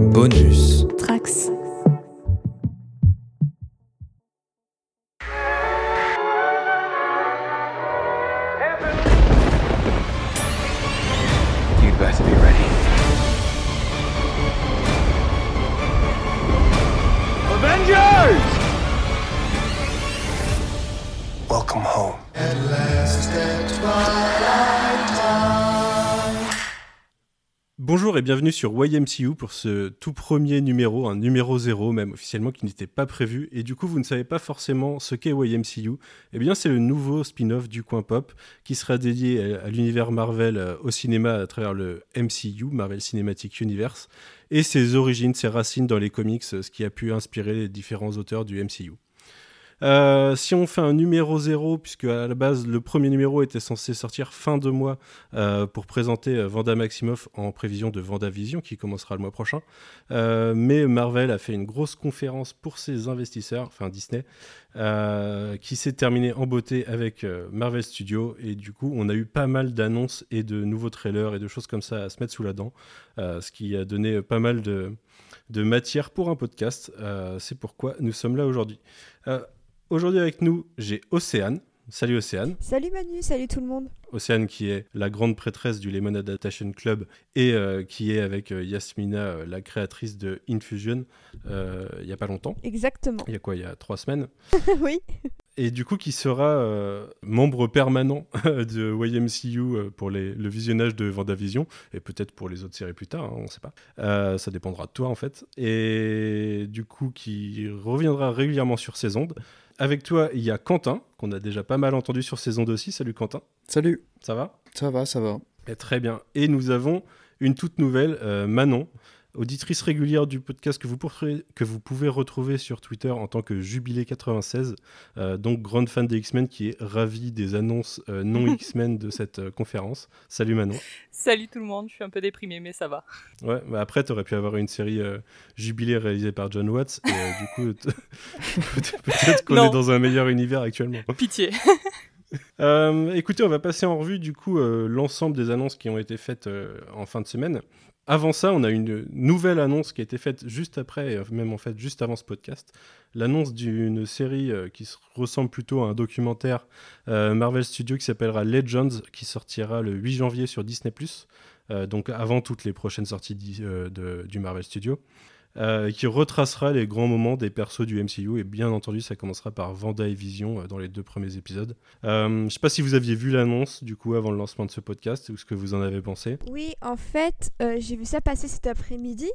Bonus. Bienvenue sur YMCU pour ce tout premier numéro, un numéro zéro même officiellement qui n'était pas prévu. Et du coup, vous ne savez pas forcément ce qu'est YMCU. Eh bien, c'est le nouveau spin-off du coin pop qui sera dédié à, l'univers Marvel euh, au cinéma à travers le MCU, Marvel Cinematic Universe, et ses origines, ses racines dans les comics, ce qui a pu inspirer les différents auteurs du MCU. Euh, si on fait un numéro 0, puisque à la base le premier numéro était censé sortir fin de mois euh, pour présenter euh, Vanda Maximoff en prévision de Vendavision qui commencera le mois prochain, mais Marvel a fait une grosse conférence pour ses investisseurs, enfin Disney, qui s'est terminée en beauté avec Marvel Studios et du coup on a eu pas mal d'annonces et de nouveaux trailers et de choses comme ça à se mettre sous la dent, ce qui a donné pas mal de, matière pour un podcast. C'est pourquoi nous sommes là aujourd'hui. Aujourd'hui avec nous, j'ai Océane. Salut Océane. Salut Manu, salut tout le monde. Océane qui est la grande prêtresse du Lemon Adaptation Club et euh, qui est avec euh, Yasmina, euh, la créatrice de Infusion, il y a pas longtemps. Exactement. Il y a quoi Il y a trois semaines. oui. Et du coup, qui sera membre permanent de YMCU pour les- le visionnage de Vendavision et peut-être pour les autres séries plus tard, hein, on ne sait pas. Ça dépendra de toi en fait. Et du coup, qui reviendra régulièrement sur ses ondes. Avec toi, il y a Quentin, qu'on a déjà pas mal entendu sur ses ondes aussi. Salut Quentin, Salut, ça va? Ça va, ça va. Eh, Très bien. Et nous avons une toute nouvelle, euh, Manon, auditrice régulière du podcast que vous, pourrez- que vous pouvez retrouver sur Twitter en tant que Jubilé96, euh, donc grande fan des X-Men qui est ravie des annonces euh, non X-Men de cette euh, conférence. Salut Manon. Salut tout le monde, je suis un peu déprimée, mais ça va. Ouais, bah après, tu aurais pu avoir une série euh, Jubilé réalisée par John Watts, et du coup, peut-être qu'on est dans un meilleur univers actuellement. Pitié. Euh, écoutez, on va passer en revue du coup euh, l'ensemble des annonces qui ont été faites euh, en fin de semaine. Avant ça, on a une nouvelle annonce qui a été faite juste après, même en fait juste avant ce podcast. L'annonce d'une série euh, qui se ressemble plutôt à un documentaire euh, Marvel Studios qui s'appellera Legends, qui sortira le 8 janvier sur Disney+, euh, donc avant toutes les prochaines sorties de- du Marvel Studio, euh, qui retracera les grands moments des persos du MCU, et bien entendu, ça commencera par Vanda et Vision euh, dans les deux premiers épisodes. Euh, je sais pas si vous aviez vu l'annonce du coup avant le lancement de ce podcast ou ce que vous en avez pensé. Oui, en fait, euh, j'ai vu ça passer cet après-midi.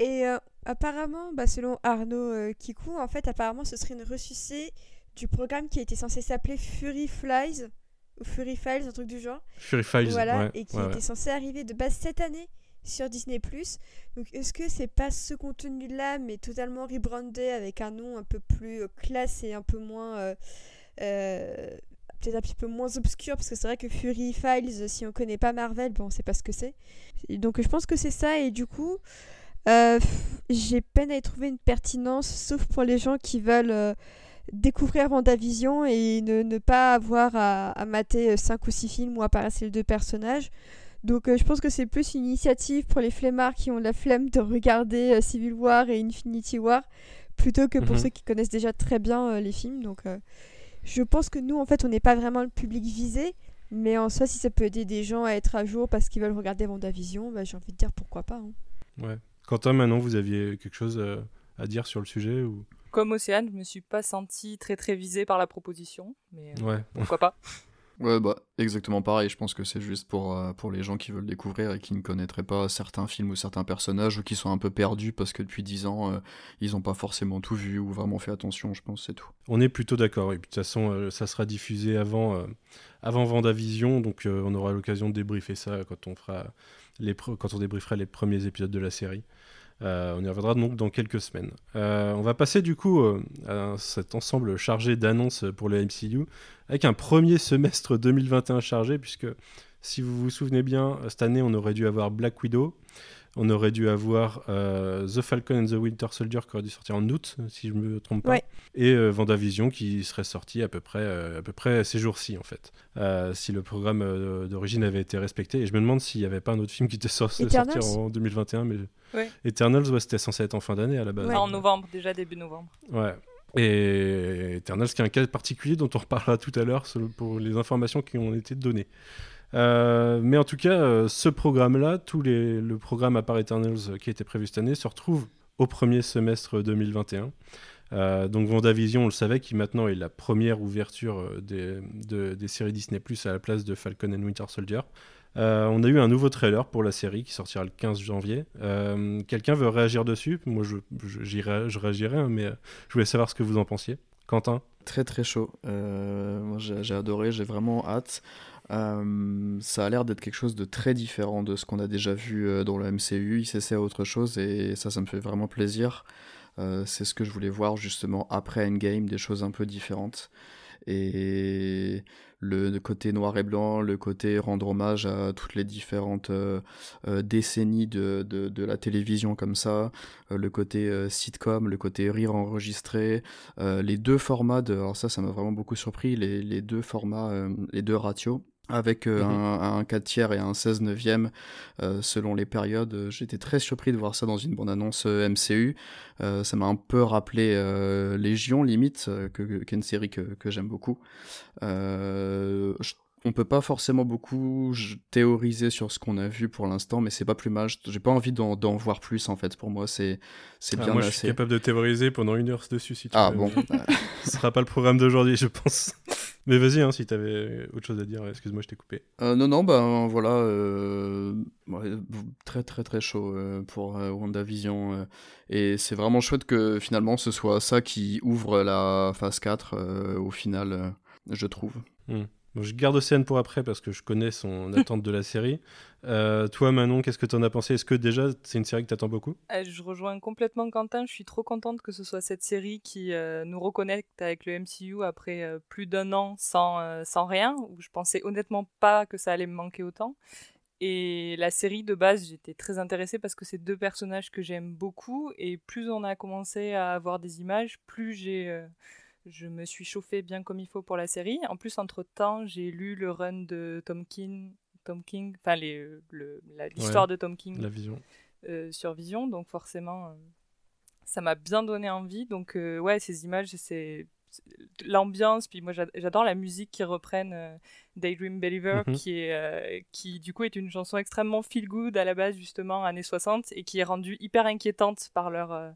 Et apparemment, bah, selon Arnaud Kikou, en fait, apparemment, ce serait une ressucée du programme qui était censé s'appeler Fury Flies. Ou Fury Files, un truc du genre. Fury Files, voilà, ouais, et qui ouais, était ouais. censé arriver de base cette année sur Disney+. Donc est-ce que c'est pas ce contenu-là, mais totalement rebrandé avec un nom un peu plus euh, classe et un peu moins... euh, euh, peut-être un petit peu moins obscur, parce que c'est vrai que Fury Files, si on connaît pas Marvel, bon, on sait pas ce que c'est. Donc je pense que c'est ça, et du coup, j'ai peine à y trouver une pertinence, sauf pour les gens qui veulent... découvrir Vendavision et ne, ne pas avoir à, à mater 5 ou 6 films où apparaissent les deux personnages. Donc euh, je pense que c'est plus une initiative pour les flemmards qui ont la flemme de regarder euh, Civil War et Infinity War plutôt que pour Mhm. ceux qui connaissent déjà très bien euh, les films. Donc euh, je pense que nous en fait on n'est pas vraiment le public visé. Mais en soi, si ça peut aider des gens à être à jour parce qu'ils veulent regarder Vendavision, bah, j'ai envie de dire pourquoi pas. hein. Ouais. Quentin, maintenant, vous aviez quelque chose euh, à dire sur le sujet ou? Comme Océane, je me suis pas sentie très très visée par la proposition, mais euh, Ouais. pourquoi pas. Ouais, bah, exactement pareil. Je pense que c'est juste pour, euh, pour les gens qui veulent découvrir et qui ne connaîtraient pas certains films ou certains personnages ou qui sont un peu perdus parce que depuis 10 ans, euh, ils n'ont pas forcément tout vu ou vraiment fait attention, je pense, c'est tout. On est plutôt d'accord. Et puis de toute façon, euh, ça sera diffusé avant, avant Vendavision, donc on aura l'occasion de débriefer ça quand on fera les quand on débriefera les premiers épisodes de la série. Euh, on y reviendra donc dans quelques semaines. Euh, on va passer du coup euh, à cet ensemble chargé d'annonces pour le MCU, avec un premier semestre 2021 chargé, puisque Si vous vous souvenez bien, cette année, on aurait dû avoir Black Widow, on aurait dû avoir euh, The Falcon and the Winter Soldier qui aurait dû sortir en août, si je ne me trompe pas. Et euh, Vendavision qui serait sorti à peu près, euh, à peu près ces jours-ci, en fait. si le programme d'origine avait été respecté. Et je me demande s'il n'y avait pas un autre film qui était sortir en 2021. Mais... Eternals, c'était censé être en fin d'année à la base. En novembre, déjà début novembre. Ouais. Et Eternals, qui est un cas particulier dont on reparlera tout à l'heure pour les informations qui ont été données. Euh, mais en tout cas, euh, ce programme-là, tout le programme à part Eternals euh, qui était prévu cette année, se retrouve au premier semestre 2021. donc Vendavision, on le savait, qui maintenant est la première ouverture des, des séries Disney Plus à la place de Falcon and Winter Soldier. on a eu un nouveau trailer pour la série qui sortira le 15 janvier. Quelqu'un veut réagir dessus? Moi, je, je, je réagirais, hein, mais je voulais savoir ce que vous en pensiez. Quentin? Très très chaud. moi, j'ai adoré, j'ai vraiment hâte. Euh, ça a l'air d'être quelque chose de très différent de ce qu'on a déjà vu euh, dans le MCU. Il s'essaie à autre chose et ça, ça me fait vraiment plaisir. Euh, c'est ce que je voulais voir justement après Endgame, des choses un peu différentes. Et le, côté noir et blanc, le côté rendre hommage à toutes les différentes décennies de, de, la télévision comme ça, le côté sitcom, le côté rire enregistré, les deux formats de... Alors ça, ça m'a vraiment beaucoup surpris, les, les deux formats, les deux ratios avec euh, mhm. un, un, 4 tiers et un 16 neuvième euh, selon les périodes. J'étais très surpris de voir ça dans une bande-annonce euh, MCU. ça m'a un peu rappelé Légion, limite, que, qui est une série que, que j'aime beaucoup. Je on peut pas forcément beaucoup théoriser sur ce qu'on a vu pour l'instant, mais c'est pas plus mal. J'ai pas envie d'en voir plus en fait. Pour moi, c'est c'est ah, bien moi, je suis capable de théoriser pendant une heure dessus si tu ah, veux. bon. Ce sera pas le programme d'aujourd'hui, je pense. Mais vas-y, hein, si t'avais autre chose à dire. Excuse-moi, je t'ai coupé. Euh, non, non, ben voilà, euh, très très très chaud euh, pour WandaVision. et c'est vraiment chouette que finalement ce soit ça qui ouvre la phase 4 au final, je trouve. Je garde Océane pour après parce que je connais son attente de la série. Euh, toi, Manon, qu'est-ce que tu en as pensé? Est-ce que déjà, c'est une série que tu attends beaucoup? Euh, Je rejoins complètement Quentin. Je suis trop contente que ce soit cette série qui euh, nous reconnecte avec le MCU après plus d'un an sans, sans rien, où je pensais honnêtement pas que ça allait me manquer autant. Et la série de base, j'étais très intéressée parce que c'est deux personnages que j'aime beaucoup. Et plus on a commencé à avoir des images, plus j'ai je me suis chauffée bien comme il faut pour la série. En plus, entre-temps, j'ai lu le run de Tom King, Tom King enfin l'histoire de Tom King la vision. Euh, sur Vision, donc forcément, euh, ça m'a bien donné envie. Donc euh, ouais, ces images, c'est l'ambiance, puis moi j'adore la musique qui reprenne Daydream Believer, mhm. qui, est, qui du coup est une chanson extrêmement feel good à la base justement années 60 et qui est rendue hyper inquiétante par leur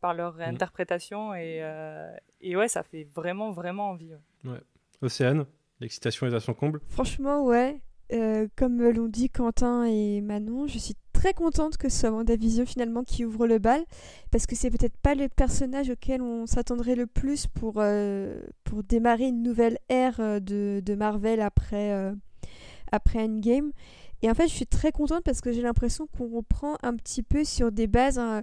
par leur mm. interprétation et, euh, et ouais, ça fait vraiment, vraiment envie. Ouais. Océane, l'excitation est à son comble Franchement, ouais. Euh, comme l'ont dit Quentin et Manon, je suis très contente que ce soit WandaVision finalement qui ouvre le bal parce que c'est peut-être pas le personnage auquel on s'attendrait le plus pour, euh, pour démarrer une nouvelle ère de, de Marvel après, après Endgame. Et en fait, je suis très contente parce que j'ai l'impression qu'on reprend un petit peu sur des bases hein,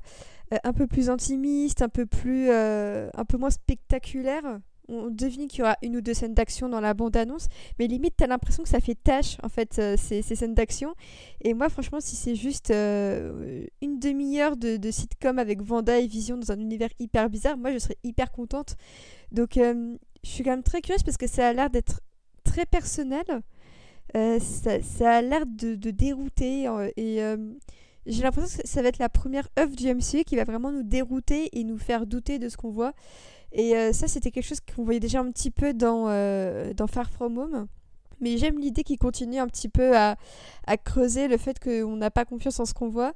euh, un peu plus intimiste, un peu plus, euh, un peu moins spectaculaire. On devine qu'il y aura une ou deux scènes d'action dans la bande-annonce, mais limite, t'as l'impression que ça fait tâche, en fait, euh, ces, scènes d'action. Et moi, franchement, si c'est juste une demi-heure de, sitcom avec Vanda et Vision dans un univers hyper bizarre, moi, je serais hyper contente. Donc, je suis quand même très curieuse parce que ça a l'air d'être très personnel. Ça, a l'air de, dérouter et j'ai l'impression que ça va être la première œuvre du MCU qui va vraiment nous dérouter et nous faire douter de ce qu'on voit. Et euh, ça, c'était quelque chose qu'on voyait déjà un petit peu dans, euh, Far From Home. Mais j'aime l'idée qu'il continue un petit peu à, creuser le fait qu'on n'a pas confiance en ce qu'on voit.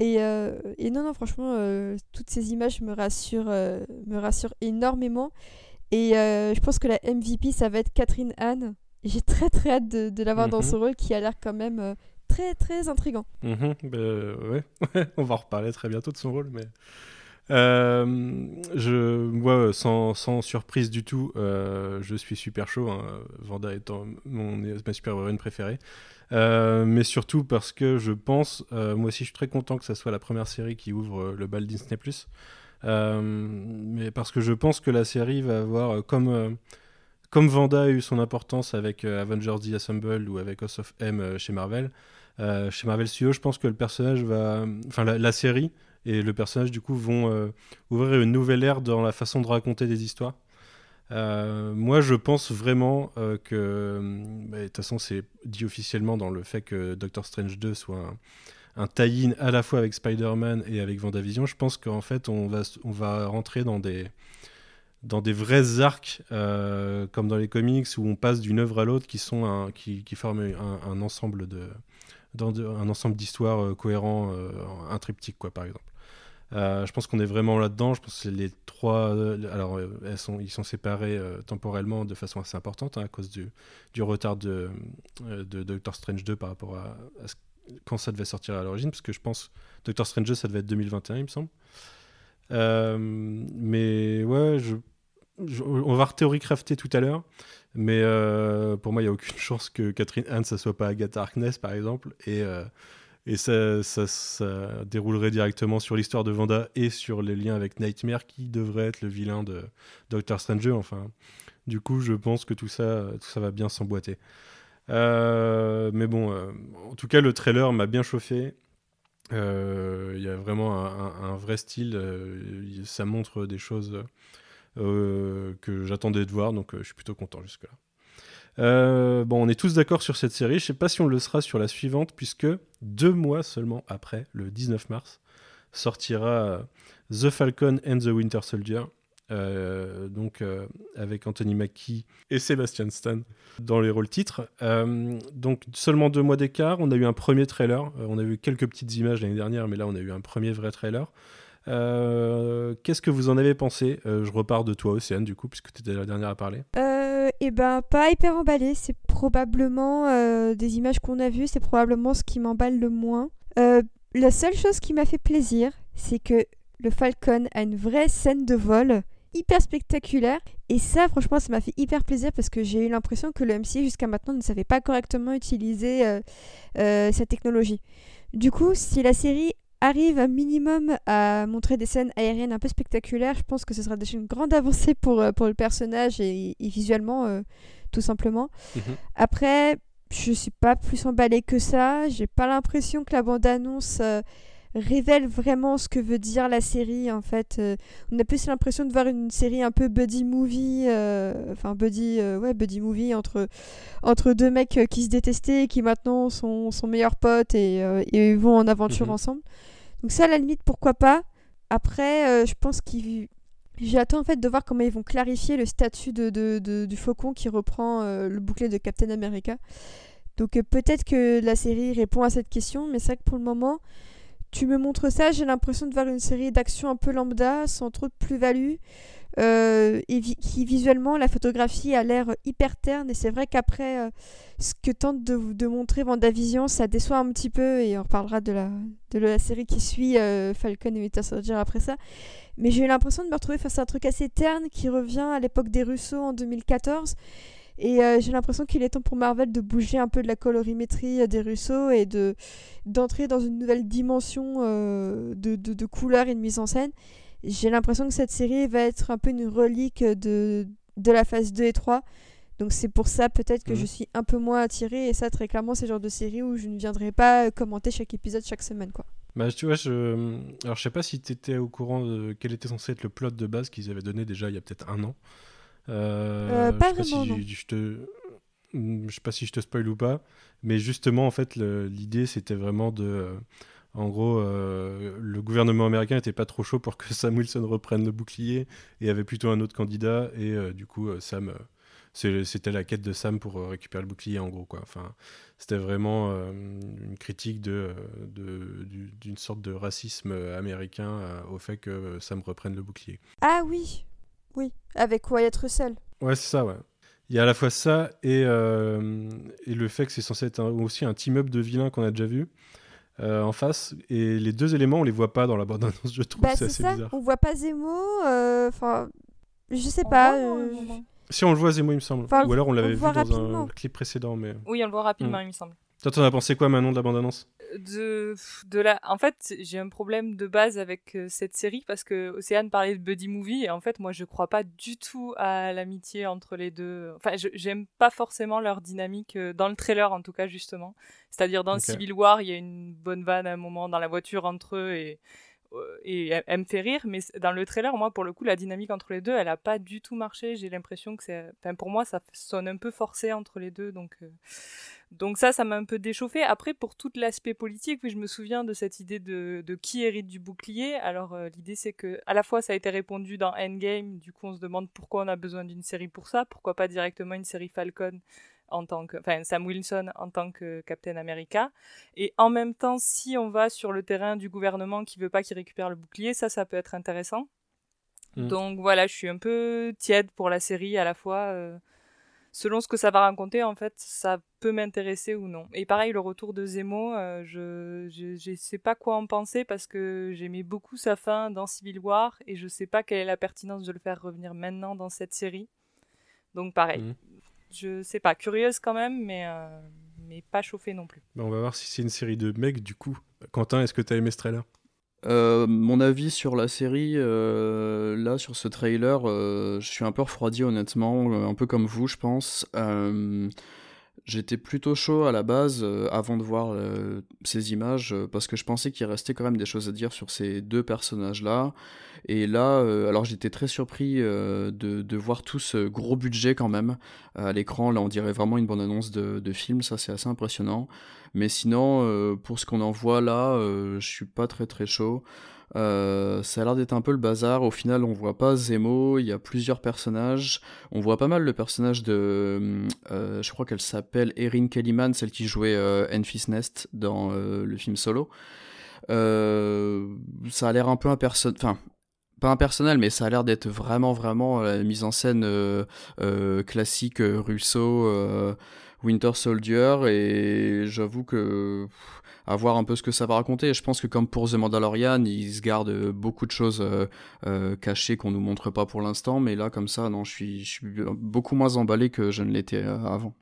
Et, euh, et, non, non, franchement, toutes ces images me rassurent, me rassurent énormément. Et je pense que la MVP, ça va être Catherine Anne. J'ai très très hâte de, de l'avoir dans mhm. ce rôle qui a l'air quand même très très intrigant. Mhm, bah, ouais. on va en reparler très bientôt de son rôle, mais. Euh, je, moi, sans, sans, surprise du tout, euh, je suis super chaud. Hein, Vanda étant mon, ma super héroïne préférée. Euh, mais surtout parce que je pense, moi aussi, je suis très content que ça soit la première série qui ouvre le bal Disney. mais parce que je pense que la série va avoir, comme comme Vanda a eu son importance avec Avengers The Assemble ou avec House of M chez Marvel, chez Marvel Studios, je pense que le personnage va. Enfin, la, série et le personnage, du coup, vont ouvrir une nouvelle ère dans la façon de raconter des histoires. moi, je pense vraiment que. Bah, de toute façon, c'est dit officiellement dans le fait que Doctor Strange 2 soit un un tie-in à la fois avec Spider-Man et avec Vendavision, je pense qu'en fait, on va, on va rentrer dans des, dans des vrais arcs, euh, comme dans les comics, où on passe d'une œuvre à l'autre, qui, sont un, qui, qui forment un, ensemble de, un ensemble d'histoires euh, cohérents, euh, un triptyque, quoi, par exemple. je pense qu'on est vraiment là-dedans. Je pense que les trois, alors elles sont, ils sont séparés temporellement de façon assez importante hein, à cause du, du retard de, de Doctor Strange 2 par rapport à, quand ça devait sortir à l'origine, parce que je pense Doctor Strange, ça devait être 2021, il me semble. Euh, mais ouais, je, on va théorie crafter tout à l'heure, mais euh, pour moi, il n'y a aucune chance que Catherine Hahn, ça soit pas Agatha Harkness, par exemple, et, euh, ça, ça, déroulerait directement sur l'histoire de Vanda et sur les liens avec Nightmare, qui devrait être le vilain de Doctor Strange. Enfin, du coup, je pense que tout ça, tout ça va bien s'emboîter. Euh, mais bon, en tout cas, le trailer m'a bien chauffé. Il y a vraiment un, vrai style. ça montre des choses que j'attendais de voir, donc je suis plutôt content jusque-là. bon, on est tous d'accord sur cette série. Je sais pas si on le sera sur la suivante, puisque deux mois seulement après, le 19 mars, sortira The Falcon and the Winter Soldier, euh, donc euh, avec Anthony Mackie et Sébastien Stan dans les rôles titres. Euh, donc seulement deux mois d'écart, on a eu un premier trailer, on a eu quelques petites images l'année dernière, mais là on a eu un premier vrai trailer. Qu'est-ce que vous en avez pensé? Je repars de toi, Océane, du coup, puisque tu étais la dernière à parler. et eh ben, pas hyper emballé. C'est probablement des images qu'on a vues, c'est probablement ce qui m'emballe le moins. la seule chose qui m'a fait plaisir, c'est que le Falcon a une vraie scène de vol hyper spectaculaire. Et ça, franchement, ça m'a fait hyper plaisir parce que j'ai eu l'impression que le MCU jusqu'à maintenant ne savait pas correctement utiliser euh, euh, cette technologie. Du coup, si la série arrive un minimum à montrer des scènes aériennes un peu spectaculaires, je pense que ce sera déjà une grande avancée pour, euh, pour le personnage et, visuellement, tout simplement. Mhm. Après, je suis pas plus emballée que ça. J'ai pas l'impression que la bande-annonce révèle vraiment ce que veut dire la série en fait. Euh, on a plus l'impression de voir une série un peu buddy movie, euh, enfin buddy, euh, ouais, buddy movie entre, entre deux mecs qui se détestaient et qui maintenant sont, sont meilleurs potes et, et vont en aventure mhm. ensemble. Donc ça à la limite pourquoi pas. Après je pense qu'il J'attends en fait de voir comment ils vont clarifier le statut de, de, de du faucon qui reprend le bouclier de Captain America. Donc peut-être que la série répond à cette question, mais c'est vrai que pour le moment, tu me montres ça, j'ai l'impression de voir une série d'actions un peu lambda, sans trop de plus-value, euh, et qui visuellement, la photographie a l'air hyper terne, et c'est vrai qu'après, euh, ce que tente de, montrer Vendavision, ça déçoit un petit peu, et on reparlera de la, de la série qui suit euh, Falcon et Winter Soldier après ça. Mais j'ai eu l'impression de me retrouver face à un truc assez terne qui revient à l'époque des Russo en 2014. Et euh, j'ai l'impression qu'il est temps pour Marvel de bouger un peu de la colorimétrie euh, des Russo et de d'entrer dans une nouvelle dimension euh, de, de, de couleurs et de mise en scène. J'ai l'impression que cette série va être un peu une relique de, de la phase 2 et 3. Donc c'est pour ça peut-être que je mhm. suis un peu moins attirée et ça très clairement c'est le genre de série où je ne viendrai pas commenter chaque épisode chaque semaine quoi. Bah tu vois je alors je sais pas si tu étais au courant de quel était censé être le plot de base qu'ils avaient donné déjà il y a peut-être un an. Euh, euh, pas vraiment, non. Je, te... je sais pas si je te spoil ou pas, mais justement, en fait, l'idée, c'était vraiment de... Euh, en gros, le gouvernement américain n'était pas trop chaud pour que Sam Wilson reprenne le bouclier et avait plutôt un autre candidat. Et du coup, Sam, c'était la quête de Sam pour récupérer le bouclier, en gros. Quoi. Enfin, c'était vraiment une critique de, d'une sorte de racisme américain au fait que Sam reprenne le bouclier. Ah oui, oui, avec Wyatt Russell. Ouais, c'est ça, ouais. Il y a à la fois ça et, euh, et le fait que c'est censé être aussi un team-up de vilains qu'on a déjà vu euh, en face. Et les deux éléments, on les voit pas dans la bande-annonce, je trouve. Bah, c'est ça, bizarre. on voit pas Zemo. Euh, enfin, je sais pas. Si on le voit Zemo, il me semble. Ou alors on l'avait vu dans un clip précédent. Mais... Oui, on le voit rapidement, hmm. il me semble. Toi, t'en as pensé quoi, Manon, de la bande-annonce? De, de la... En fait, j'ai un problème de base avec euh, cette série parce que Océane parlait de buddy movie et en fait, moi, je crois pas du tout à l'amitié entre les deux. Enfin, j'aime pas forcément leur dynamique euh, dans le trailer, en tout cas, justement. C'est-à-dire dans Civil War, il y a une bonne vanne à un moment dans la voiture entre eux et euh, et elle, me fait rire, mais dans le trailer, moi, pour le coup, la dynamique entre les deux, elle a pas du tout marché. J'ai l'impression que c'est, enfin, pour moi, ça sonne un peu forcé entre les deux, donc, euh, donc ça, ça m'a un peu déchauffé. Après, pour tout l'aspect politique, oui, je me souviens de cette idée de, de qui hérite du bouclier. Alors, euh, l'idée, c'est que, à la fois, ça a été répondu dans Endgame, du coup, on se demande pourquoi on a besoin d'une série pour ça, pourquoi pas directement une série Falcon en tant que, enfin Sam Wilson en tant que Captain America. Et en même temps, si on va sur le terrain du gouvernement qui veut pas qu'il récupère le bouclier, ça, ça peut être intéressant. Mm. Donc voilà, je suis un peu tiède pour la série à la fois. Euh, selon ce que ça va raconter, en fait, ça peut m'intéresser ou non. Et pareil, le retour de Zemo, euh, je, je, sais pas quoi en penser parce que j'aimais beaucoup sa fin dans Civil War et je sais pas quelle est la pertinence de le faire revenir maintenant dans cette série. Donc pareil, mm je sais pas, curieuse quand même, mais, euh, mais pas chauffée non plus. Bah, on va voir si c'est une série de mecs du coup. Quentin, est-ce que tu as aimé ce trailer? Euh, mon avis sur la série, euh, là sur ce trailer, je suis un peu refroidi honnêtement, un peu comme vous je pense. J'étais plutôt chaud à la base euh, avant de voir euh, ces images euh, parce que je pensais qu'il restait quand même des choses à dire sur ces deux personnages-là. Et là, alors j'étais très surpris de, voir tout ce gros budget quand même à l'écran. Là, on dirait vraiment une bonne annonce de film, ça c'est assez impressionnant. Mais sinon, pour ce qu'on en voit là, je suis pas très très chaud. Euh, ça a l'air d'être un peu le bazar. Au final, on voit pas Zemo, il y a plusieurs personnages. On voit pas mal le personnage de. Euh, je crois qu'elle s'appelle Erin Kellyman, celle qui jouait euh, Enfys Nest dans le film Solo. ça a l'air un peu impersonnel. Enfin, pas impersonnel, mais ça a l'air d'être vraiment, vraiment la mise en scène classique Russo. Winter Soldier et j'avoue que à voir un peu ce que ça va raconter. Je pense que comme pour The Mandalorian, ils se gardent beaucoup de choses euh, euh, cachées qu'on nous montre pas pour l'instant, mais là comme ça, non, je suis, beaucoup moins emballé que je ne l'étais euh, avant.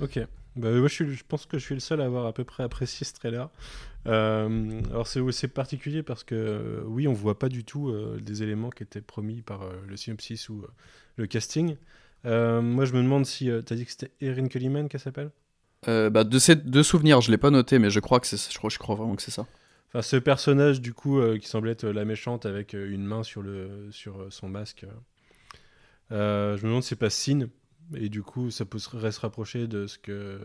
Ok. Bah, moi, je, pense que je suis le seul à avoir à peu près apprécié ce trailer. alors c'est particulier parce que oui, on voit pas du tout des éléments qui étaient promis par le synopsis ou le casting. Moi, je me demande si tu as dit que c'était Erin Kellyman qu'elle s'appelle? Euh, bah, de ces deux souvenirs, je l'ai pas noté, mais je crois que je crois, je crois vraiment que c'est ça. Enfin, ce personnage du coup euh, qui semblait être la méchante avec euh, une main sur le sur son masque. je me demande si c'est pas Sin et du coup ça pourrait se rapprocher de ce que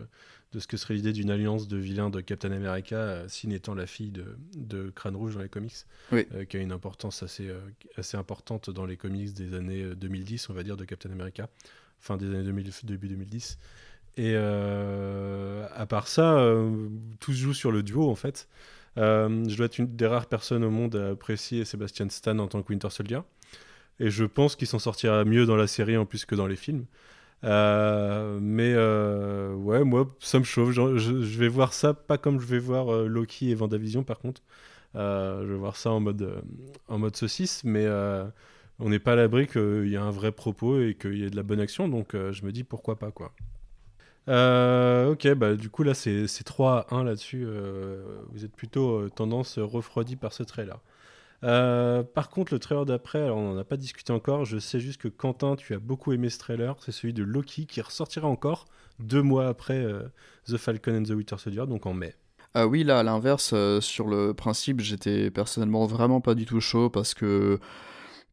de ce que serait l'idée d'une alliance de vilains de Captain America, Sin étant la fille de, de Crâne Rouge dans les comics, qui a une importance assez assez importante dans les comics des années 2010, on va dire, de Captain America, fin des années 2000, début 2010. Et euh, à part ça, euh, tout se joue sur le duo en fait. Euh, je dois être une des rares personnes au monde à apprécier Sebastian Stan en tant que Winter Soldier. Et je pense qu'il s'en sortira mieux dans la série en plus que dans les films. Mais ouais, moi, ça me chauffe. Je, vais voir ça pas comme je vais voir Loki et Vendavision par contre. je vais voir ça en mode, en mode saucisse, mais on n'est pas à l'abri qu'il y ait un vrai propos et qu'il y ait de la bonne action. Donc je me dis pourquoi pas quoi. Euh, ok, bah du coup là c'est 3 à 1 là-dessus. Euh, vous êtes plutôt euh, tendance refroidi par ce trailer. par contre, le trailer d'après, on n'en a pas discuté encore. Je sais juste que Quentin, tu as beaucoup aimé ce trailer. C'est celui de Loki qui ressortira encore deux mois après The Falcon and the Winter Soldier, donc en mai. Ah oui, là à l'inverse, sur le principe, j'étais personnellement vraiment pas du tout chaud parce que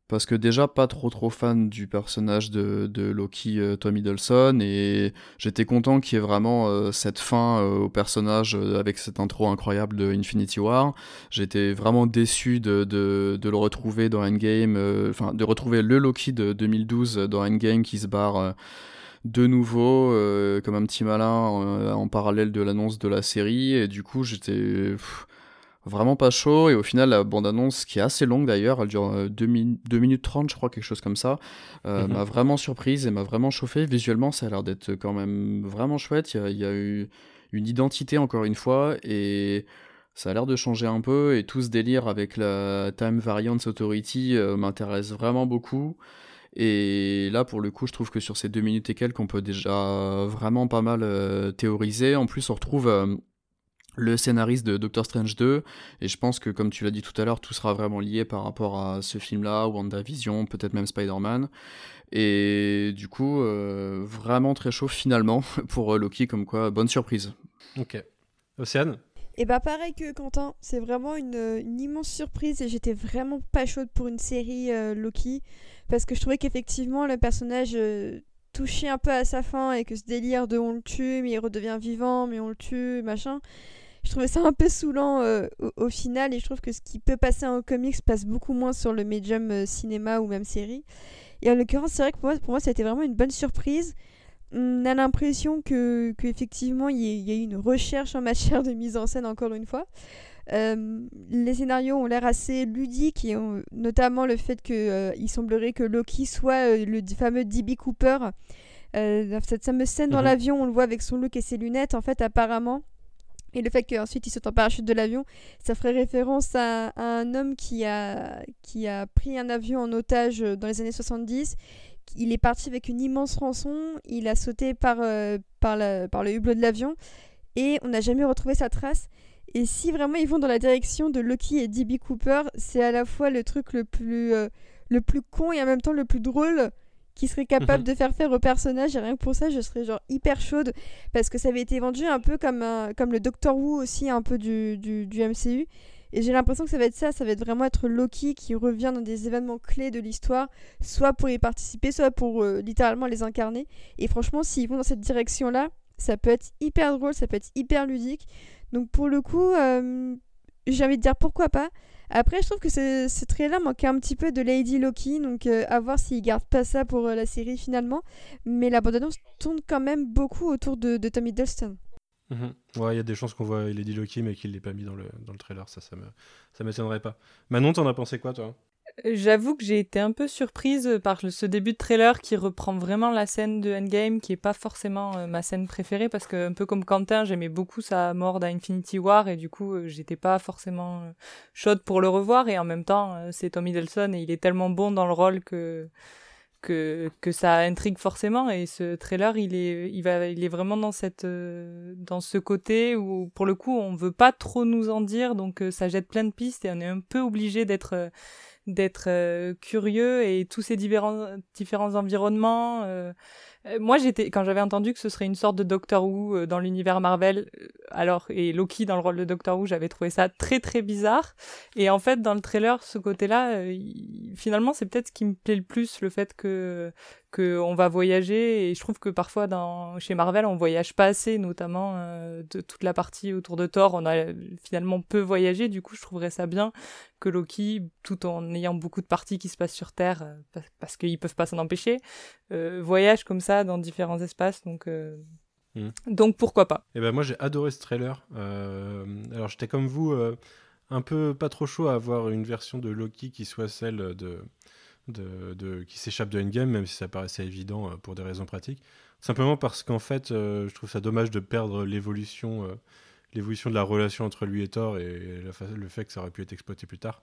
parce que déjà pas trop trop fan du personnage de, de Loki euh, Tom Hiddleston et j'étais content qu'il y ait vraiment euh, cette fin euh, au personnage avec cette intro incroyable de Infinity War. J'étais vraiment déçu de, de, le retrouver dans Endgame, enfin de retrouver le Loki de 2012 dans Endgame qui se barre de nouveau comme un petit malin en parallèle de l'annonce de la série et du coup j'étais vraiment pas chaud. Et au final, la bande-annonce, qui est assez longue d'ailleurs, elle dure 2, euh, minutes 30, je crois, quelque chose comme ça, euh, mhm. m'a vraiment surprise et m'a vraiment chauffé. Visuellement, ça a l'air d'être quand même vraiment chouette. Il y, a, eu une identité, encore une fois, et ça a l'air de changer un peu. Et tout ce délire avec la Time Variance Authority euh, m'intéresse vraiment beaucoup. Et là, pour le coup, je trouve que sur ces deux minutes et quelques, on peut déjà vraiment pas mal théoriser. En plus, on retrouve le scénariste de Doctor Strange 2, et je pense que comme tu l'as dit tout à l'heure, tout sera vraiment lié par rapport à ce film-là, WandaVision, peut-être même Spider-Man. Et du coup, euh, vraiment très chaud finalement pour euh, Loki, comme quoi, bonne surprise. Ok. Océane? Et bah pareil que Quentin, c'est vraiment une, une, immense surprise et j'étais vraiment pas chaude pour une série euh, Loki, parce que je trouvais qu'effectivement le personnage touchait un peu à sa fin et que ce délire de on le tue, mais il redevient vivant, mais on le tue, machin je trouvais ça un peu saoulant euh, au, final et je trouve que ce qui peut passer en comics passe beaucoup moins sur le médium euh, cinéma ou même série. Et en l'occurrence, c'est vrai que pour moi, pour moi, ça a été vraiment une bonne surprise. On a l'impression que, qu'effectivement, il y, a eu une recherche en matière de mise en scène, encore une fois. Euh, les scénarios ont l'air assez ludiques, et notamment le fait qu'il semblerait que Loki soit le fameux D.B. Cooper. cette fameuse scène dans mhm. l'avion, on le voit avec son look et ses lunettes. En fait, apparemment, et le fait qu'ensuite il saute en parachute de l'avion, ça ferait référence à, un homme qui a, qui a pris un avion en otage euh, dans les années 70. Il est parti avec une immense rançon, il a sauté par, euh, par, le hublot de l'avion et on n'a jamais retrouvé sa trace. Et si vraiment ils vont dans la direction de Loki et D.B. Cooper, c'est à la fois le truc le plus, euh, le plus con et en même temps le plus drôle qui serait capable mhm. de faire faire au personnage. Et rien que pour ça, je serais genre hyper chaude. Parce que ça avait été vendu un peu comme, un, comme le Doctor Who aussi, un peu du, du, du MCU. Et j'ai l'impression que ça va être ça, ça va être vraiment être Loki qui revient dans des événements clés de l'histoire, soit pour y participer, soit pour euh, littéralement les incarner. Et franchement, s'ils vont dans cette direction-là, ça peut être hyper drôle, ça peut être hyper ludique. Donc pour le coup, euh, j'ai envie de dire pourquoi pas. Après, je trouve que ce, trailer manquait un petit peu de Lady Loki, donc euh, à voir s'ils gardent pas ça pour euh, la série finalement. Mais la bande-annonce tourne quand même beaucoup autour de, de Hiddleston. Mhm. Ouais, il y a des chances qu'on voit Lady Loki, mais qu'il l'ait pas mis dans le, dans le trailer, ça, ça me, ça m'étonnerait pas. Manon, t'en as pensé quoi, toi? J'avoue que j'ai été un peu surprise par ce début de trailer qui reprend vraiment la scène de Endgame, qui est pas forcément euh, ma scène préférée, parce que un peu comme Quentin, j'aimais beaucoup sa mort à Infinity War, et du coup, euh, j'étais pas forcément euh, chaude pour le revoir, et en même temps, c'est Tom Hiddleston, et il est tellement bon dans le rôle que que, que ça intrigue forcément. Et ce trailer il est il va il est vraiment dans cette dans ce côté où pour le coup on veut pas trop nous en dire. Donc ça jette plein de pistes et on est un peu obligé d'être d'être euh, curieux et tous ces différents, différents environnements. Euh, euh, moi, j'étais quand j'avais entendu que ce serait une sorte de Doctor Who dans l'univers Marvel, alors et Loki dans le rôle de Doctor Who, j'avais trouvé ça très très bizarre. Et en fait, dans le trailer, ce côté-là, finalement, c'est peut-être ce qui me plaît le plus, le fait que on va voyager et je trouve que parfois dans chez Marvel on voyage pas assez notamment euh, de toute la partie autour de Thor. On a finalement peu voyagé du coup je trouverais ça bien que Loki tout en ayant beaucoup de parties qui se passent sur Terre euh, parce qu'ils peuvent pas s'en empêcher euh, voyage comme ça dans différents espaces. Donc hmm. donc pourquoi pas. Et eh ben moi j'ai adoré ce trailer. Alors j'étais comme vous un peu pas trop chaud à avoir une version de Loki qui soit celle de de, qui s'échappe de Endgame, même si ça paraissait évident euh, pour des raisons pratiques. Simplement parce qu'en fait, euh, je trouve ça dommage de perdre l'évolution euh, l'évolution de la relation entre lui et Thor et le fait que ça aurait pu être exploité plus tard.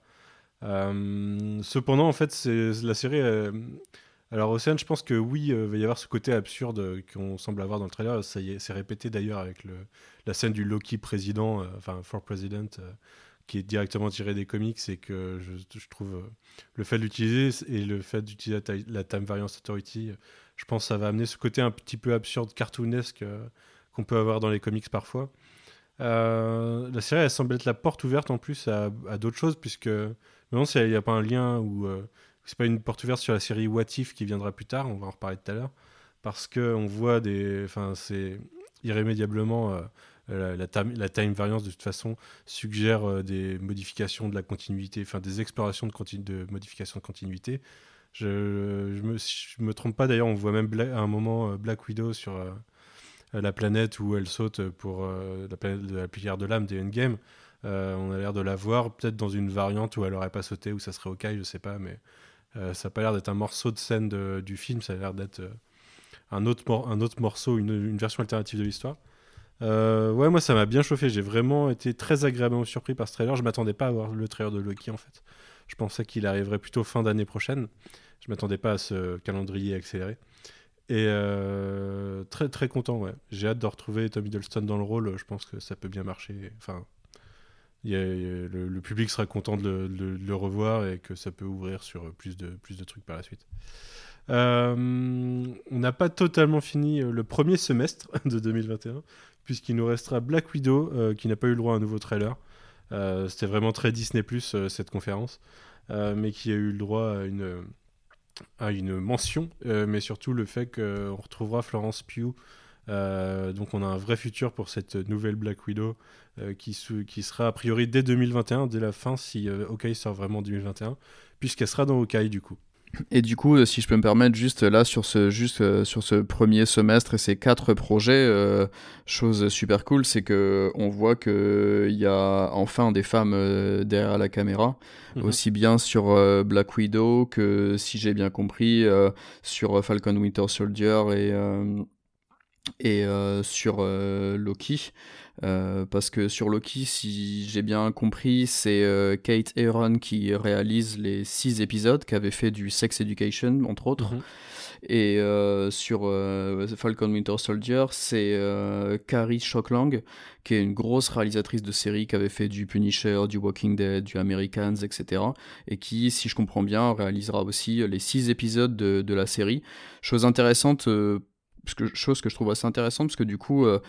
cependant, en fait, c'est la série. alors, Océane, je pense que oui, il va y avoir ce côté absurde qu'on semble avoir dans le trailer. Ça y est, c'est répété d'ailleurs avec le, la scène du Loki président, enfin, for President, qui est directement tiré des comics et que je, trouve euh, le fait de l'utiliser et le fait d'utiliser la, Time Variance Authority, je pense que ça va amener ce côté un petit peu absurde, cartoonesque euh, qu'on peut avoir dans les comics parfois. Euh, la série, elle semble être la porte ouverte en plus à, d'autres choses, puisque maintenant, s'il n'y a pas un lien ou c'est pas une porte ouverte sur la série What If qui viendra plus tard, on va en reparler tout à l'heure, parce qu'on voit des. Enfin, c'est irrémédiablement euh, la, time variance de toute façon suggère euh, des modifications de la continuité, enfin des explorations de, de modification de continuité. Je, je, me, trompe pas d'ailleurs, on voit même à un moment euh, Black Widow sur la planète où elle saute pour la planète de la prière de l'âme des Endgame. on a l'air de la voir peut-être dans une variante où elle aurait pas sauté, où ça serait ok, je sais pas, mais ça n'a pas l'air d'être un morceau de scène du film, ça a l'air d'être un, autre un autre morceau, une, une version alternative de l'histoire. Euh, ouais, moi ça m'a bien chauffé. J'ai vraiment été très agréablement surpris par ce trailer. Je m'attendais pas à voir le trailer de Loki en fait. Je pensais qu'il arriverait plutôt fin d'année prochaine. Je m'attendais pas à ce calendrier accéléré. Et euh, très très content, ouais. J'ai hâte de retrouver Tom Hiddleston dans le rôle. Je pense que ça peut bien marcher. Enfin, le, public sera content de le, revoir et que ça peut ouvrir sur plus de, plus de trucs par la suite. Euh, on n'a pas totalement fini le premier semestre de 2021, puisqu'il nous restera Black Widow, euh, qui n'a pas eu le droit à un nouveau trailer. C'était vraiment très Disney Plus cette conférence, mais qui a eu le droit à une, mention, mais surtout le fait qu'on retrouvera Florence Pugh euh, donc on a un vrai futur pour cette nouvelle Black Widow euh, qui, sera a priori dès 2021, dès la fin si euh, Hawkeye sort vraiment en 2021, puisqu'elle sera dans Hawkeye du coup. Et du coup, si je peux me permettre, juste là sur ce, juste, sur ce premier semestre et ces quatre projets, chose super cool, c'est que on voit qu'il y a enfin des femmes derrière la caméra, mhm. aussi bien sur Black Widow que, si j'ai bien compris, sur Falcon Winter Soldier et et euh, sur euh, Loki. Euh, parce que sur Loki, si j'ai bien compris, c'est Kate Aaron qui réalise les six épisodes, qui avait fait du Sex Education, entre autres. Mhm. Et sur Falcon Winter Soldier, c'est Carrie Shocklang, qui est une grosse réalisatrice de séries, qui avait fait du Punisher, du Walking Dead, du Americans, etc. Et qui, si je comprends bien, réalisera aussi les six épisodes de, de la série. Chose intéressante que, chose que je trouve assez intéressante, parce que du coup, euh,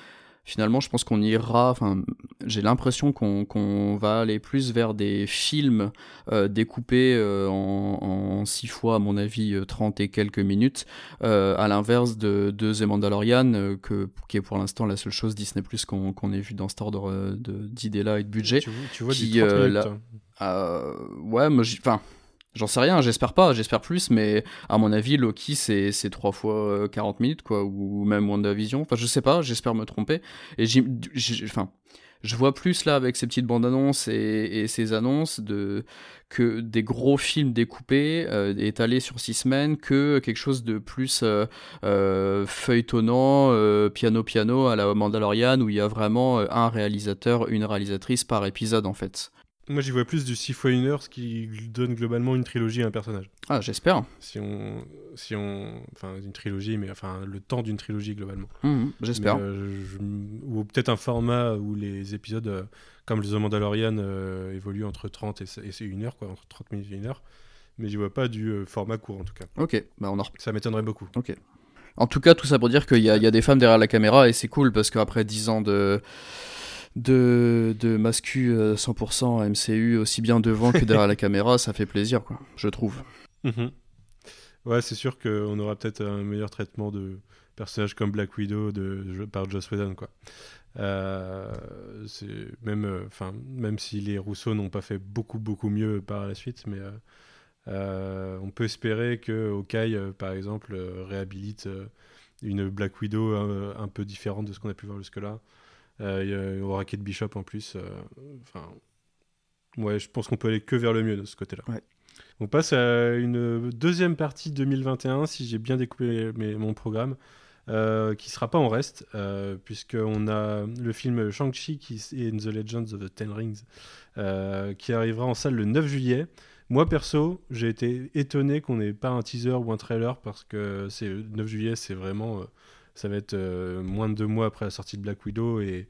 finalement, je pense qu'on ira. Enfin, j'ai l'impression qu'on va aller plus vers des films euh, découpés euh, en, six fois, à mon avis, 30 et quelques minutes, à l'inverse de, de The Mandalorian, que, qui est pour l'instant la seule chose Disney Plus qu'on ait vu dans cet ordre d'idées-là et de budget. Tu, vois, qui, du 30 minutes, ouais, moi, enfin J'en sais rien, j'espère pas, j'espère plus, mais à mon avis, Loki, c'est, c'est 3 fois 40 euh, minutes, quoi, ou même WandaVision. Enfin, je sais pas, j'espère me tromper. Et j'ai, enfin, je vois plus là avec ces petites bandes annonces et, ces annonces de que des gros films découpés euh, étalés sur six semaines que quelque chose de plus euh, euh feuilletonnant euh, piano piano à la Mandalorian où il y a vraiment un réalisateur une réalisatrice par épisode en fait moi, j'y vois plus du 6 fois 1 heure, ce qui donne globalement une trilogie à un personnage. Ah, j'espère. Si on, si on, enfin, une trilogie, mais enfin, le temps d'une trilogie globalement. Mmh, j'espère. Euh, ou peut-être un format où les épisodes, euh, comme The Mandalorian, euh, évoluent entre 30 et, et 1 heure, quoi, entre 30 minutes et 1 heure. Mais j'y vois pas du format court en tout cas. Ok, bah on en... Ça m'étonnerait beaucoup. Ok. En tout cas, tout ça pour dire qu'il y, y, a des femmes derrière la caméra et c'est cool parce qu'après 10 ans de de, de mascu 100% euh, MCU, aussi bien devant que derrière la caméra, ça fait plaisir, quoi, je trouve. Mhm. Ouais, c'est sûr qu'on aura peut-être un meilleur traitement de personnages comme Black Widow de, par Joss Whedon, quoi. Euh, même, euh, même si les Rousseau n'ont pas fait beaucoup beaucoup mieux par la suite, mais on peut espérer que Hawkeye, par exemple, réhabilite une Black Widow un, peu différente de ce qu'on a pu voir jusque-là. Euh, il y aura Kate Bishop en plus. Euh, enfin, ouais, je pense qu'on peut aller que vers le mieux de ce côté-là. On passe à une deuxième partie 2021, si j'ai bien découpé mon programme, euh, qui sera pas en reste, euh, puisqu'on a le film Shang-Chi In the Legends of the Ten Rings, qui arrivera en salle le 9 juillet. Moi, perso, j'ai été étonné qu'on n'ait pas un teaser ou un trailer, parce que c'est 9 juillet, c'est vraiment ça va être euh, moins de deux mois après la sortie de Black Widow et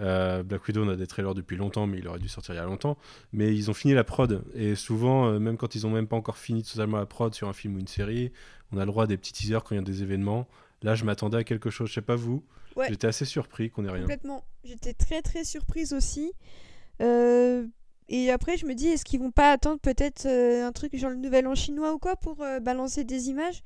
euh, Black Widow, on a des trailers depuis longtemps, mais il aurait dû sortir il y a longtemps. Mais ils ont fini la prod. Et souvent, euh, même quand ils ont même pas encore fini totalement la prod sur un film ou une série, on a le droit à des petits teasers quand il y a des événements. Là, je m'attendais à quelque chose. Je sais pas vous. J'étais assez surpris qu'on ait rien. Complètement. J'étais très très surprise aussi. Et après, je me dis, est-ce qu'ils vont pas attendre peut-être un truc genre le nouvel an chinois ou quoi pour balancer des images?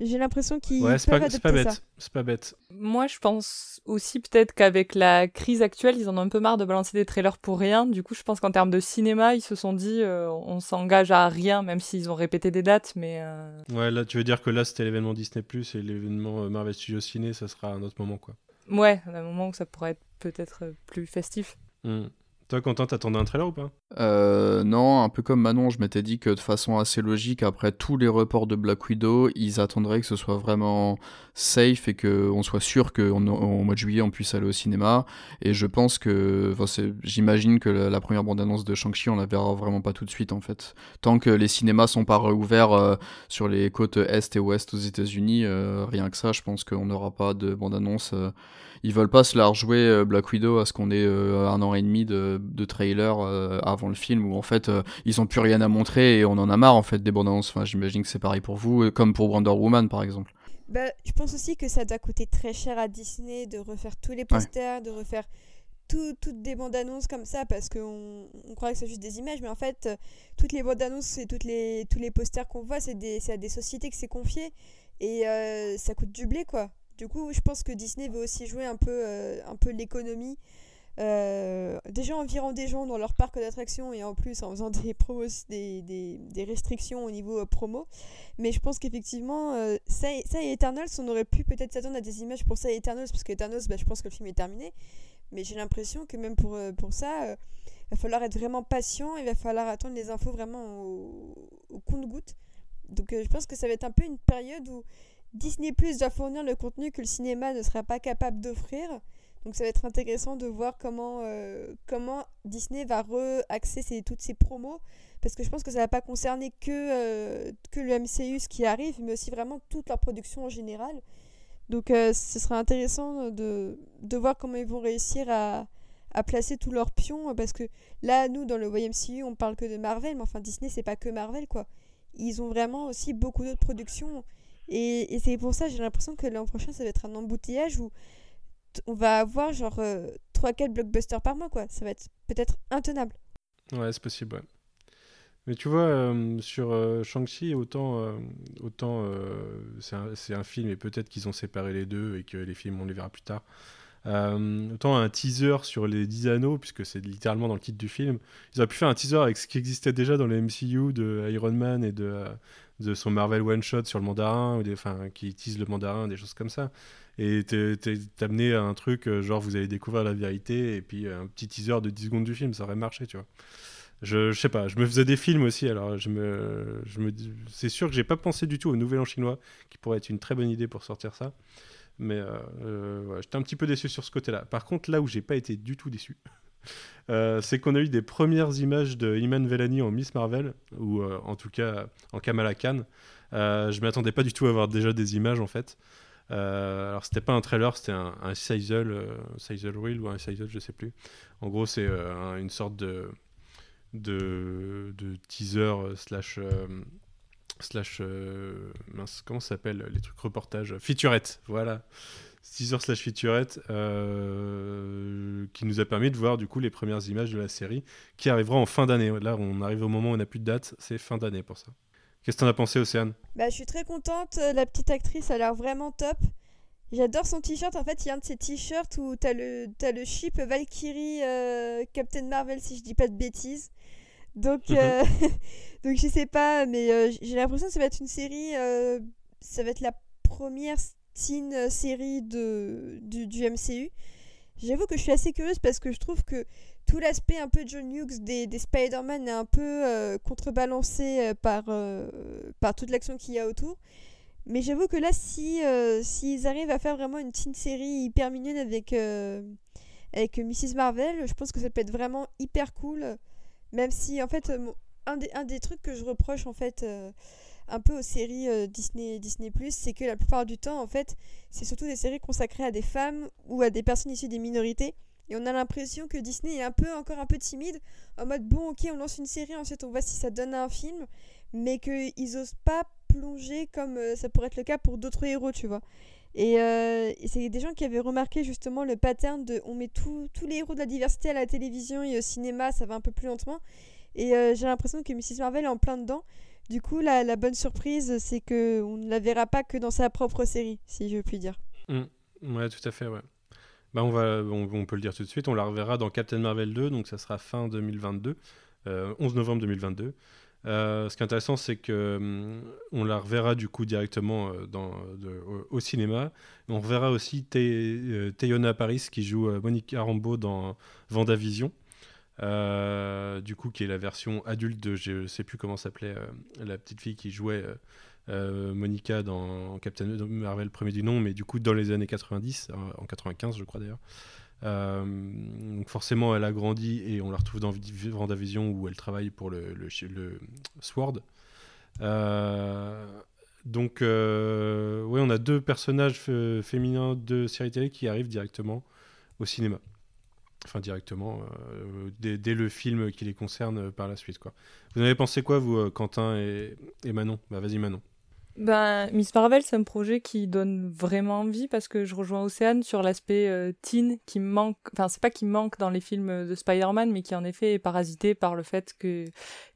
J'ai l'impression qu'ils ouais, peuvent pas, pas bête. C'est pas bête. Moi, je pense aussi peut-être qu'avec la crise actuelle, ils en ont un peu marre de balancer des trailers pour rien. Du coup, je pense qu'en termes de cinéma, ils se sont dit, euh, on s'engage à rien, même s'ils ont répété des dates. Mais euh, ouais, là, tu veux dire que là, c'était l'événement Disney Plus et l'événement euh, Marvel Studios Ciné, ça sera à un autre moment, quoi. Ouais, à un moment où ça pourrait être peut-être plus festif. Hmm. Toi, Quentin, t'attendais un trailer ou pas? Euh, Non, un peu comme Manon, je m'étais dit que de façon assez logique, après tous les reports de Black Widow, ils attendraient que ce soit vraiment safe et qu'on soit sûr qu'au mois de juillet, on puisse aller au cinéma. Et je pense que, j'imagine que la, première bande-annonce de Shang-Chi, on la verra vraiment pas tout de suite en fait. Tant que les cinémas sont pas réouverts euh, sur les côtes est et ouest aux États-Unis, euh, rien que ça, je pense qu'on n'aura pas de bande-annonce. Euh, ils veulent pas se la rejouer Black Widow à ce qu'on ait un an et demi de, de trailer euh, avant le film où en fait ils ont plus rien à montrer et on en a marre en fait des bandes annonces. Enfin, j'imagine que c'est pareil pour vous, comme pour Wonder Woman par exemple. Bah, je pense aussi que ça doit coûter très cher à Disney de refaire tous les posters, de refaire toutes des bandes annonces comme ça parce qu'on on croit que c'est juste des images, mais en fait, toutes les bandes annonces et toutes les, tous les posters qu'on voit, c'est à des sociétés que c'est confié et ça coûte du blé quoi. Du coup, je pense que Disney veut aussi jouer un peu, euh, un peu l'économie. Euh, déjà en virant des gens dans leur parc d'attractions et en plus en faisant des, promos, des, des, restrictions au niveau euh, promo. Mais je pense qu'effectivement, ça, ça et Eternals, on aurait pu peut-être s'attendre à des images pour ça et Eternals, parce que Eternals, bah, je pense que le film est terminé. Mais j'ai l'impression que même pour, pour ça, il va falloir être vraiment patient, il va falloir attendre les infos vraiment au, au compte-goutte. Donc je pense que ça va être un peu une période où Disney Plus doit fournir le contenu que le cinéma ne sera pas capable d'offrir. Donc ça va être intéressant de voir comment, euh, comment Disney va re-axer toutes ses promos. Parce que je pense que ça ne va pas concerner que, euh, que le MCU, ce qui arrive, mais aussi vraiment toute leur production en général. Donc euh, ce sera intéressant de, de, voir comment ils vont réussir à, à placer tous leurs pions. Parce que là, nous, dans le YMCU, on parle que de Marvel, mais enfin Disney, c'est pas que Marvel, quoi. Ils ont vraiment aussi beaucoup d'autres productions. Et, c'est pour ça, j'ai l'impression que l'an prochain, ça va être un embouteillage où on va avoir genre 3-4 euh, blockbusters par mois, quoi. Ça va être peut-être intenable. Ouais, c'est possible, ouais. Mais tu vois, euh, sur euh, Shang-Chi, autant, autant c'est un, un, film et peut-être qu'ils ont séparé les deux et que les films, on les verra plus tard. autant un teaser sur les 10 anneaux, puisque c'est littéralement dans le titre du film. Ils auraient pu faire un teaser avec ce qui existait déjà dans le MCU de Iron Man et de, de son Marvel One Shot sur le mandarin, ou enfin, qui utilise le mandarin, des choses comme ça. Et t'es amené à un truc, euh, genre vous allez découvrir la vérité, et puis un petit teaser de 10 secondes du film, ça aurait marché, tu vois. Je, je sais pas, je me faisais des films aussi, alors je me, je me, c'est sûr que j'ai pas pensé du tout au Nouvel An chinois, qui pourrait être une très bonne idée pour sortir ça. Mais euh, euh, j'étais un petit peu déçu sur ce côté-là. Par contre, là où j'ai pas été du tout déçu, Euh, c'est qu'on a eu des premières images de Iman Vellani en Miss Marvel, ou euh, en tout cas en Kamala Khan. Euh, je m'attendais pas du tout à avoir déjà des images en fait. Alors c'était pas un trailer, c'était un, un sizzle, sizzle reel ou un sizzle, je sais plus. En gros, c'est une sorte de, teaser slash slash mince, comment ça s'appelle les trucs reportages featurette, voilà teaser slash featurette euh, qui nous a permis de voir du coup les premières images de la série qui arrivera en fin d'année. Là, on arrive au moment où on n'a plus de date, c'est fin d'année pour ça. Qu'est-ce que t'en as pensé, Océane? Bah, je suis très contente. La petite actrice a l'air vraiment top. J'adore son t-shirt. En fait, il y a un de ces t-shirts où t'as le, as le chip Valkyrie euh, Captain Marvel, si je dis pas de bêtises. Donc, mhm. euh, donc je sais pas, mais j'ai l'impression que ça va être une série. ça va être la première teen série de, du, du MCU. J'avoue que je suis assez curieuse parce que je trouve que tout l'aspect un peu John Hughes des, des Spider-Man est un peu euh, contrebalancé euh, par, euh, par toute l'action qu'il y a autour. Mais j'avoue que là, si s'ils arrivent à faire vraiment une teen série hyper mignonne avec, avec Mrs. Marvel, je pense que ça peut être vraiment hyper cool. Même si, en fait, un des, un des trucs que je reproche, en fait, un peu aux séries euh, Disney Disney c'est que la plupart du temps en fait c'est surtout des séries consacrées à des femmes ou à des personnes issues des minorités et on a l'impression que Disney est un peu encore un peu timide en mode bon ok on lance une série ensuite on voit si ça donne un film mais qu'ils osent pas plonger comme euh, ça pourrait être le cas pour d'autres héros tu vois et, euh, et c'est des gens qui avaient remarqué justement le pattern de on met tous les héros de la diversité à la télévision et au cinéma ça va un peu plus lentement et j'ai l'impression que Mrs Marvel est en plein dedans du coup, la, la bonne surprise, c'est que on ne la verra pas que dans sa propre série, si je puis dire. Mmh. Ouais, tout à fait, ouais. Bah, on, va, on, peut le dire tout de suite, on la reverra dans Captain Marvel 2, donc ça sera fin 2022, 11 euh, novembre 2022. Euh, ce qui est intéressant, c'est que hum, on la reverra du coup directement euh, au, cinéma. On reverra aussi Tayona Paris qui joue Monica Rambeau dans Vendavision. du coup, qui est la version adulte de, je sais plus comment s'appelait la petite fille qui jouait Monica dans Captain Marvel premier du nom, mais du coup dans les années 90, en 95 je crois d'ailleurs. donc forcément, elle a grandi et on la retrouve dans Vendavision où elle travaille pour le, Sword. donc, oui, on a deux personnages féminins de série télé qui arrivent directement au cinéma. Enfin, directement, euh, dès, le film qui les concerne par la suite. Quoi. Vous en avez pensé quoi, vous, euh, Quentin et, et Manon? Bah, vas-y, Manon. Ben, Miss Marvel, c'est un projet qui donne vraiment envie parce que je rejoins Océane sur l'aspect euh, teen qui manque, enfin, c'est pas qui manque dans les films de Spider-Man, mais qui en effet est parasité par le fait que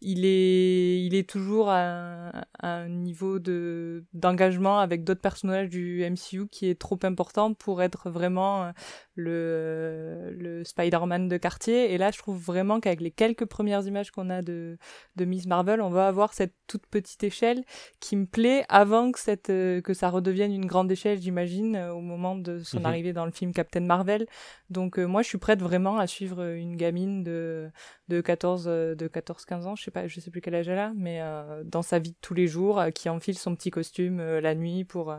il est, il est toujours à, un niveau de, d'engagement avec d'autres personnages du MCU qui est trop important pour être vraiment euh, le, le Spider-Man de quartier. Et là, je trouve vraiment qu'avec les quelques premières images qu'on a de, de Miss Marvel, on va avoir cette toute petite échelle qui me plaît avant que, cette, euh, que ça redevienne une grande échelle, j'imagine, euh, au moment de son mhm. arrivée dans le film Captain Marvel. Donc euh, moi, je suis prête vraiment à suivre une gamine de, de 14, de 14 15 ans, je sais pas, je sais plus quel âge elle a, mais dans sa vie de tous les jours, qui enfile son petit costume la nuit pour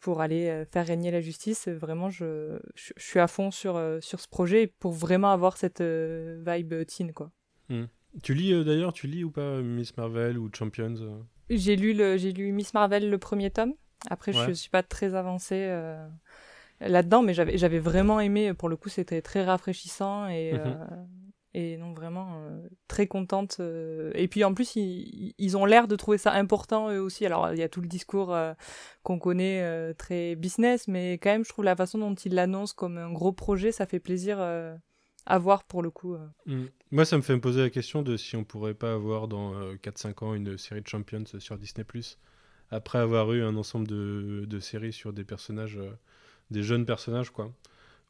pour aller faire régner la justice. Vraiment, je, je, suis à fond sur, sur ce projet pour vraiment avoir cette vibe teen, quoi. Hmm. Tu lis d'ailleurs, tu lis ou pas Miss Marvel ou Champions j'ai lu, le, j'ai lu Miss Marvel, le premier tome. Après, je suis pas très avancée euh, là-dedans, mais j'avais, j'avais vraiment aimé. Pour le coup, c'était très rafraîchissant et, mhm. euh, et non, vraiment euh, très contente. Et puis en plus, ils, ils ont l'air de trouver ça important eux aussi. Alors, il y a tout le discours qu'on connaît très business, mais quand même, je trouve la façon dont ils l'annoncent comme un gros projet, ça fait plaisir à voir pour le coup. Mm. Moi, ça me fait me poser la question de si on pourrait pas avoir dans 4-5 euh, ans une série de Champions sur Disney ⁇ après avoir eu un ensemble de, de séries sur des personnages, euh, des jeunes personnages, quoi.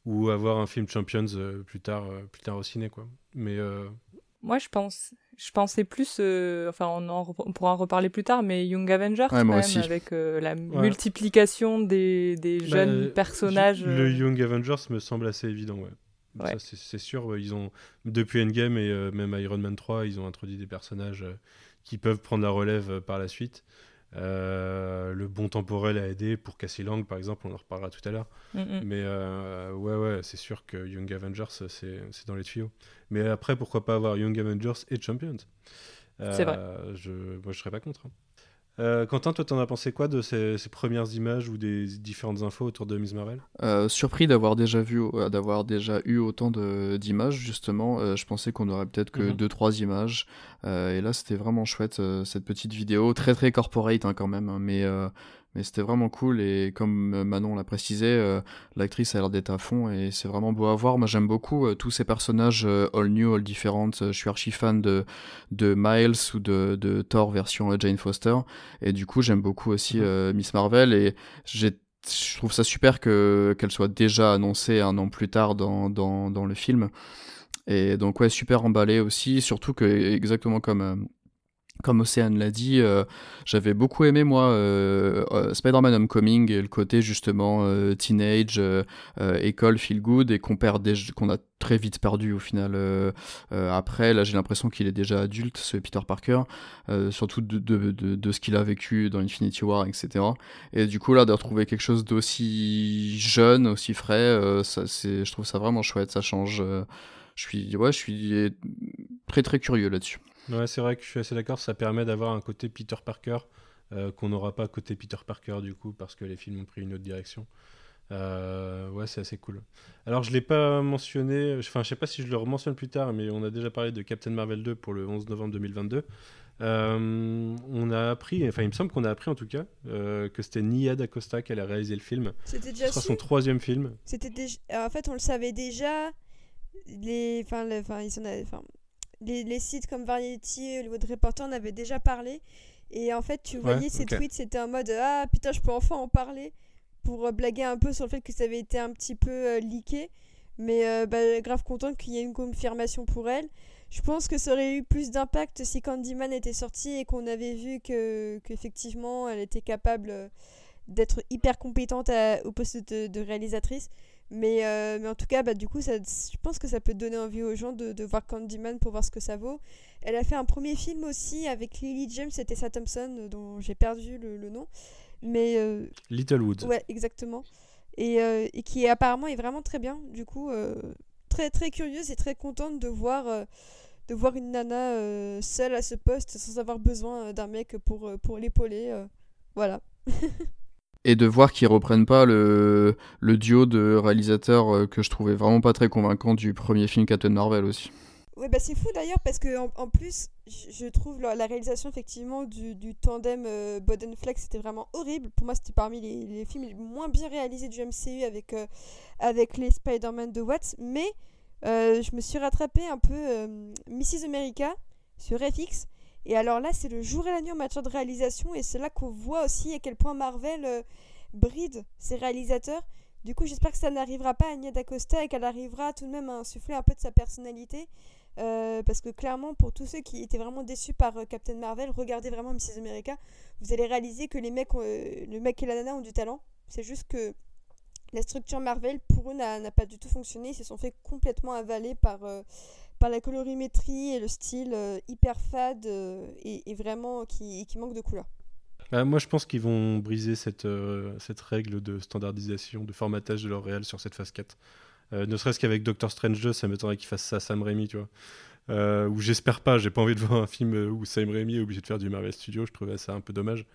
Ou avoir un film Champions euh, plus, tard, plus tard au ciné, quoi. Mais... Moi, je pense, je pensais plus, enfin, on, en, pourra en reparler plus tard, mais Young Avengers, quand même, avec la multiplication des, des bah, jeunes personnages. Le Young Avengers me semble assez évident, ouais. C'est sûr. Ils ont, depuis Endgame et euh, même Iron Man 3, ils ont introduit des personnages euh, qui peuvent prendre la relève euh, par la suite. le bon temporel a aidé pour Cassie Lang, par exemple, on en reparlera tout à l'heure. Mm, mm. Mais ouais, ouais, c'est sûr que Young Avengers, c'est dans les tuyaux. Mais après, pourquoi pas avoir Young Avengers et Champions? C'est vrai. Je, moi, je serais pas contre. Hein. Euh, Quentin, toi, t'en as pensé quoi de ces, premières images ou des différentes infos autour de Miss Marvel? Euh, Surpris d'avoir déjà vu, euh, d'avoir déjà eu autant d'images. Justement, je pensais qu'on aurait peut-être que 2 mhm. deux trois images. et là, c'était vraiment chouette cette petite vidéo, très très corporate hein, quand même, hein, mais mais c'était vraiment cool et comme euh, Manon l'a précisé, euh, l'actrice a l'air d'être à fond et c'est vraiment beau à voir. Moi j'aime beaucoup euh, tous ces personnages all new, all different. Je suis archi fan de, de Miles ou de, de Thor version Jane Foster et du coup j'aime beaucoup aussi mhm. Miss Marvel et j'ai je trouve ça super que qu'elle soit déjà annoncée un an plus tard dans, dans, dans le film. Et donc ouais, super emballé aussi, surtout que exactement comme comme Océane l'a dit, euh, j'avais beaucoup aimé moi euh, euh, Spider-Man Homecoming et le côté justement teenage, école, feel good et qu'on perd qu'on a très vite perdu au final. après, là j'ai l'impression qu'il est déjà adulte, ce Peter Parker, surtout de, de, de, ce qu'il a vécu dans Infinity War, etc. Et du coup là de retrouver quelque chose d'aussi jeune, aussi frais, ça, je trouve ça vraiment chouette, ça change. je suis, ouais, je suis très très curieux là-dessus. Ouais, c'est vrai que je suis assez d'accord, ça permet d'avoir un côté Peter Parker euh, qu'on n'aura pas côté Peter Parker du coup, parce que les films ont pris une autre direction. Euh, ouais, c'est assez cool. Alors, je ne l'ai pas mentionné, enfin, je sais pas si je le mentionne plus tard, mais on a déjà parlé de Captain Marvel 2 pour le 11 novembre 2022. Euh, on a appris, enfin, il me semble qu'on a appris en tout cas, que c'était Nia D'Acosta qui allait réaliser le film. C'était déjà Ce sera son troisième film. C'était déjà... En fait, on le savait déjà. Les... Enfin, le... enfin, ils en avaient les, sites comme Variety, Hollywood Reporter en avaient déjà parlé. Et en fait, tu voyais ces tweets, c'était en mode Ah putain, je peux enfin en parler. Pour euh, blaguer un peu sur le fait que ça avait été un petit peu euh, leaké. Mais euh, bah, grave content qu'il y ait une confirmation pour elle. Je pense que ça aurait eu plus d'impact si Candyman était sorti et qu'on avait vu que qu'effectivement elle était capable d'être hyper compétente au poste de, réalisatrice. Mais, euh, mais en tout cas, bah, du coup, ça, je pense que ça peut donner envie aux gens de, de, voir Candyman pour voir ce que ça vaut. Elle a fait un premier film aussi avec Lily James et Tessa Thompson, euh, dont j'ai perdu le, le, nom. Mais, euh... Little Woods. Ouais, exactement. Et, euh, et, qui apparemment est vraiment très bien. Du coup, très très curieuse et très contente de voir, de voir une nana seule à ce poste sans avoir besoin d'un mec pour, pour l'épauler. voilà. et de voir qu'ils reprennent pas le, duo de réalisateurs euh, que je trouvais vraiment pas très convaincant du premier film Captain Marvel aussi. Ouais, bah c'est fou d'ailleurs parce que en, plus, je trouve la, réalisation effectivement du, tandem euh, Boden-Flex c'était vraiment horrible. Pour moi, c'était parmi les, films les moins bien réalisés du MCU avec, euh, avec les Spider-Man de Watts. Mais euh, je me suis rattrapé un peu Mrs. America sur FX et alors là, c'est le jour et la nuit en matière de réalisation, et c'est là qu'on voit aussi à quel point Marvel euh, bride ses réalisateurs. Du coup, j'espère que ça n'arrivera pas à Nia D'Acosta et qu'elle arrivera tout de même à insuffler un peu de sa personnalité. Euh, parce que clairement, pour tous ceux qui étaient vraiment déçus par euh, Captain Marvel, regardez vraiment Mrs. America. Vous allez réaliser que les mecs, le mec et la nana ont du talent. C'est juste que la structure Marvel, pour eux, n'a pas du tout fonctionné. Ils se sont fait complètement avaler par par la colorimétrie et le style euh, hyper fade euh, et, vraiment qui, manque de couleur. Bah, moi, je pense qu'ils vont briser cette, euh, règle de standardisation, de formatage de leur réel sur cette phase 4. ne serait-ce qu'avec Doctor Strange 2, ça m'étonnerait qu'il fasse ça à Sam Raimi, tu vois. Ou j'espère pas, j'ai pas envie de voir un film où Sam Raimi est obligé de faire du Marvel Studios, je trouvais ça un peu dommage.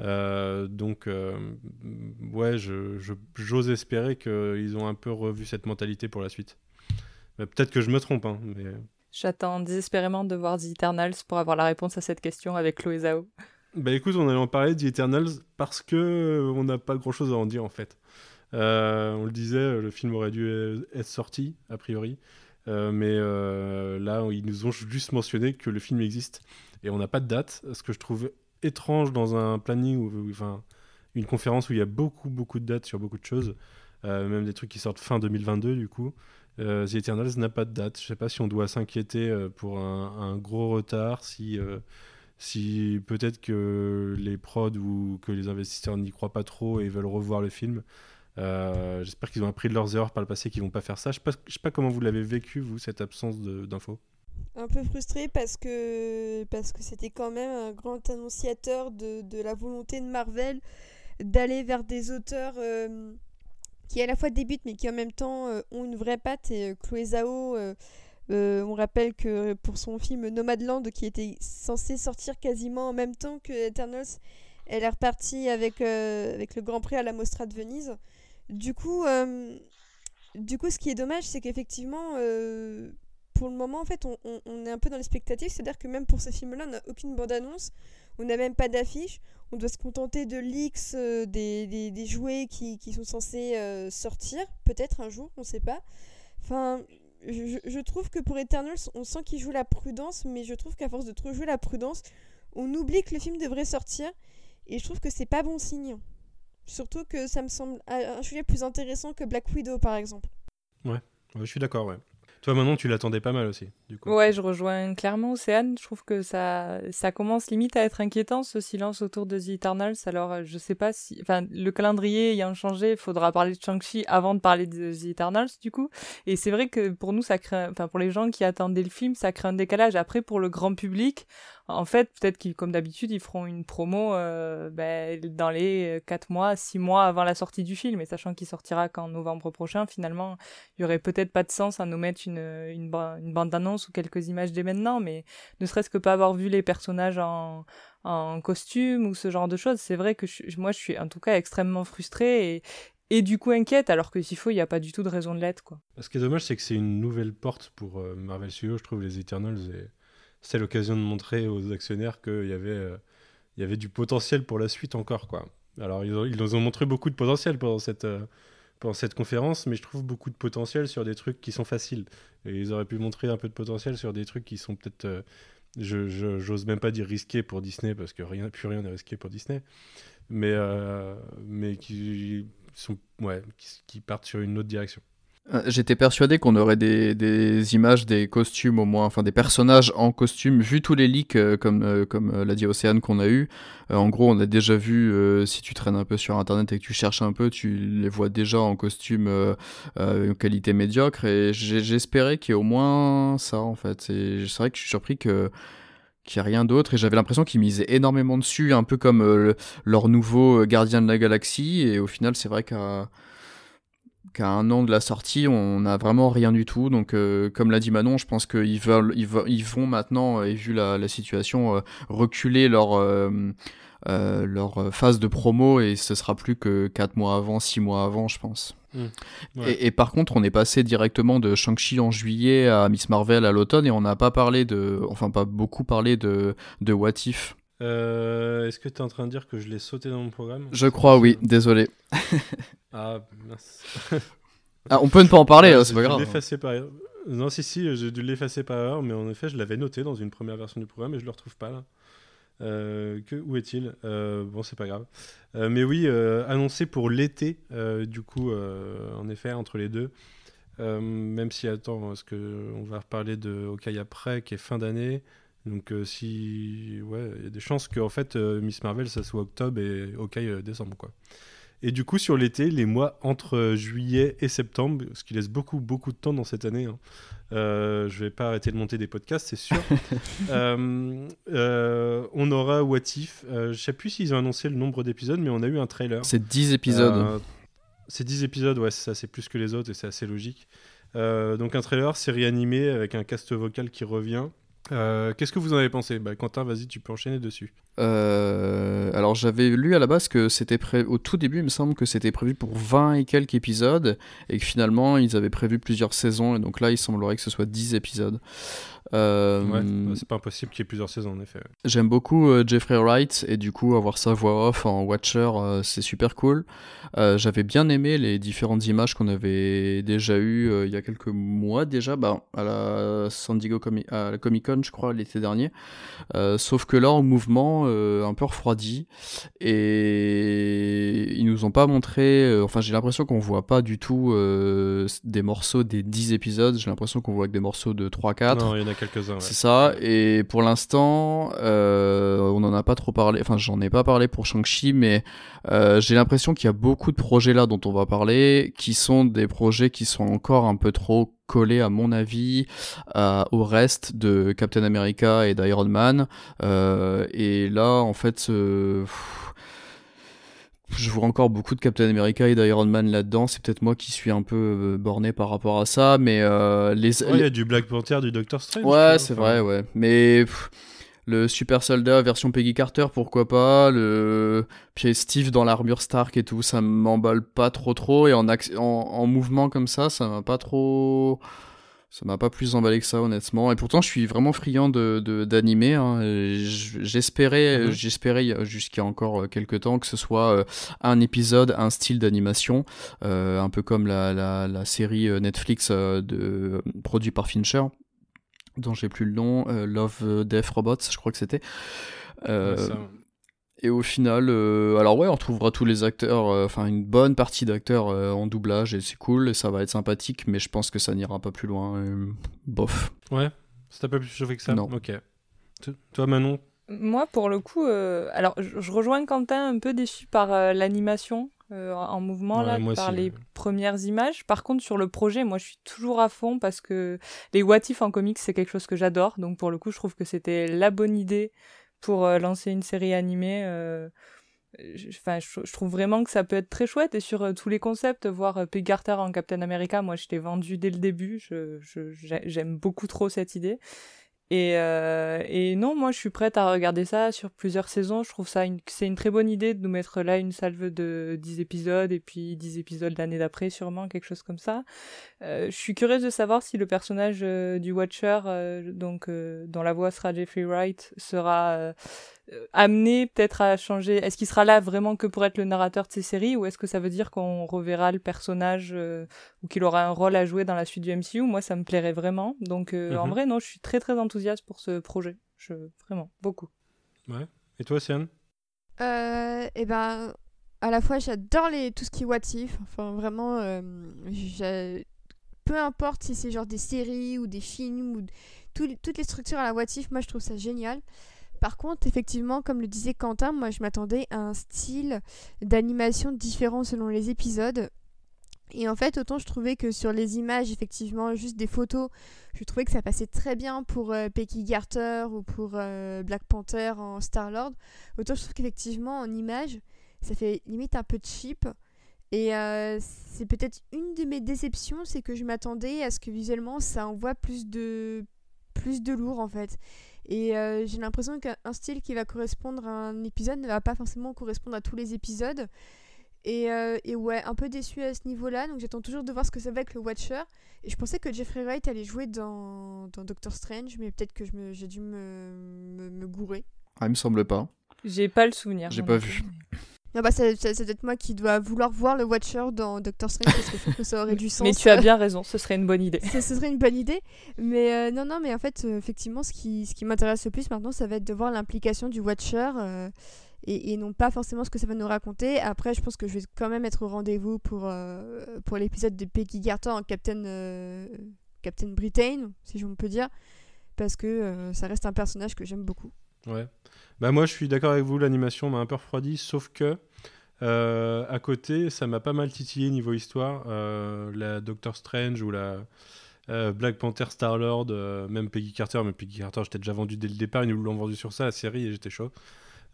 Donc, ouais, j'ose espérer qu'ils ont un peu revu cette mentalité pour la suite. Peut-être que je me trompe, hein, mais... J'attends désespérément de voir The Eternals pour avoir la réponse à cette question avec Chloé Zhao. Bah écoute, on allait en parler The Eternals parce que on n'a pas grand-chose à en dire en fait. Euh, on le disait, le film aurait dû être sorti, a priori. Euh, mais euh, là, ils nous ont juste mentionné que le film existe. Et on n'a pas de date, ce que je trouve étrange dans un planning, ou enfin, une conférence où il y a beaucoup, beaucoup de dates sur beaucoup de choses. même des trucs qui sortent fin 2022 du coup. Euh, The Eternals n'a pas de date. Je sais pas si on doit s'inquiéter euh, pour un, gros retard, si, euh, si peut-être que les prods ou que les investisseurs n'y croient pas trop et veulent revoir le film. Euh, J'espère qu'ils ont appris de leurs erreurs par le passé, qu'ils vont pas faire ça. Je je sais pas comment vous l'avez vécu, vous, cette absence d'infos. Un peu frustré parce que parce que c'était quand même un grand annonciateur de, la volonté de Marvel d'aller vers des auteurs qui à la fois débutent mais qui en même temps euh, ont une vraie patte. Et euh, Chloé Zhao, euh, on rappelle que pour son film Nomadland, qui était censé sortir quasiment en même temps que Eternals, elle est repartie avec, avec le Grand Prix à la Mostra de Venise. Du coup, du coup ce qui est dommage, c'est qu'effectivement, pour le moment, en fait, on, on, est un peu dans l'expectative. C'est-à-dire que même pour ce film-là, on n'a aucune bande-annonce, on n'a même pas d'affiche on doit se contenter de leaks euh, des, jouets qui, sont censés euh, sortir, peut-être un jour, on ne sait pas. Enfin, je, trouve que pour Eternals, on sent qu'il joue la prudence, mais je trouve qu'à force de trop jouer la prudence, on oublie que le film devrait sortir, et je trouve que c'est pas bon signe. Surtout que ça me semble un sujet plus intéressant que Black Widow, par exemple. Ouais je suis d'accord, ouais. Toi, maintenant, tu l'attendais pas mal aussi, du coup. Ouais, je rejoins clairement Océane. Je trouve que ça, ça commence limite à être inquiétant, ce silence autour de The Eternals. Alors, euh, je sais pas si... Enfin, le calendrier ayant changé, il faudra parler de Shang-Chi avant de parler de The Eternals, du coup. Et c'est vrai que pour nous, ça crée... Enfin, pour les gens qui attendaient le film, ça crée un décalage. Après, pour le grand public, en fait, peut-être qu'ils, comme d'habitude, ils feront une promo euh, ben, dans les 4 mois, 6 mois avant la sortie du film. Et sachant qu'il sortira qu'en novembre prochain, finalement, il y aurait peut-être pas de sens à nous mettre une, une, bande-annonce ou quelques images dès maintenant. Mais ne serait-ce que pas avoir vu les personnages en, en costume ou ce genre de choses, c'est vrai que moi, je suis en tout cas extrêmement frustrée et, du coup inquiète, alors que s'il faut, il n'y a pas du tout de raison de l'être. Ce qui est dommage, c'est que c'est une nouvelle porte pour euh, Marvel Studios, je trouve, les Eternals. Et c'était l'occasion de montrer aux actionnaires qu'il y avait, euh, il y avait du potentiel pour la suite encore. Quoi. Alors, ils, ont, ils nous ont montré beaucoup de potentiel pendant cette, euh, pendant cette conférence, mais je trouve beaucoup de potentiel sur des trucs qui sont faciles. Et ils auraient pu montrer un peu de potentiel sur des trucs qui sont peut-être. Euh, je, j'ose même pas dire risqués pour Disney, parce que rien, plus rien n'est risqué pour Disney, mais, mais qui, sont, ouais, qui partent sur une autre direction. Euh, j'étais persuadé qu'on aurait des, images, des costumes au moins, enfin des personnages en costume. Vu tous les leaks, euh, comme, euh, comme l'a dit Océane, qu'on a eu, en gros, on a déjà vu, si tu traînes un peu sur internet et que tu cherches un peu, tu les vois déjà en costume qualité médiocre. Et j'espérais qu'il y ait au moins ça, en fait. C'est vrai que je suis surpris que qu'il n'y a rien d'autre et j'avais l'impression qu'ils misaient énormément dessus un peu comme leur nouveau gardien de la galaxie et au final c'est vrai qu'à qu'à un an de la sortie, on n'a vraiment rien du tout. Donc, euh, comme l'a dit Manon, je pense qu'ils veulent, ils, ils, vont maintenant, et vu la, la situation, euh, reculer leur, euh, leur phase de promo et ce sera plus que 4 mois avant, 6 mois avant, je pense. Mmh. Et, et, par contre, on est passé directement de Shang-Chi en juillet à Miss Marvel à l'automne et on n'a pas parlé de, enfin pas beaucoup parlé de, de What If. Est-ce que tu es en train de dire que je l'ai sauté dans mon programme Je crois, oui, désolé. Ah, mince. ah, on peut ne pas en parler, hein, c'est pas grave. l'effacer par Non, si, si, j'ai dû l'effacer par erreur, mais en effet, je l'avais noté dans une première version du programme et je le retrouve pas là. Euh, que, où est-il? Euh, Bon, c'est pas grave. Euh, mais oui, annoncé pour l'été, du coup, en effet, entre les deux. même si, attends, parce que on va reparler de Hawkeye après, qui est fin d'année? Donc, si. Ouais, il y a des chances que, en fait, Miss Marvel, ça soit octobre et Hawkeye décembre, quoi. Et du coup, sur l'été, les mois entre juillet et septembre, ce qui laisse beaucoup, beaucoup de temps dans cette année. Hein. Euh, je vais pas arrêter de monter des podcasts, c'est sûr. Euh, euh, on aura What If. Euh, je sais plus s'ils ont annoncé le nombre d'épisodes, mais on a eu un trailer. C'est 10 épisodes. c'est 10 épisodes, ouais, ça, c'est plus que les autres et c'est assez logique. donc un trailer, série animée avec un cast vocal qui revient. Qu'est-ce que vous en avez pensé bah, Quentin, vas-y, tu peux enchaîner dessus. Euh, alors j'avais lu à la base que c'était au tout début, il me semble que c'était prévu pour 20 et quelques épisodes et que finalement ils avaient prévu plusieurs saisons et donc là il semblerait que ce soit 10 épisodes. Euh, ouais, bah, c'est pas impossible qu'il y ait plusieurs saisons en effet. J'aime beaucoup euh, Jeffrey Wright et du coup avoir sa voix off en Watcher c'est super cool. J'avais bien aimé les différentes images qu'on avait déjà eues il y a quelques mois déjà, bah, à la San Diego à la Comic Con je crois l'été dernier. sauf que là en mouvement euh, un peu refroidi et ils nous ont pas montré euh, enfin j'ai l'impression qu'on voit pas du tout euh, des morceaux des 10 épisodes j'ai l'impression qu'on voit que des morceaux de 3 4 non il y en a quelques-uns c'est ça et pour l'instant on en a pas trop parlé enfin j'en ai pas parlé pour Shang-Chi mais j'ai l'impression qu'il y a beaucoup de projets là dont on va parler qui sont des projets qui sont encore un peu trop collé à mon avis au reste de Captain America et d'Iron Man. Euh, et là en fait je vois encore beaucoup de Captain America et d'Iron Man là-dedans. C'est peut-être moi qui suis un peu euh, borné par rapport à ça, mais euh, les. Il y a du Black Panther, du Doctor Strange. Ouais, c'est vrai, ouais. Mais le super soldat version Peggy Carter, pourquoi pas, le pied Steve dans l'armure Stark et tout, ça m'emballe pas trop trop, et en, en, mouvement comme ça, ça m'a pas trop... Ça m'a pas plus emballé que ça, honnêtement. Et pourtant, je suis vraiment friand de, d'animé. Hein. J'espérais, mhm. j'espérais jusqu'à encore quelques temps que ce soit euh, un épisode, un style d'animation, euh, un peu comme la, la, la série euh, Netflix de, produit par Fincher dont j'ai plus le nom, euh, Love Death Robots, je crois que c'était. Euh, et au final, euh, alors ouais, on retrouvera tous les acteurs, enfin une bonne partie d'acteurs en doublage et c'est cool et ça va être sympathique, mais je pense que ça n'ira pas plus loin. bof. Ouais, ça t'a pas plus chauffé que ça Non. Ok. Toi, Manon Moi, pour le coup, alors je rejoins Quentin un peu déçu par l'animation. Euh, en mouvement là par les premières images. Par contre, sur le projet, moi, je suis toujours à fond parce que les what if en comics, c'est quelque chose que j'adore. Donc, pour le coup, je trouve que c'était la bonne idée pour euh, lancer une série animée. Euh, enfin, je, trouve vraiment que ça peut être très chouette et sur tous les concepts, voir Peggy Carter en Captain America, moi, je t'ai vendu dès le début. j'aime beaucoup trop cette idée. Et, euh, et, non, moi je suis prête à regarder ça sur plusieurs saisons. Je trouve ça c'est une très bonne idée de nous mettre là une salve de 10 épisodes et puis 10 épisodes l'année d'après, sûrement, quelque chose comme ça. Euh, je suis curieuse de savoir si le personnage euh, du Watcher, donc dont la voix sera Jeffrey Wright, sera amené peut-être à changer? Est-ce qu'il sera là vraiment que pour être le narrateur de ces séries ou est-ce que ça veut dire qu'on reverra le personnage euh, ou qu'il aura un rôle à jouer dans la suite du MCU Moi, ça me plairait vraiment. Donc, euh, en mhm. vrai, non, je suis très très enthousiaste pour ce projet. Je... Vraiment, beaucoup. Ouais. Et toi, Sian? Euh, Eh ben, à la fois, j'adore les... tout ce qui est what if. Enfin, vraiment, peu importe si c'est genre des séries ou des films ou toutes les structures à la what moi je trouve ça génial. Par contre, effectivement, comme le disait Quentin, moi je m'attendais à un style d'animation différent selon les épisodes. Et en fait, autant je trouvais que sur les images, effectivement, juste des photos, je trouvais que ça passait très bien pour euh, Garter ou pour euh, Black Panther en Star-Lord. Autant je trouve qu'effectivement, en images, ça fait limite un peu cheap. Et euh, c'est peut-être une de mes déceptions, c'est que je m'attendais à ce que visuellement ça envoie plus de, plus de lourd en fait. Et j'ai l'impression qu'un style qui va correspondre à un épisode ne va pas forcément correspondre à tous les épisodes. Euh, et, ouais, un peu déçu à ce niveau-là. Donc j'attends toujours de voir ce que ça va avec le Watcher. Et je pensais que Jeffrey Wright allait jouer dans, dans Doctor Strange, mais peut-être que j'ai dû me, me, gourer. Ah, il me semble pas. J'ai pas le souvenir. J'ai pas vu. Non, bah, c'est peut-être moi qui dois vouloir voir le Watcher dans Doctor Strange parce que je trouve que ça aurait du sens. mais tu as bien raison, ce serait une bonne idée. ce, serait une bonne idée. Mais euh, non, non, mais en fait, euh, effectivement, ce qui, ce qui m'intéresse le plus maintenant, ça va être de voir l'implication du Watcher et, non pas forcément ce que ça va nous raconter. Après, je pense que je vais quand même être au rendez-vous pour, euh, pour l'épisode de Peggy Garter en Captain, euh, Captain Britain, si je peux dire, parce que euh, ça reste un personnage que j'aime beaucoup. Ouais. Bah moi, je suis d'accord avec vous, l'animation m'a un peu refroidi, sauf que à côté, ça m'a pas mal titillé niveau histoire. la Doctor Strange ou la Black Panther Star-Lord, même Peggy Carter, mais Peggy Carter, j'étais déjà vendu dès le départ, ils nous l'ont vendu sur ça, la série, et j'étais chaud.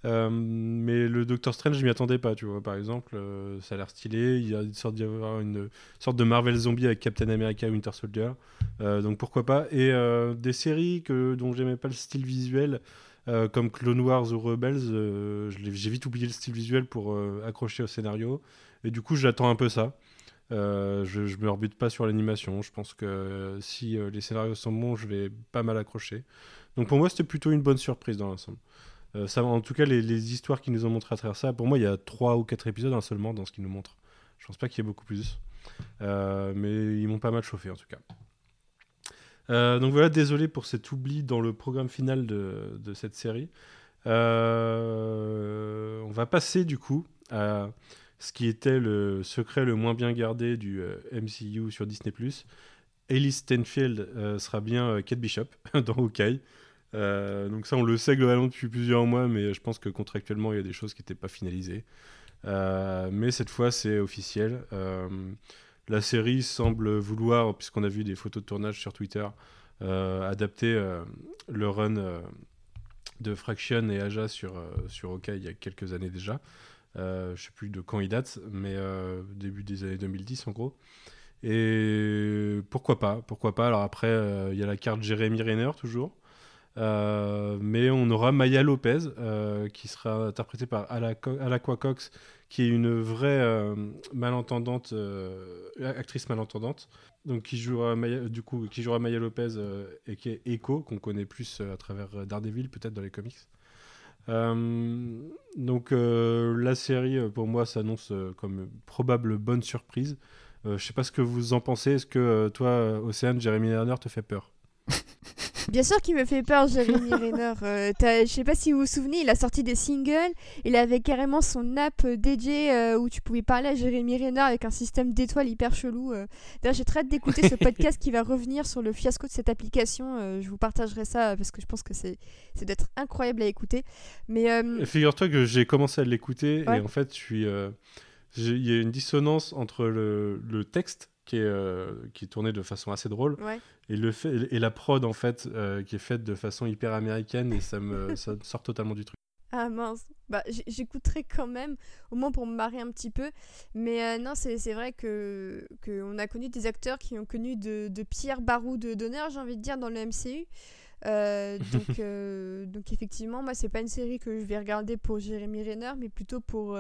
Euh, mais le Doctor Strange, je m'y attendais pas, tu vois. Par exemple, euh, ça a l'air stylé. Il y a une sorte une sorte de Marvel zombie avec Captain America, Winter Soldier. Euh, donc pourquoi pas. Et des séries que, dont j'aimais pas le style visuel, comme Clone Wars ou Rebels, j'ai vite oublié le style visuel pour accrocher au scénario. Et du coup, j'attends un peu ça. je, je me rebute pas sur l'animation. Je pense que si les scénarios sont bons, je vais pas mal accrocher. Donc pour moi, c'était plutôt une bonne surprise dans l'ensemble. Euh, en tout cas, les, histoires qui nous ont montré à travers ça, pour moi, il y a trois ou quatre épisodes hein, seulement dans ce qu'ils nous montrent. Je pense pas qu'il y ait beaucoup plus. Euh, mais ils m'ont pas mal chauffé en tout cas. Euh, donc voilà, désolé pour cet oubli dans le programme final de, cette série. on va passer du coup à ce qui était le secret le moins bien gardé du MCU sur Disney+. Ellie Stenfield sera bien Kate Bishop dans Hawkeye. Euh, donc ça, on le sait globalement depuis plusieurs mois, mais je pense que contractuellement, il y a des choses qui n'étaient pas finalisées. Euh, mais cette fois, c'est officiel. Euh, la série semble vouloir, puisqu'on a vu des photos de tournage sur Twitter, adapter le run de Fraction et Aja sur, sur OK il y a quelques années déjà. je ne sais plus de quand il date, mais début des années 2010 en gros. Et pourquoi pas Pourquoi pas Alors après, il y a la carte Jérémy Renner toujours. Euh, mais on aura Maya Lopez, euh, qui sera interprétée par Alaqua Cox, qui est une vraie euh, malentendante, actrice malentendante, donc qui jouera Maya, du coup, qui jouera Maya Lopez et qui est Echo, qu'on connaît plus à travers Daredevil, peut-être dans les comics. donc la série, pour moi, s'annonce comme probable bonne surprise. je sais pas ce que vous en pensez. Est-ce que toi, Océane, Jeremy Lerner te fait peur? Bien sûr qu'il me fait peur, Jeremy Renner. Euh, je sais pas si vous vous souvenez, il a sorti des singles. Il avait carrément son app euh, dédiée euh, où tu pouvais parler à Jeremy Renner avec un système d'étoiles hyper chelou. D'ailleurs, j'ai très hâte d'écouter ce podcast qui va revenir sur le fiasco de cette application. je vous partagerai ça parce que je pense que c'est d'être incroyable à écouter. Mais figure-toi que j'ai commencé à l'écouter et en fait, il y a une dissonance entre le, le texte qui est, euh, qui est tourné de façon assez drôle. Et, le fait, et la prod, en fait, euh, qui est faite de façon hyper américaine, et ça me, ça sort totalement du truc. Ah mince, bah, j'écouterai quand même, au moins pour me marrer un petit peu. Mais euh, non, c'est vrai que qu'on a connu des acteurs qui ont connu de, de pires barous d'honneur, j'ai envie de dire, dans le MCU. donc, donc effectivement, moi, c'est pas une série que je vais regarder pour Jérémy Renner, mais plutôt pour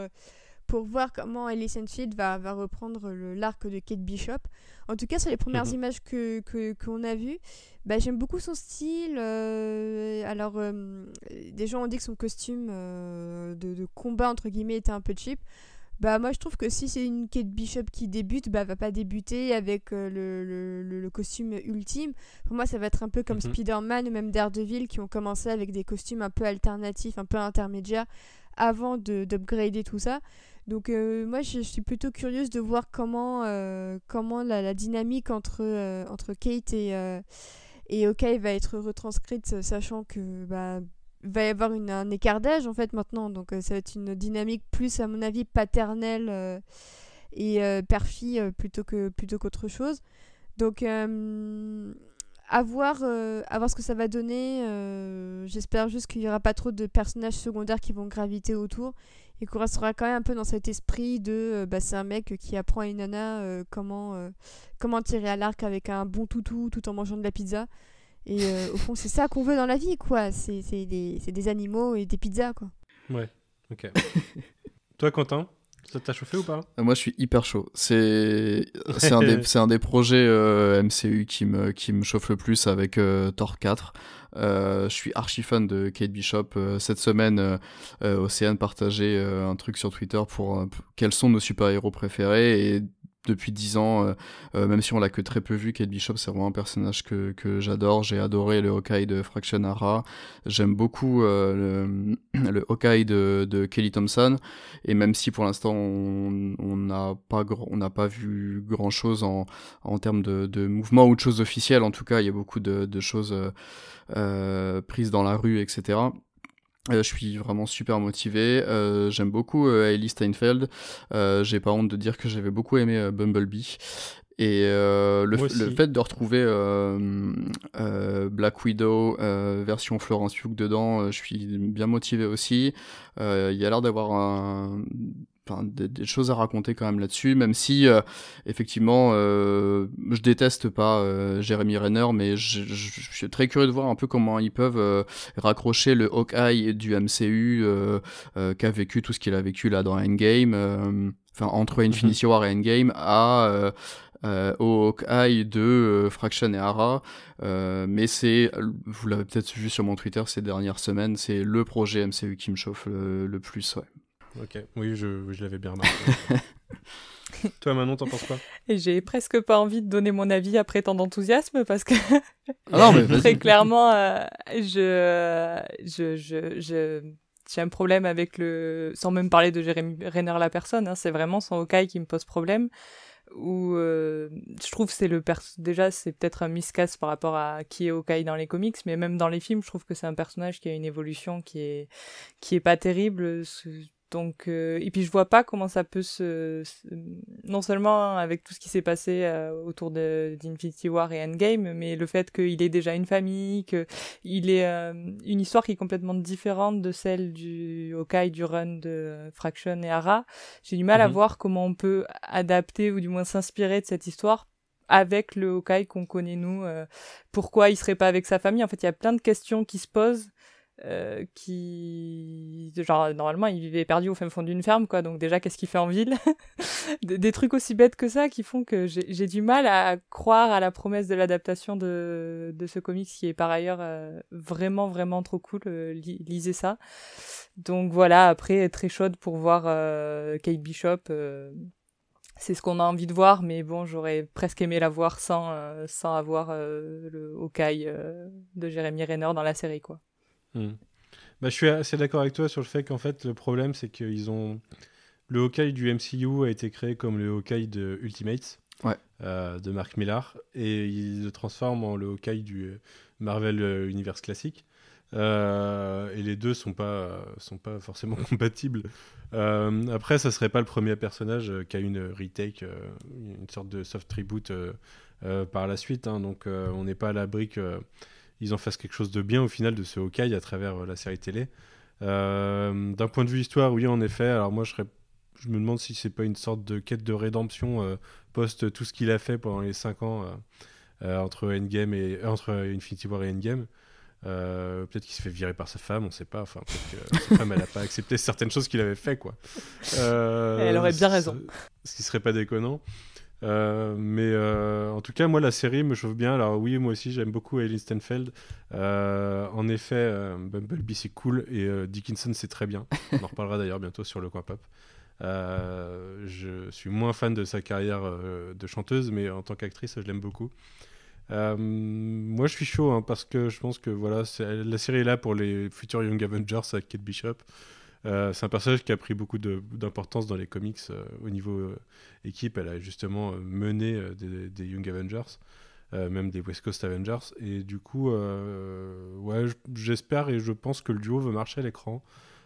pour voir comment Ellie Field va, va reprendre l'arc de Kate Bishop. En tout cas, sur les premières mhm. images que qu'on a vues, bah, j'aime beaucoup son style. Euh, alors, euh, des gens ont dit que son costume euh, de, combat, entre guillemets, était un peu cheap. Bah, moi, je trouve que si c'est une Kate Bishop qui débute, bah, va pas débuter avec le, le, le, costume ultime. Pour moi, ça va être un peu comme mhm. Spider-Man ou même Daredevil qui ont commencé avec des costumes un peu alternatifs, un peu intermédiaires avant d'upgrader tout ça. Donc moi je, suis plutôt curieuse de voir comment, comment la, dynamique entre, entre Kate et, et Hawkeye va être retranscrite, sachant que bah, va y avoir une, un écart d'âge en fait maintenant. Donc ça va être une dynamique plus à mon avis paternelle et père-fille plutôt que plutôt qu'autre chose. Donc à voir, euh, ce que ça va donner. Euh, j'espère juste qu'il n'y aura pas trop de personnages secondaires qui vont graviter autour et qu'on restera quand même un peu dans cet esprit de euh, bah, c'est un mec qui apprend à une nana comment, comment tirer à l'arc avec un bon toutou tout en mangeant de la pizza. Et au fond, c'est ça qu'on veut dans la vie, quoi. C'est des, des animaux et des pizzas, quoi. Ouais, ok. Toi, Quentin? Ça t'a chauffé ou pas? Moi, je suis hyper chaud. C'est c'est un, des, un des projets euh, MCU qui me, qui me chauffe le plus avec euh, Thor 4. Euh, je suis archi fan de Kate Bishop. cette semaine, Océane partageait un truc sur Twitter pour quels sont nos super-héros préférés et depuis dix ans, euh, euh, même si on l'a que très peu vu, Kate Bishop, c'est vraiment un personnage que, que j'adore. J'ai adoré le Hawkeye de Fraction Hara. J'aime beaucoup euh, le, le, de, de, Kelly Thompson. Et même si pour l'instant on n'a pas, on pas vu grand chose en, en termes de, de mouvement ou de choses officielles, en tout cas, il y a beaucoup de, de choses prises dans la rue, etc. Euh, je suis vraiment super motivé. Euh, J'aime beaucoup euh, Hailey Steinfeld. Euh, J'ai pas honte de dire que j'avais beaucoup aimé euh, Bumblebee. Et le, le, fait de retrouver Black Widow version Florence Pugh dedans, je suis bien motivé aussi. Il y a l'air d'avoir un des, choses à raconter quand même là-dessus, même si euh, effectivement euh, je déteste pas euh, Jeremy Renner, mais je, suis très curieux de voir un peu comment ils peuvent raccrocher le Hawkeye du MCU qu'a vécu tout ce qu'il a vécu là dans Endgame, enfin entre mhm. Infinity War et Endgame à au Hawkeye de Fraction et Hara, mais c'est, vous l'avez peut-être vu sur mon Twitter ces dernières semaines, c'est le projet MCU qui me chauffe le, le plus, ouais. Ok, oui, je, je l'avais bien remarqué. Toi, Manon, t'en penses quoi? J'ai presque pas envie de donner mon avis après tant d'enthousiasme parce que ah non, mais très clairement, euh, je, je, je, je j'ai un problème avec le, sans même parler de Jérémy Renner la personne, hein, c'est vraiment son Hawkeye qui me pose problème. Où euh, je trouve c'est le déjà c'est peut-être un miscast par rapport à qui est Hawkeye dans les comics, mais même dans les films, je trouve que c'est un personnage qui a une évolution qui est qui est pas terrible. Donc, euh, et puis je vois pas comment ça peut se, non seulement avec tout ce qui s'est passé euh, autour de d'Infinity War et Endgame, mais le fait qu'il ait déjà une famille, qu'il ait euh, une histoire qui est complètement différente de celle du Hawkeye du run de Fraction et Hara. J'ai du mal à mhm. voir comment on peut adapter ou du moins s'inspirer de cette histoire avec le Hawkeye qu'on connaît nous. pourquoi il serait pas avec sa famille En fait, il y a plein de questions qui se posent euh, qui genre normalement il vivait perdu au fin fond d'une ferme quoi. Donc déjà qu'est-ce qu'il fait en ville? Des, trucs aussi bêtes que ça qui font que j'ai du mal à croire à la promesse de l'adaptation de, de ce comics qui est par ailleurs euh, vraiment vraiment trop cool. Euh, lisez ça. Donc voilà. Après très chaude pour voir Kate Bishop c'est ce qu'on a envie de voir, mais bon, j'aurais presque aimé la voir sans, sans avoir le Hawkeye de Jeremy Renner dans la série, quoi. Hmm. Bah, je suis assez d'accord avec toi sur le fait qu'en fait, le problème, c'est qu'ils ont. Le Hawkeye du MCU a été créé comme le Hawkeye de Ultimates. Euh, de Mark Millar et ils le transforment en le Hawkeye du Marvel euh, Universe classique. Euh, et les deux sont pas sont pas forcément compatibles. après, ça serait pas le premier personnage qui a une retake, une sorte de soft tribute par la suite. Hein. donc, on n'est pas à l'abri que ils en fassent quelque chose de bien au final de ce Hawkeye à travers euh, la série télé. Euh, d'un point de vue histoire, oui, en effet. Alors moi, je, serais, je me demande si c'est pas une sorte de quête de rédemption euh, post tout ce qu'il a fait pendant les 5 ans entre Endgame et entre Infinity War et Endgame. peut-être qu'il se fait virer par sa femme, on sait pas. Enfin, peut-être que sa femme, elle a pas accepté certaines choses qu'il avait fait, quoi. elle aurait bien raison. Ce qui serait pas déconnant. Euh, mais euh, en tout cas, moi, la série me chauffe bien. Alors oui, moi aussi, j'aime beaucoup Ellie Stenfeld. Euh, en effet, Bumblebee, c'est cool. Et Dickinson, c'est très bien. On en reparlera d'ailleurs bientôt sur le coin pop. je suis moins fan de sa carrière de chanteuse, mais en tant qu'actrice, je l'aime beaucoup. moi, je suis chaud hein, parce que je pense que voilà, la série est là pour les futurs Young Avengers avec Kate Bishop. Euh, c'est un personnage qui a pris beaucoup d'importance dans les comics au niveau équipe. Elle a justement mené des, Young Avengers, même des West Coast Avengers. Et du coup, j'espère et je pense que le duo veut marcher à l'écran.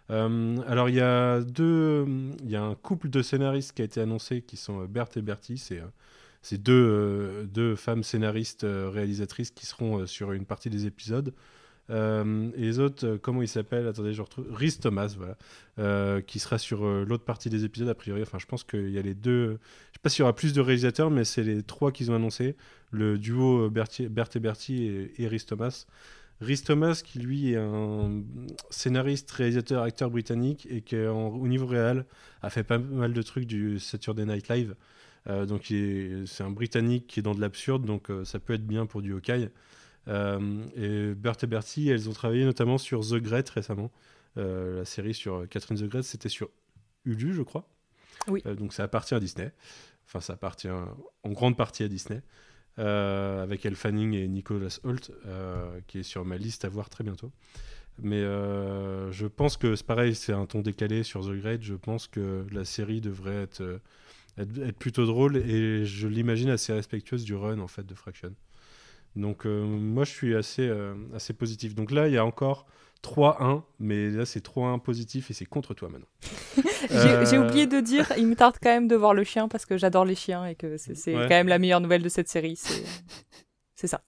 alors il y a deux, il y a un couple de scénaristes qui a été annoncé qui sont Berthe et Bertie. C'est deux, femmes scénaristes réalisatrices qui seront sur une partie des épisodes. Euh, et les autres, euh, comment ils s'appellent? Attendez, je retrouve. Rhys Thomas, voilà. Euh, qui sera sur l'autre partie des épisodes, a priori. Enfin, je pense qu'il y a les deux. Je sais pas s'il y aura plus de réalisateurs, mais c'est les trois qu'ils ont annoncé. Le duo Berthe et Bertie et, et Rhys Thomas. Rhys Thomas, qui lui est un scénariste, réalisateur, acteur britannique et qui, au niveau réel, a fait pas mal de trucs du Saturday Night Live. donc, c'est un britannique qui est dans de l'absurde, donc ça peut être bien pour du Hawkeye. Euh, et Bert et Bertie, elles ont travaillé notamment sur The Great récemment. Euh, la série sur Catherine The Great, c'était sur Hulu, je crois. Oui. Euh, donc ça appartient à Disney. Enfin, ça appartient en grande partie à Disney. avec Elle Fanning et Nicholas Holt, qui est sur ma liste à voir très bientôt. Mais je pense que c'est pareil, c'est un ton décalé sur The Great. Je pense que la série devrait être, être, être plutôt drôle et je l'imagine assez respectueuse du run en fait de Fraction. Donc euh, moi je suis assez, euh, assez positif. Donc là il y a encore 3-1, mais là c'est 3-1 positif et c'est contre toi maintenant. J'ai euh, oublié de dire, il me tarde quand même de voir le chien parce que j'adore les chiens et que c'est quand même la meilleure nouvelle de cette série. C'est ça.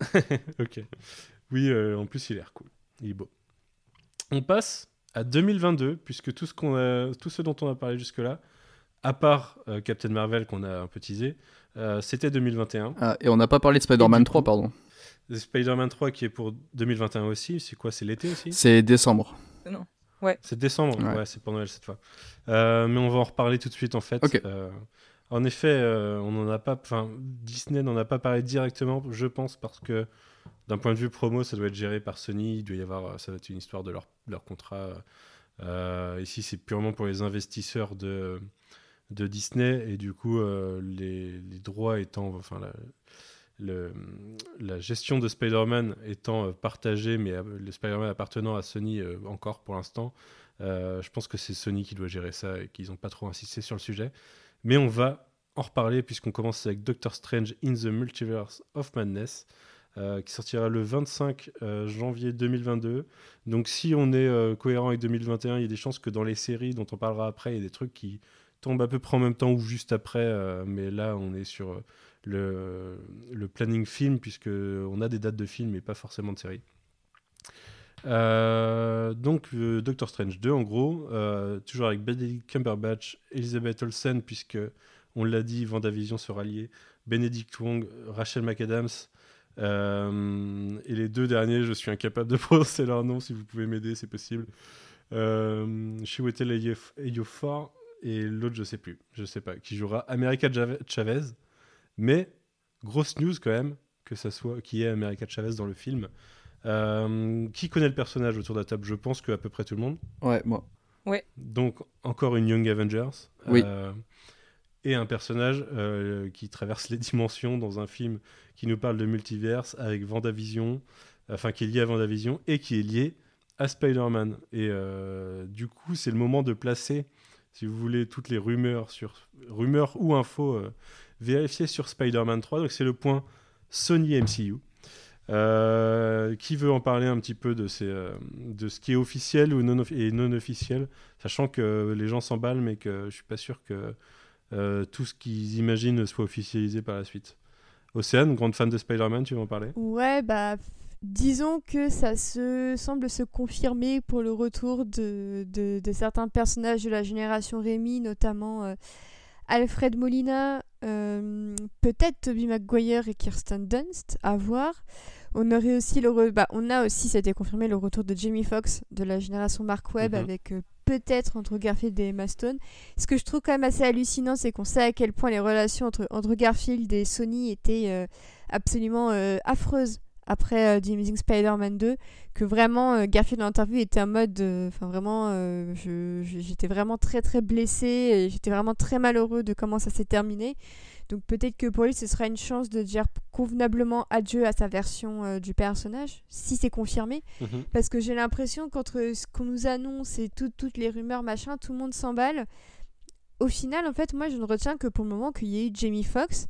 ok. Oui, en plus il a l'air cool. Il est beau. On passe à 2022, puisque tout ce, qu'on a, tout ce dont on a parlé jusque-là, à part Captain Marvel qu'on a un peu teasé, euh, c'était 2021. Ah, et on n'a pas parlé de Spider-Man 3, pardon. Spider-Man 3 qui est pour 2021 aussi. C'est quoi C'est l'été aussi? C'est décembre. Non. Ouais. C'est décembre, ouais, c'est pour Noël cette fois. Euh, mais on va en reparler tout de suite en fait. Euh, en effet, on n'en a pas, enfin Disney n'en a pas parlé directement, je pense, parce que d'un point de vue promo, ça doit être géré par Sony. Il doit y avoir, ça va être une histoire de leur, leur contrat. ici, c'est purement pour les investisseurs de de Disney et du coup euh, les, droits étant enfin la, gestion de Spider-Man étant euh, partagée mais le Spider-Man appartenant à Sony euh, encore pour l'instant je pense que c'est Sony qui doit gérer ça et qu'ils n'ont pas trop insisté sur le sujet mais on va en reparler puisqu'on commence avec Doctor Strange in the Multiverse of Madness qui sortira le 25 janvier 2022. Donc si on est cohérent avec 2021, il y a des chances que dans les séries dont on parlera après, il y ait des trucs qui à peu près en même temps ou juste après, euh, mais là on est sur euh, le, planning film, puisque on a des dates de film et pas forcément de série. Euh, donc Doctor Strange 2 en gros, toujours avec Benedict Cumberbatch, Elizabeth Olsen, puisque on l'a dit, Vendavision sera lié, Benedict Wong, Rachel McAdams, et les deux derniers, je suis incapable de prononcer leur nom, si vous pouvez m'aider, c'est possible. Euh, Chiwetel Ejiofor et l'autre, je sais plus, je sais pas, qui jouera America Chavez. Mais grosse news quand même que ça soit qui est America Chavez dans le film. Euh, qui connaît le personnage autour de la table? Je pense que à peu près tout le monde. Ouais, moi. Ouais. Donc encore une Young Avengers. Oui. Euh, et un personnage euh, qui traverse les dimensions dans un film qui nous parle de multiverse avec Vendavision, enfin qui est lié à Vendavision et qui est lié à Spider-Man. Et du coup, c'est le moment de placer si vous voulez toutes les rumeurs sur rumeurs ou infos euh, sur Spider-Man 3. Donc c'est le point Sony MCU. Euh, qui veut en parler un petit peu de, ces, euh, de ce qui est officiel ou non et non officiel, sachant que les gens s'emballent, mais que je suis pas sûr que tout ce qu'ils imaginent soit officialisé par la suite. Océane, grande fan de Spider-Man, tu veux en parler? Ouais, bah Disons que ça se semble se confirmer pour le retour de, de, certains personnages de la génération Rémi, notamment euh, Alfred Molina, euh, peut-être Toby Maguire et Kirsten Dunst, à voir. On aurait aussi le bah, on a aussi, ça a été confirmé, le retour de Jamie Foxx de la génération Mark Webb mhm. avec euh, peut-être entre Garfield et Emma Stone. Ce que je trouve quand même assez hallucinant, c'est qu'on sait à quel point les relations entre, entre Garfield et Sony étaient absolument affreuses après The Amazing Spider-Man 2 que vraiment Garfield dans l'interview était en mode enfin vraiment j'étais vraiment très très blessée j'étais vraiment très malheureux de comment ça s'est terminé donc peut-être que pour lui, ce sera une chance de dire convenablement adieu à sa version euh, du personnage, si c'est confirmé. Mhm. Parce que j'ai l'impression qu'entre ce qu'on nous annonce et toutes les rumeurs, machin, tout le monde s'emballe. Au final, en fait, moi, je ne retiens que pour le moment qu'il y ait eu Jamie Foxx,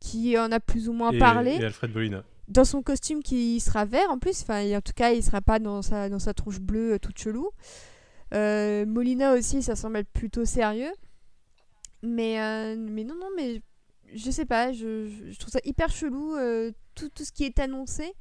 qui en a plus ou moins parlé. Et Alfred Bolina. Dans son costume qui sera vert en plus, enfin, en tout cas, il sera pas dans sa, dans sa tronche bleue euh, toute chelou. Euh, Molina aussi, ça semble être plutôt sérieux. Mais, mais non, non, mais je sais pas, je, trouve ça hyper chelou, euh, tout, tout, ce qui est annoncé.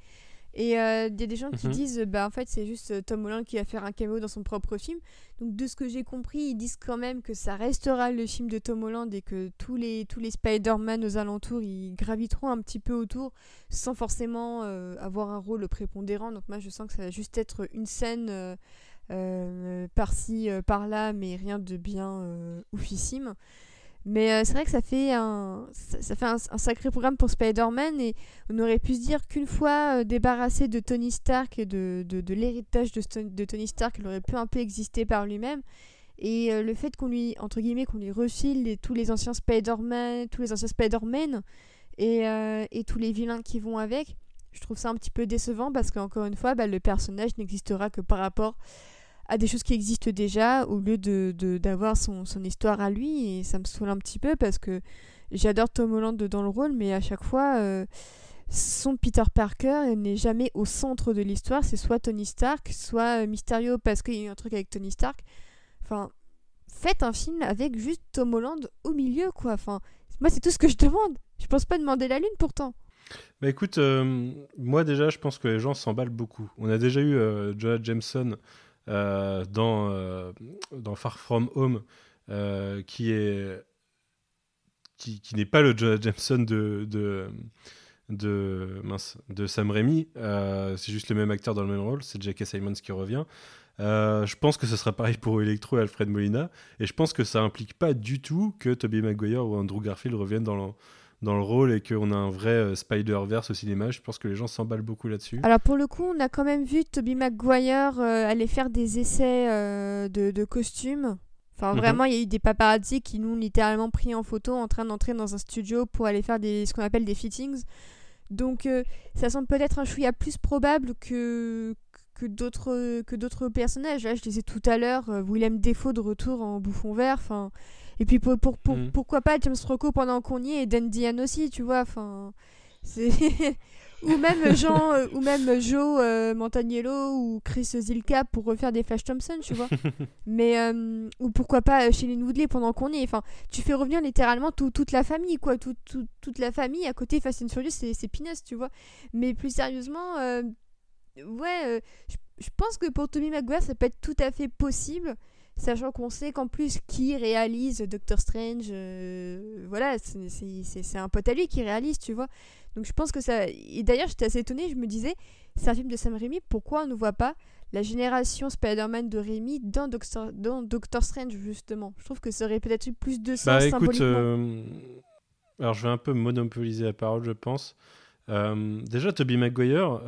Et euh, il y a des gens qui mhm. disent, bah en fait, c'est juste euh, Tom Holland qui va faire un cameo dans son propre film. Donc, de ce que j'ai compris, ils disent quand même que ça restera le film de Tom Holland et que tous les, tous les Spider-Man aux alentours, ils graviteront un petit peu autour sans forcément avoir un rôle prépondérant. Donc, moi, je sens que ça va juste être une scène par-ci, par-là, mais rien de bien oufissime. Mais euh, c'est vrai que ça fait un, ça, fait un, sacré programme pour Spider-Man et on aurait pu se dire qu'une fois euh, débarrassé de Tony Stark et de, de, l'héritage de, de, Tony Stark, il aurait pu un peu exister par lui-même. Et euh, le fait qu'on lui, entre guillemets, qu'on lui refile tous les anciens Spider-Man, tous les anciens Spider-Man et, et, tous les vilains qui vont avec, je trouve ça un petit peu décevant parce qu'encore une fois, bah, le personnage n'existera que par rapport à des choses qui existent déjà au lieu de, d'avoir son, son, histoire à lui et ça me saoule un petit peu parce que j'adore Tom Holland dans le rôle mais à chaque fois euh, son Peter Parker n'est jamais au centre de l'histoire. C'est soit Tony Stark soit euh, Mysterio parce qu'il y a eu un truc avec Tony Stark. Enfin faites un film avec juste Tom Holland au milieu quoi. Enfin moi c'est tout ce que je demande. Je pense pas demander la lune pourtant. Bah écoute, euh, moi déjà, je pense que les gens s'emballent beaucoup. On a déjà eu Jonah Jameson euh, dans, euh, dans Far From Home, euh, qui est qui, n'est pas le Jonah Jameson de, de, de Sam Raimi. c'est juste le même acteur dans le même rôle. C'est J.K. Simons qui revient. je pense que ce sera pareil pour Electro et Alfred Molina. Et je pense que ça implique pas du tout que Tobey Maguire ou Andrew Garfield reviennent dans le, dans le rôle et qu'on a un vrai euh, Spider-Verse au cinéma. Je pense que les gens s'emballent beaucoup là-dessus. Alors pour le coup, on a quand même vu Tobey Maguire euh, aller faire des essais euh, de, de, costumes. Enfin, mhm. vraiment, il y a eu des paparazzi qui nous ont littéralement pris en photo en train d'entrer dans un studio pour aller faire des, ce qu'on appelle des fittings. Donc, ça semble peut-être un chouïa plus probable que, que d'autres personnages. Là, je disais tout à l'heure, Willem Defoe de retour en bouffon vert. Enfin, et puis pour, pour, pour, mm. pourquoi pas James Rocco pendant qu'on y est et Dan Diane aussi, tu vois. Enfin, ou même Jean euh, ou même Joe euh, Montagnello ou Chris Zilka pour refaire des Flash Thompson, tu vois. Mais euh, ou pourquoi pas Shailene Woodley pendant qu'on y est. Enfin, tu fais revenir littéralement toute la famille, quoi. Tout, toute la famille à côté Fast and Furious, c'est pinasse, tu vois. Mais plus sérieusement, ouais, je pense que pour Tommy Maguire, ça peut être tout à fait possible sachant qu'on sait qu'en plus qui réalise Doctor Strange, euh, voilà, c'est un pote à lui qui réalise, tu vois. Donc je pense que ça... Et d'ailleurs j'étais assez étonnée, je me disais, c'est un film de Sam Raimi, pourquoi on ne voit pas la génération Spider-Man de Raimi dans Doctor, dans Doctor Strange, justement? Je trouve que ça aurait peut-être eu plus de sens bah, écoute, euh, Alors je vais un peu monopoliser la parole, je pense. Euh, déjà, Tobey Maguire...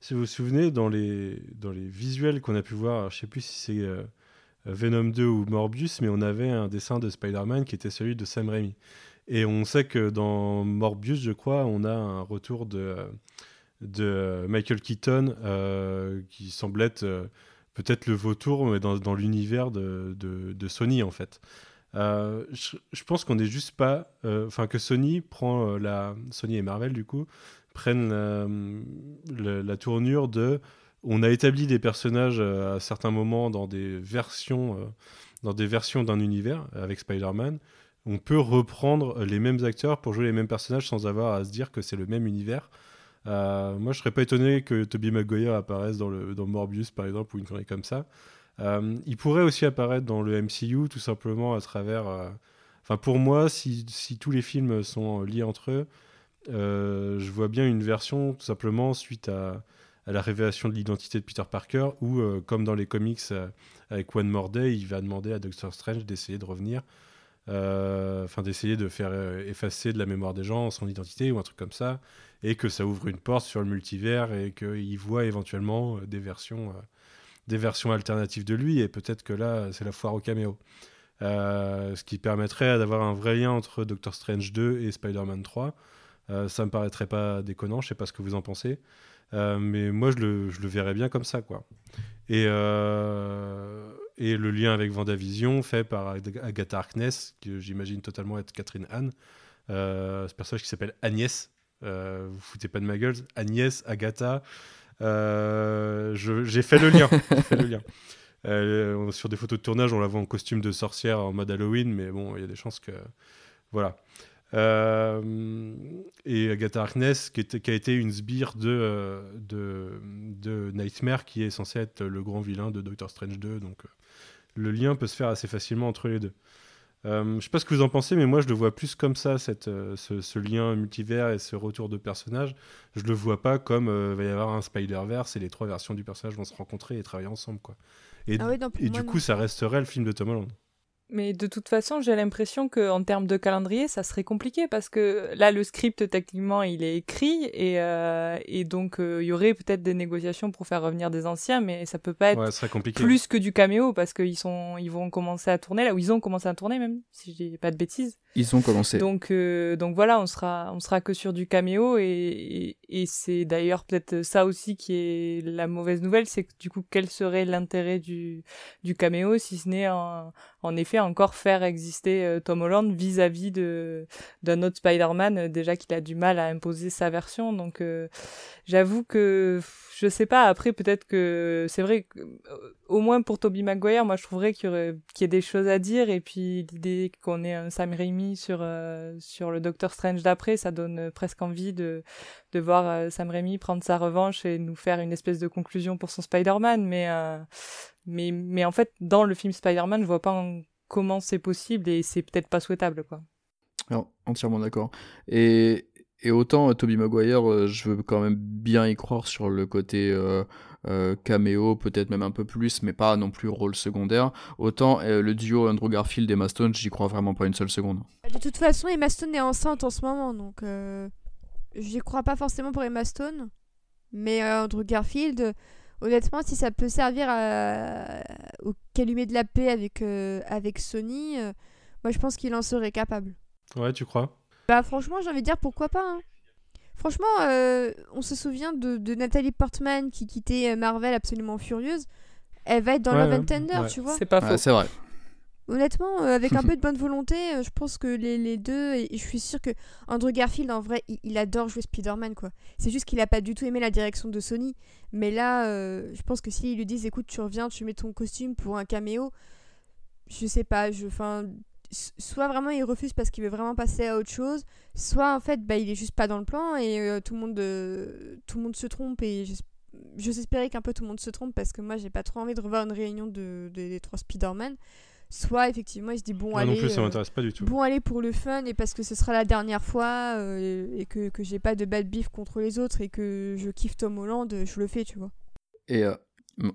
Si vous vous souvenez, dans les, dans les visuels qu'on a pu voir, je sais plus si c'est Venom 2 ou Morbius, mais on avait un dessin de Spider-Man qui était celui de Sam Raimi. Et on sait que dans Morbius, je crois, on a un retour de, de Michael Keaton euh, qui semble être euh, peut-être le vautour, mais dans, dans l'univers de, de, Sony en fait. Euh, je, pense qu'on n'est juste pas. Enfin, que Sony prend la. Sony et Marvel, du coup, prennent la tournure de on a établi des personnages euh, à certains moments dans des versions euh, dans des versions d'un univers avec Spider-Man. On peut reprendre les mêmes acteurs pour jouer les mêmes personnages sans avoir à se dire que c'est le même univers. Euh, moi, je serais pas étonné que Tobey Maguire apparaisse dans, le, dans Morbius, par exemple, ou une connerie comme ça. il pourrait aussi apparaître dans le MCU, tout simplement à travers. Enfin, pour moi, si, si, tous les films sont liés entre eux, je vois bien une version tout simplement suite à à la révélation de l'identité de Peter Parker, ou euh, comme dans les comics euh, avec One More Day, il va demander à Doctor Strange d'essayer de revenir enfin d'essayer de faire effacer de la mémoire des gens son identité ou un truc comme ça, et que ça ouvre une porte sur le multivers et qu'il voit éventuellement des versions, des versions alternatives de lui, et peut-être que là, c'est la foire au caméo. ce qui permettrait d'avoir un vrai lien entre Doctor Strange 2 et Spider-Man 3. ça me paraîtrait pas déconnant, je sais pas ce que vous en pensez. Euh, mais moi, je le, je le, verrais bien comme ça, quoi. Et, euh, et le lien avec Vendavision, fait par Agatha Harkness, que j'imagine totalement être Catherine Anne, euh, ce personnage qui s'appelle Agnès. Euh, vous foutez pas de ma gueule, Agnès, Agatha. J'ai fait le lien. fait le lien. sur des photos de tournage, on la voit en costume de sorcière en mode Halloween, mais bon, il y a des chances que. Voilà. Euh, et Agatha Harkness, qui, qui, a été une sbire de, euh, de, de, Nightmare, qui est censé être le grand vilain de Doctor Strange 2. Donc euh, le lien peut se faire assez facilement entre les deux. Euh, je sais pas ce que vous en pensez, mais moi je le vois plus comme ça, cette, ce, ce, lien multivers et ce retour de personnage. Je le vois pas comme il va y avoir un Spider-Verse et les trois versions du personnage vont se rencontrer et travailler ensemble. Quoi. Et, ah et du coup, ça resterait le film de Tom Holland. Mais de toute façon, j'ai l'impression qu'en termes de calendrier, ça serait compliqué parce que là, le script, techniquement, il est écrit et, euh, et donc euh, il y aurait peut-être des négociations pour faire revenir des anciens, mais ça peut pas être plus que du caméo parce qu'ils sont, ils vont commencer à tourner là où ils ont commencé à tourner même, si je dis pas de bêtises. Ils ont commencé. Donc, euh, donc voilà, on sera, on sera que sur du caméo et, et, c'est d'ailleurs peut-être ça aussi qui est la mauvaise nouvelle, c'est que du coup, quel serait l'intérêt du, du caméo si ce n'est en, en effet encore faire exister euh, Tom Holland vis-à-vis d'un autre Spider-Man, euh, déjà qu'il a du mal à imposer sa version. Donc j'avoue que je sais pas. Après, peut-être que c'est vrai que, au moins pour Toby Maguire, moi je trouverais qu'il y, ait des choses à dire. Et puis l'idée qu'on ait un Sam Raimi sur euh, sur le Doctor Strange d'après, ça donne presque envie de de voir euh, Sam Raimi prendre sa revanche et nous faire une espèce de conclusion pour son Spider-Man. Mais mais mais en fait, dans le film Spider-Man, je vois pas comment c'est possible et c'est peut-être pas souhaitable, quoi. Alors, entièrement d'accord. Et et autant euh, Toby Maguire, euh, je veux quand même bien y croire sur le côté euh, caméo, peut-être même un peu plus, mais pas non plus rôle secondaire. Autant le duo Andrew Garfield et Emma Stone, j'y crois vraiment pas une seule seconde. De toute façon, Emma Stone est enceinte en ce moment, donc j'y crois pas forcément pour Emma Stone. Mais Andrew Garfield, honnêtement, si ça peut servir à... au calumet de la paix avec, avec Sony, moi je pense qu'il en serait capable. Ouais, tu crois? Bah franchement, j'ai envie de dire pourquoi pas. Hein. Franchement, euh, on se souvient de, de, Nathalie Portman qui quittait euh, Marvel absolument furieuse. Elle va être dans Love and Tender, tu vois. C'est pas faux. c'est vrai. Honnêtement, euh, avec un peu de bonne volonté, je pense que les, les deux, et je suis sûre que Andrew Garfield, en vrai, il, adore jouer Spider-Man, quoi. C'est juste qu'il a pas du tout aimé la direction de Sony. Mais là, je pense que s'ils lui disent, écoute, tu reviens, tu mets ton costume pour un caméo, je sais pas, je, enfin, soit vraiment il refuse parce qu'il veut vraiment passer à autre chose, soit en fait bah, il est juste pas dans le plan et euh, tout, le monde, euh, tout le monde se trompe et j'ose espérer qu'un peu tout le monde se trompe parce que moi j'ai pas trop envie de revoir une réunion de, des trois Spider-Man. Soit effectivement il se dit bon allez, non plus, ça euh, pas du tout. bon allez pour le fun et parce que ce sera la dernière fois et que, que j'ai pas de bad beef contre les autres et que je kiffe Tom Holland, je le fais tu vois. Et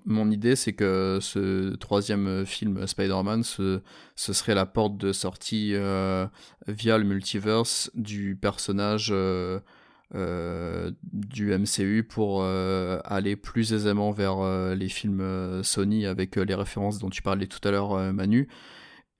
mon idée, c'est que ce troisième euh, film Spider-Man, ce, serait la porte de sortie euh, via le multiverse du personnage euh, du MCU pour aller plus aisément vers les films Sony avec les références dont tu parlais tout à l'heure, Manu.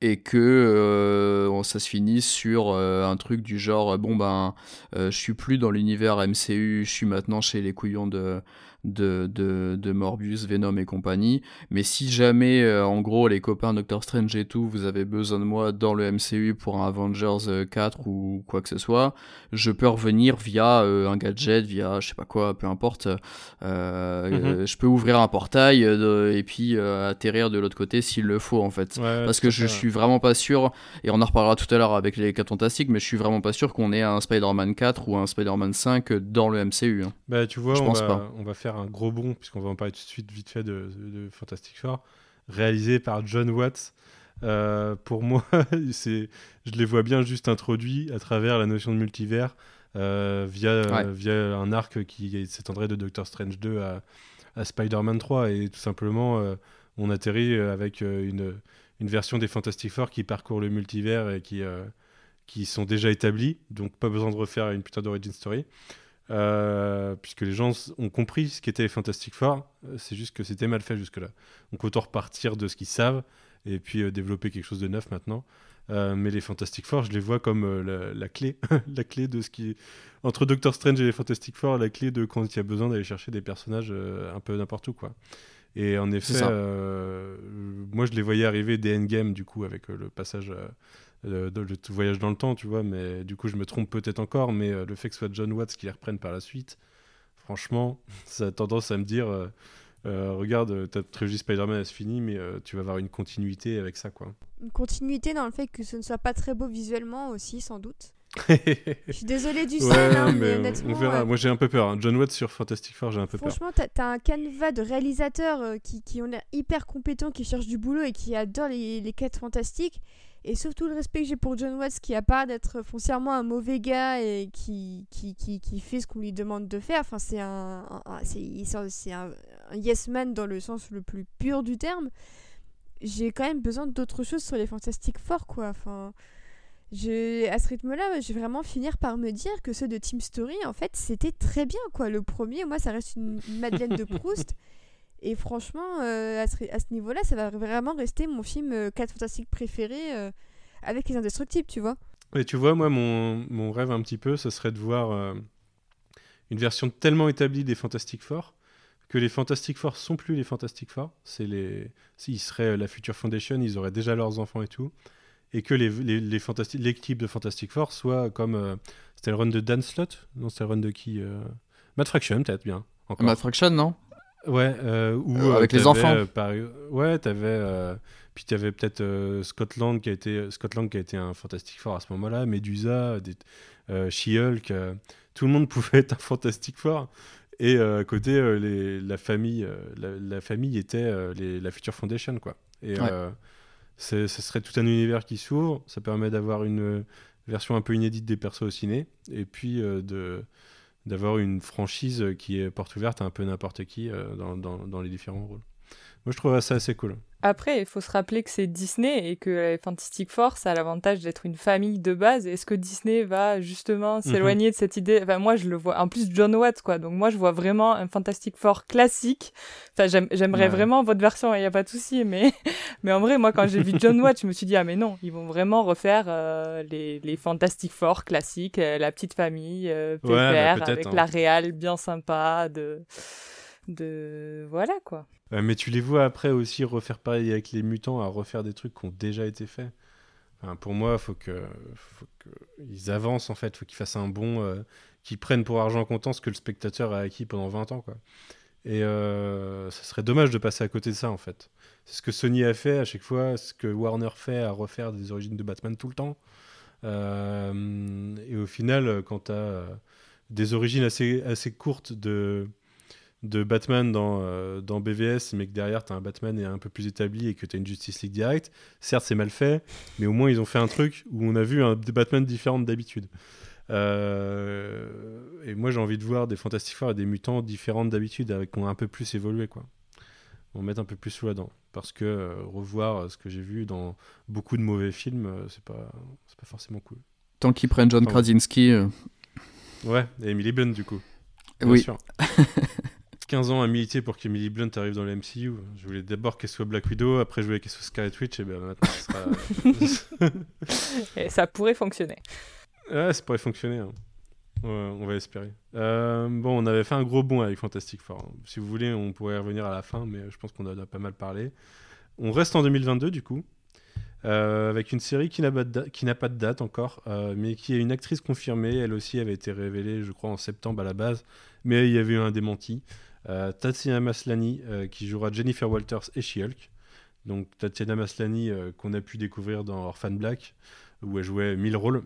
Et que ça se finisse sur un truc du genre bon ben je suis plus dans l'univers MCU, je suis maintenant chez les couillons de, de, de, de, Morbius, Venom et compagnie. Mais si jamais, euh, en gros, les copains Doctor Strange et tout, vous avez besoin de moi dans le MCU pour un Avengers 4 euh, ou quoi que ce soit, je peux revenir via euh, un gadget, via je sais pas quoi, peu importe. Mhm. Je peux ouvrir un portail et puis atterrir de l'autre côté s'il le faut, en fait. Parce que je suis vraiment pas sûr, et on en reparlera tout à l'heure avec les 4 fantastiques, mais je suis vraiment pas sûr qu'on ait un Spider-Man 4 ou un Spider-Man 5 dans le MCU. Hein. Bah, tu vois, je on, pense va, pas. on va faire un gros bond, puisqu'on va en parler tout de suite vite fait de, Fantastic Four, réalisé par John Watts. Euh, pour moi, c'est, je les vois bien juste introduits à travers la notion de multivers euh, via, via un arc qui s'étendrait de Doctor Strange 2 à, à Spider-Man 3. Et tout simplement, euh, on atterrit avec une, une version des Fantastic Four qui parcourt le multivers et qui, qui sont déjà établis, donc pas besoin de refaire une putain d'origin story. Puisque les gens ont compris ce qu'était les Fantastic Four, c'est juste que c'était mal fait jusque-là. Donc autant repartir de ce qu'ils savent et puis développer quelque chose de neuf maintenant. Euh, mais les Fantastic Four, je les vois comme euh, la, clé, la clé de ce qui entre Doctor Strange et les Fantastic Four, la clé de quand il y a besoin d'aller chercher des personnages euh, un peu n'importe où quoi. Et en effet, moi je les voyais arriver des Endgame du coup avec le passage le voyage dans le temps, tu vois, mais du coup je me trompe peut-être encore, mais le fait que ce soit John Watts qui les reprenne par la suite, franchement, ça a tendance à me dire euh, regarde, ta trilogie Spider-Man elle se finit, mais euh, tu vas avoir une continuité avec ça, quoi. Une continuité dans le fait que ce ne soit pas très beau visuellement aussi, sans doute. je suis désolée du ouais, hein, mais, honnêtement. On verra. Moi j'ai un peu peur. Hein. John Watts sur Fantastic Four, j'ai un peu peur. Franchement, t'as as un canevas de réalisateurs euh, qui, qui ont l'air hyper compétents, qui cherchent du boulot et qui adorent les, les quêtes fantastiques. Et surtout le respect que j'ai pour John Watts, qui a pas d'être foncièrement un mauvais gars et qui, qui, qui, qui fait ce qu'on lui demande de faire. Enfin, c'est un, c'est un, un, yes man dans le sens le plus pur du terme. J'ai quand même besoin d'autre chose sur les Fantastiques forts, quoi. Enfin, je, à ce rythme-là, je vais vraiment finir par me dire que ceux de Team Story, en fait, c'était très bien, quoi. Le premier, moi, ça reste une Madeleine de Proust. Et franchement, euh, à ce, niveau-là, ça va vraiment rester mon film 4 euh, fantastiques préféré euh, avec les indestructibles, tu vois. Et tu vois, moi, mon, mon, rêve un petit peu, ce serait de voir une version tellement établie des Fantastic Four que les Fantastic Four sont plus les Fantastic Four. C'est les, s'ils seraient la Future Foundation, ils auraient déjà leurs enfants et tout, et que les, les, les l'équipe de Fantastic Four soit comme c'était le run de Dan Slott, non, c'était le run de qui Matt Fraction, peut-être bien. Encore. Matt Fraction, non? Ouais, euh, ou euh, avec les enfants. Euh, par... Ouais, t'avais. Puis tu avais peut-être Scotland qui a été Scotland qui a été un fantastique fort à ce moment-là, Medusa, des... She-Hulk, tout le monde pouvait être un fantastique fort. Et à côté, les... la famille, la... famille était les... la Future Foundation, quoi. Et ce serait tout un univers qui s'ouvre. Ça permet d'avoir une version un peu inédite des persos au ciné, et puis de d'avoir une franchise qui est porte ouverte à un peu n'importe qui euh, dans, dans, dans, les différents rôles. Moi, je trouve ça assez cool. Après, il faut se rappeler que c'est Disney et que Fantastic Four, ça a l'avantage d'être une famille de base. Est-ce que Disney va justement mhm. s'éloigner de cette idée? Enfin, moi, je le vois. En plus, John Watts, quoi. Donc, moi, je vois vraiment un Fantastic Four classique. Enfin, j'aimerais vraiment votre version, il n'y a pas de souci. Mais, mais en vrai, moi, quand j'ai vu John Watts, je me suis dit, ah, mais non, ils vont vraiment refaire euh, les, les Fantastic Four classiques, euh, la petite famille, euh, bah, avec hein. la réal bien sympa, de de voilà quoi. Mais tu les vois après aussi refaire pareil avec les mutants, à refaire des trucs qui ont déjà été faits. pour moi, faut que faut qu'ils avancent en fait, faut qu'ils fassent un bon, euh, qu'ils prennent pour argent comptant ce que le spectateur a acquis pendant 20 ans quoi. Et euh, ça serait dommage de passer à côté de ça en fait. C'est ce que Sony a fait à chaque fois, ce que Warner fait à refaire des origines de Batman tout le temps. Euh, et au final, quand tu as des origines assez, assez courtes de, de Batman dans, euh, dans BVS, mais que derrière, tu as un Batman un peu plus établi et que tu as une Justice League direct. Certes, c'est mal fait, mais au moins, ils ont fait un truc où on a vu un, des Batman différents d'habitude. Euh, et moi, j'ai envie de voir des Fantastic Four et des mutants différents d'habitude, avec qu'on a un peu plus évolué, quoi. On met un peu plus sous la dent. Parce que euh, revoir ce que j'ai vu dans beaucoup de mauvais films, c'est pas, pas forcément cool. Tant qu'ils prennent John Krasinski. Ouais, et Emily Blunt, du coup. Bien oui. Sûr. 15 ans à militer pour qu'Emily Blunt arrive dans le MCU. Je voulais d'abord qu'elle soit Black Widow, après je voulais qu'elle soit Scarlet Witch, et bien maintenant sera. et ça pourrait fonctionner. Ouais, ça pourrait fonctionner. Hein. on va espérer. Euh, bon, on avait fait un gros bond avec Fantastic Four. Si vous voulez, on pourrait revenir à la fin, mais je pense qu'on a, a pas mal parlé. On reste en 2022 du coup. Euh, avec une série qui n'a pas, pas, de date encore, euh, mais qui est une actrice confirmée. Elle aussi avait été révélée, je crois, en septembre à la base, mais il y avait eu un démenti. Euh, Tatiana Maslany, qui jouera Jennifer Walters et She-Hulk. Donc Tatiana Maslany, qu'on a pu découvrir dans Orphan Black, où elle jouait mille rôles.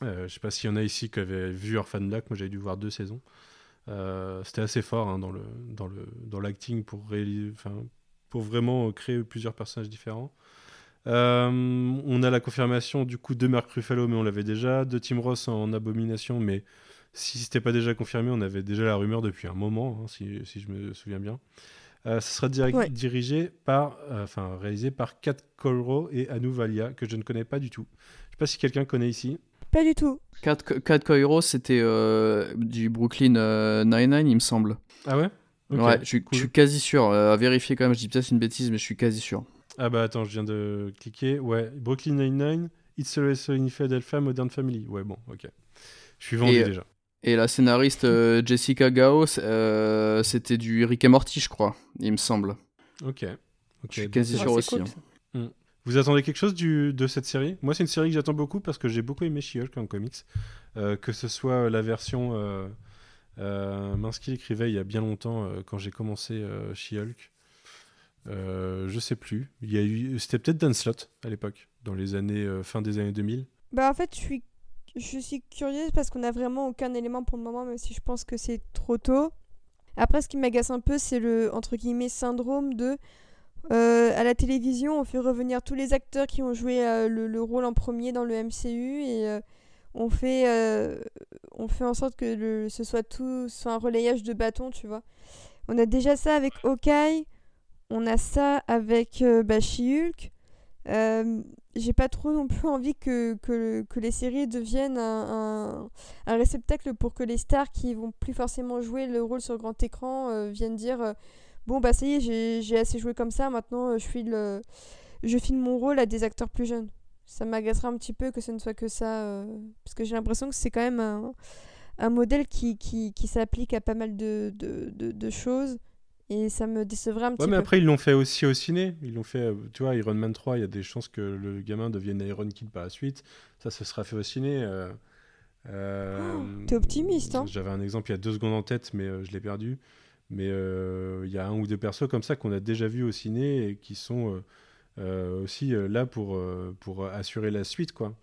je ne sais pas s'il y en a ici qui avaient vu Orphan Black, moi j'avais dû voir deux saisons. C'était assez fort hein, dans le dans le dans l'acting pour pour vraiment créer plusieurs personnages différents. Euh, on a la confirmation du coup de Mark Ruffalo, mais on l'avait déjà, de Tim Ross en Abomination, mais si c'était pas déjà confirmé, on avait déjà la rumeur depuis un moment, hein, si, je me souviens bien. Euh, ce sera dirigé par, enfin réalisé par Kat Colerow et Anu Valia, que je ne connais pas du tout. Je sais pas si quelqu'un connaît ici. Pas du tout. Kat, Kat c'était du Brooklyn Nine-Nine, il me semble. Ah ouais? Ouais, je suis, quasi sûr. à vérifier quand même, je dis peut-être une bêtise, mais je suis quasi sûr. Ah bah attends, je viens de cliquer. Ouais, Brooklyn Nine-Nine, It's Always Sunny Philadelphia, Modern Family. Ouais, bon, ok. Je suis vendu déjà. Et la scénariste euh, Jessica Gao, euh, c'était du Rick et Morty, je crois, il me semble. Ok. Je suis quasi sûr aussi. Hein. Hmm. Vous attendez quelque chose du, de cette série? Moi, c'est une série que j'attends beaucoup parce que j'ai beaucoup aimé She-Hulk en comics. Euh, que ce soit la version. Euh, mince qui écrivait il y a bien longtemps quand j'ai commencé She-Hulk. je sais plus. Il y a eu, c'était peut-être Dan Slott à l'époque, dans les années fin des années 2000. Bah en fait, je suis je suis curieuse parce qu'on n'a vraiment aucun élément pour le moment, même si je pense que c'est trop tôt. Après, ce qui m'agace un peu, c'est le entre guillemets syndrome de euh, à la télévision, on fait revenir tous les acteurs qui ont joué euh, le, rôle en premier dans le MCU et euh, on fait on fait en sorte que le, ce soit tout soit un relayage de bâton, tu vois. On a déjà ça avec Hawkeye, on a ça avec bah, She-Hulk j'ai pas trop non plus envie que, que, que les séries deviennent un, un, réceptacle pour que les stars qui vont plus forcément jouer le rôle sur grand écran euh, viennent dire euh, bon bah ça y est j'ai assez joué comme ça maintenant euh, je file je filme mon rôle à des acteurs plus jeunes. Ça m'agacerait un petit peu que ce ne soit que ça parce que j'ai l'impression que c'est quand même un, un modèle qui, qui, qui s'applique à pas mal de, de, de, de choses et ça me décevrait un petit ouais, peu. mais après, ils l'ont fait aussi au ciné. Ils l'ont fait, euh, tu vois, Iron Man 3, il y a des chances que le gamin devienne Iron Kid par la suite. Ça, ce sera fait au ciné. Euh, euh, oh, T'es optimiste, hein J'avais un exemple il y a deux secondes en tête, mais je l'ai perdu. Mais il y a un ou deux persos comme ça qu'on a déjà vu au ciné et qui sont aussi là pour, pour assurer la suite, quoi.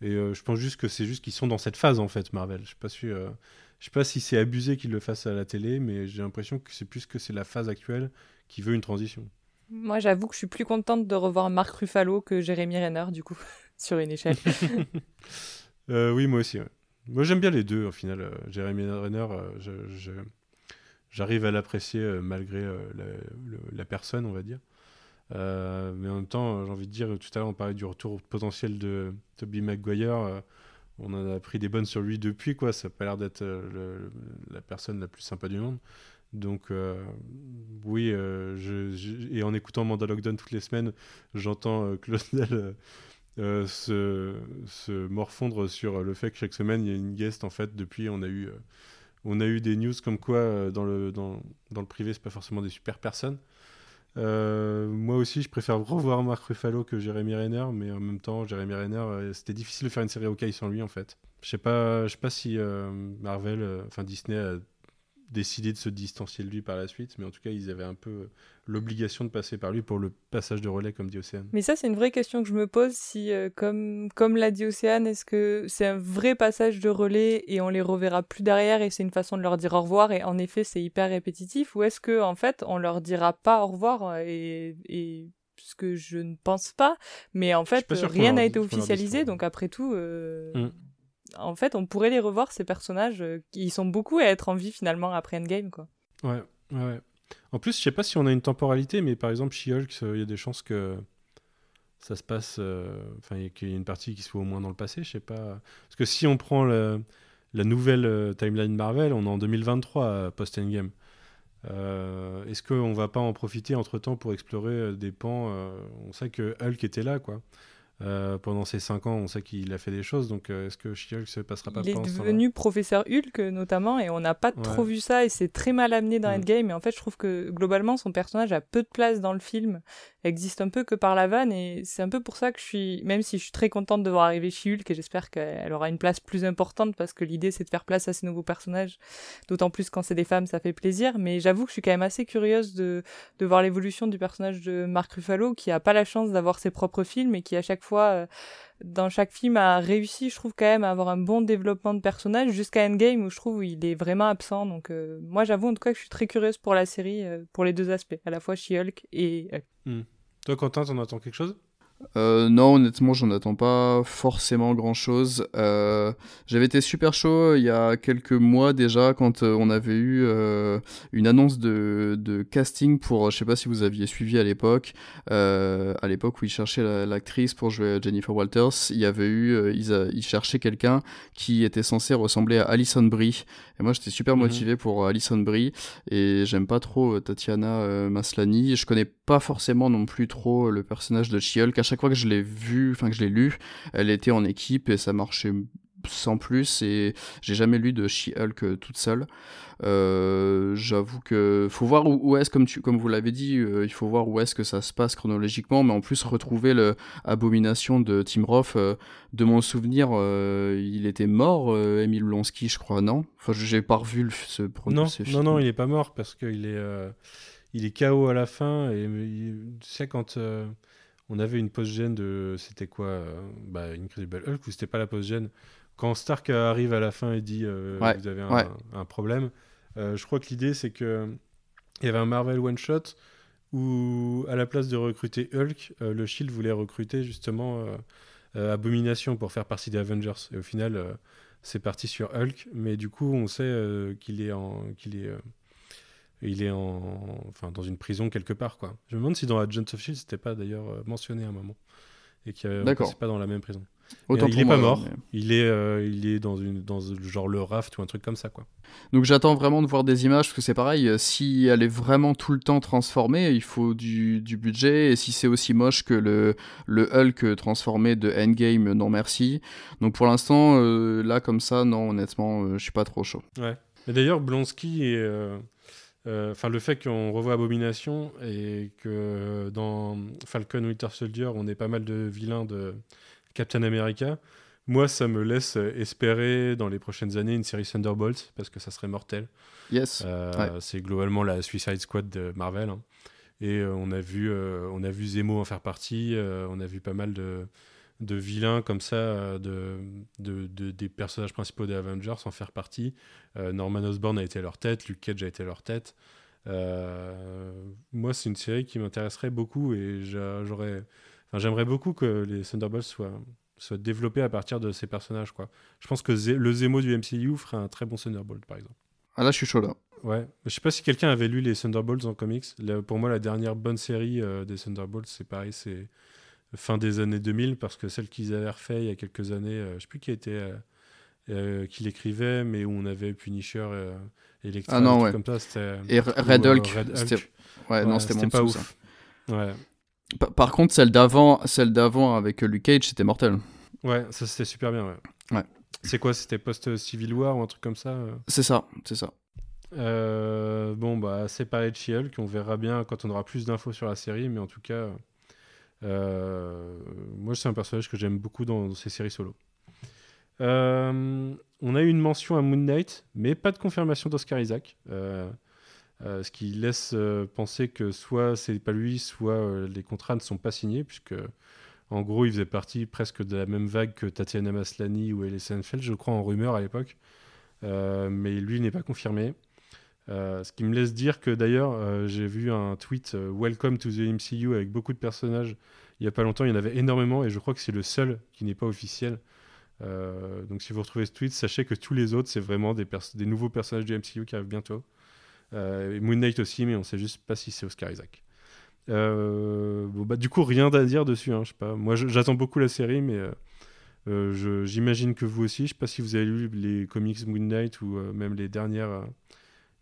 Et je pense juste que c'est juste qu'ils sont dans cette phase, en fait, Marvel. Je suis pas sûr je sais pas si c'est abusé qu'il le fasse à la télé, mais j'ai l'impression que c'est plus que c'est la phase actuelle qui veut une transition. Moi, j'avoue que je suis plus contente de revoir Marc Ruffalo que Jérémy Renner, du coup, sur une échelle. Euh, oui, moi aussi. Moi, j'aime bien les deux, au final. Euh, Jérémy Renner, euh, j'arrive à l'apprécier malgré la, la, personne, on va dire. mais en même temps, j'ai envie de dire, tout à l'heure, on parlait du retour potentiel de Toby Maguire on en a pris des bonnes sur lui depuis, quoi. Ça n'a pas l'air d'être euh, la personne la plus sympa du monde. Donc, euh, oui, euh, et en écoutant Mandalorian toutes les semaines, j'entends Claudel se, se, morfondre sur le fait que chaque semaine, il y a une guest, en fait, depuis, on a eu, on a eu des news comme quoi, dans, le, dans, le privé, c'est pas forcément des super personnes. Euh, moi aussi, je préfère revoir Mark Ruffalo que Jeremy Renner, mais en même temps, Jeremy Renner, euh, c'était difficile de faire une série OK sans lui en fait. Je sais pas, je sais pas si euh, Marvel, enfin Disney a décidé de se distancier de lui par la suite, mais en tout cas, ils avaient un peu l'obligation de passer par lui pour le passage de relais, comme dit Océane. Mais ça, c'est une vraie question que je me pose. Si, euh, comme, comme l'a dit Océane, est-ce que c'est un vrai passage de relais et on les reverra plus derrière et c'est une façon de leur dire au revoir et en effet, c'est hyper répétitif ou est-ce que en fait, on leur dira pas au revoir et, et ce que je ne pense pas, mais en fait, rien n'a été officialisé, donc après tout. Euh, mm en fait, on pourrait les revoir, ces personnages, euh, qui sont beaucoup à être en vie finalement après Endgame, quoi. Ouais, ouais. En plus, je sais pas si on a une temporalité, mais par exemple, She-Hulk, euh, il y a des chances que ça se passe, euh, enfin, qu'il y ait une partie qui soit au moins dans le passé, je sais pas. Parce que si on prend la nouvelle timeline Marvel, on est en 2023 post-Endgame. Est-ce qu'on va pas en profiter entre temps pour explorer des pans On sait que Hulk était là, quoi. Euh, pendant ces 5 ans, on sait qu'il a fait des choses, donc euh, est-ce que She-Hulk se passera pas Il est devenu professeur Hulk notamment, et on n'a pas trop vu ça, et c'est très mal amené dans mm. Endgame. Et en fait, je trouve que globalement, son personnage a peu de place dans le film, existe un peu que par la vanne, et c'est un peu pour ça que je suis, même si je suis très contente de voir arriver She-Hulk, et j'espère qu'elle aura une place plus importante, parce que l'idée c'est de faire place à ces nouveaux personnages, d'autant plus quand c'est des femmes, ça fait plaisir. Mais j'avoue que je suis quand même assez curieuse de, de voir l'évolution du personnage de Mark Ruffalo, qui a pas la chance d'avoir ses propres films, et qui à chaque fois euh, dans chaque film, a réussi, je trouve, quand même à avoir un bon développement de personnage jusqu'à Endgame où je trouve il est vraiment absent. Donc, euh, moi, j'avoue en tout cas que je suis très curieuse pour la série, euh, pour les deux aspects, à la fois She-Hulk et hmm. Toi, Quentin, t'en attends quelque chose? Euh, non, honnêtement, j'en attends pas forcément grand chose. Euh, j'avais été super chaud il y a quelques mois déjà quand euh, on avait eu une annonce de, de, casting pour, je sais pas si vous aviez suivi à l'époque, à l'époque où ils cherchaient l'actrice pour jouer Jennifer Walters, il y avait eu, ils, ils cherchaient quelqu'un qui était censé ressembler à Alison Brie. Et moi, j'étais super mhm. motivé pour Alison Brie et j'aime pas trop Tatiana Maslany. Je connais pas forcément non plus trop le personnage de She-Hulk. Chaque fois que je l'ai vu, enfin que je l'ai lu, elle était en équipe et ça marchait sans plus et j'ai jamais lu de She-Hulk euh, toute seule. Euh, j'avoue que faut voir où, est-ce comme tu comme vous l'avez dit, euh, il faut voir où est-ce que ça se passe chronologiquement, mais en plus retrouver le abomination de Tim Roth. de mon souvenir, il était mort, Emile Blonsky, je crois, non? Enfin, j'ai pas revu le, ce, non, Non, non, il est pas mort parce qu'il est il est KO à la fin et tu sais quand on avait une post-gène de. C'était quoi euh, bah, Incredible Hulk ou c'était pas la post-gène Quand Stark arrive à la fin et dit euh, Vous avez un, problème, euh, je crois que l'idée c'est que. Il y avait un Marvel one-shot où, à la place de recruter Hulk, le Shield voulait recruter justement Abomination pour faire partie des Avengers. Et au final, c'est parti sur Hulk, mais du coup, on sait qu'il est en. qu'il est il est en, enfin, dans une prison quelque part. Quoi. Je me demande si dans Agents of Shield, c'était pas d'ailleurs euh, mentionné à un moment. Et qu'il n'est pas dans la même prison. Autant il n'est pas mort. Il, est, euh, il est dans, une, dans genre le raft ou un truc comme ça. quoi. Donc j'attends vraiment de voir des images parce que c'est pareil. Euh, si elle est vraiment tout le temps transformée, il faut du, du budget. Et si c'est aussi moche que le, le Hulk transformé de Endgame, non merci. Donc pour l'instant, là comme ça, non, honnêtement, je suis pas trop chaud. Ouais. Mais d'ailleurs, Blonsky est euh, enfin, le fait qu'on revoit Abomination et que dans Falcon Winter Soldier, on ait pas mal de vilains de Captain America, moi, ça me laisse espérer dans les prochaines années une série Thunderbolt parce que ça serait mortel. Yes. Euh, c'est globalement la Suicide Squad de Marvel. Hein. Et euh, on a vu, on a vu Zemo en faire partie. on a vu pas mal de de vilains comme ça, euh, de, de, des personnages principaux des Avengers en faire partie. Euh, Norman Osborn a été leur tête, Luke Cage a été leur tête. Euh, moi, c'est une série qui m'intéresserait beaucoup et j'aurais, enfin, j'aimerais beaucoup que les Thunderbolts soient, soient développés à partir de ces personnages. Quoi. Je pense que le Zemo du MCU ferait un très bon Thunderbolt, par exemple. Ah là, je suis chaud là. Ouais, je sais pas si quelqu'un avait lu les Thunderbolts en comics. pour moi, la dernière bonne série des Thunderbolts, c'est pareil, c'est fin des années 2000 parce que celle qu'ils avaient refait il y a quelques années, euh, je sais plus qui était euh, euh, qui l'écrivait, mais où on avait Punisher et Electra, ah non, ouais. comme ça, c'était et Red Hulk, Ouais, non, c'était pas ouf. Ouais. Par contre, celle d'avant, celle d'avant avec Luke Cage, c'était mortel. Ouais, ça c'était super bien. Ouais. ouais. C'est quoi C'était post Civil War ou un truc comme ça C'est ça, c'est ça. bon, bah, c'est pareil de She-Hulk. On verra bien quand on aura plus d'infos sur la série, mais en tout cas, euh, moi, c'est un personnage que j'aime beaucoup dans, ces séries solo. Euh, on a eu une mention à Moon Knight, mais pas de confirmation d'Oscar Isaac. Euh, ce qui laisse penser que soit c'est pas lui, soit les contrats ne sont pas signés, puisque en gros il faisait partie presque de la même vague que Tatiana Maslany ou Ellie Seinfeld, je crois, en rumeur à l'époque. mais lui n'est pas confirmé. Euh, ce qui me laisse dire que d'ailleurs, euh, j'ai vu un tweet euh, Welcome to the MCU avec beaucoup de personnages il n'y a pas longtemps. Il y en avait énormément et je crois que c'est le seul qui n'est pas officiel. donc si vous retrouvez ce tweet, sachez que tous les autres, c'est vraiment des, nouveaux personnages du MCU qui arrivent bientôt. Moon Knight aussi, mais on ne sait juste pas si c'est Oscar Isaac. Bah, du coup, rien à dire dessus. Hein, sais pas. Moi, j'attends beaucoup la série, mais j'imagine que vous aussi. Je ne sais pas si vous avez lu les comics Moon Knight ou même les dernières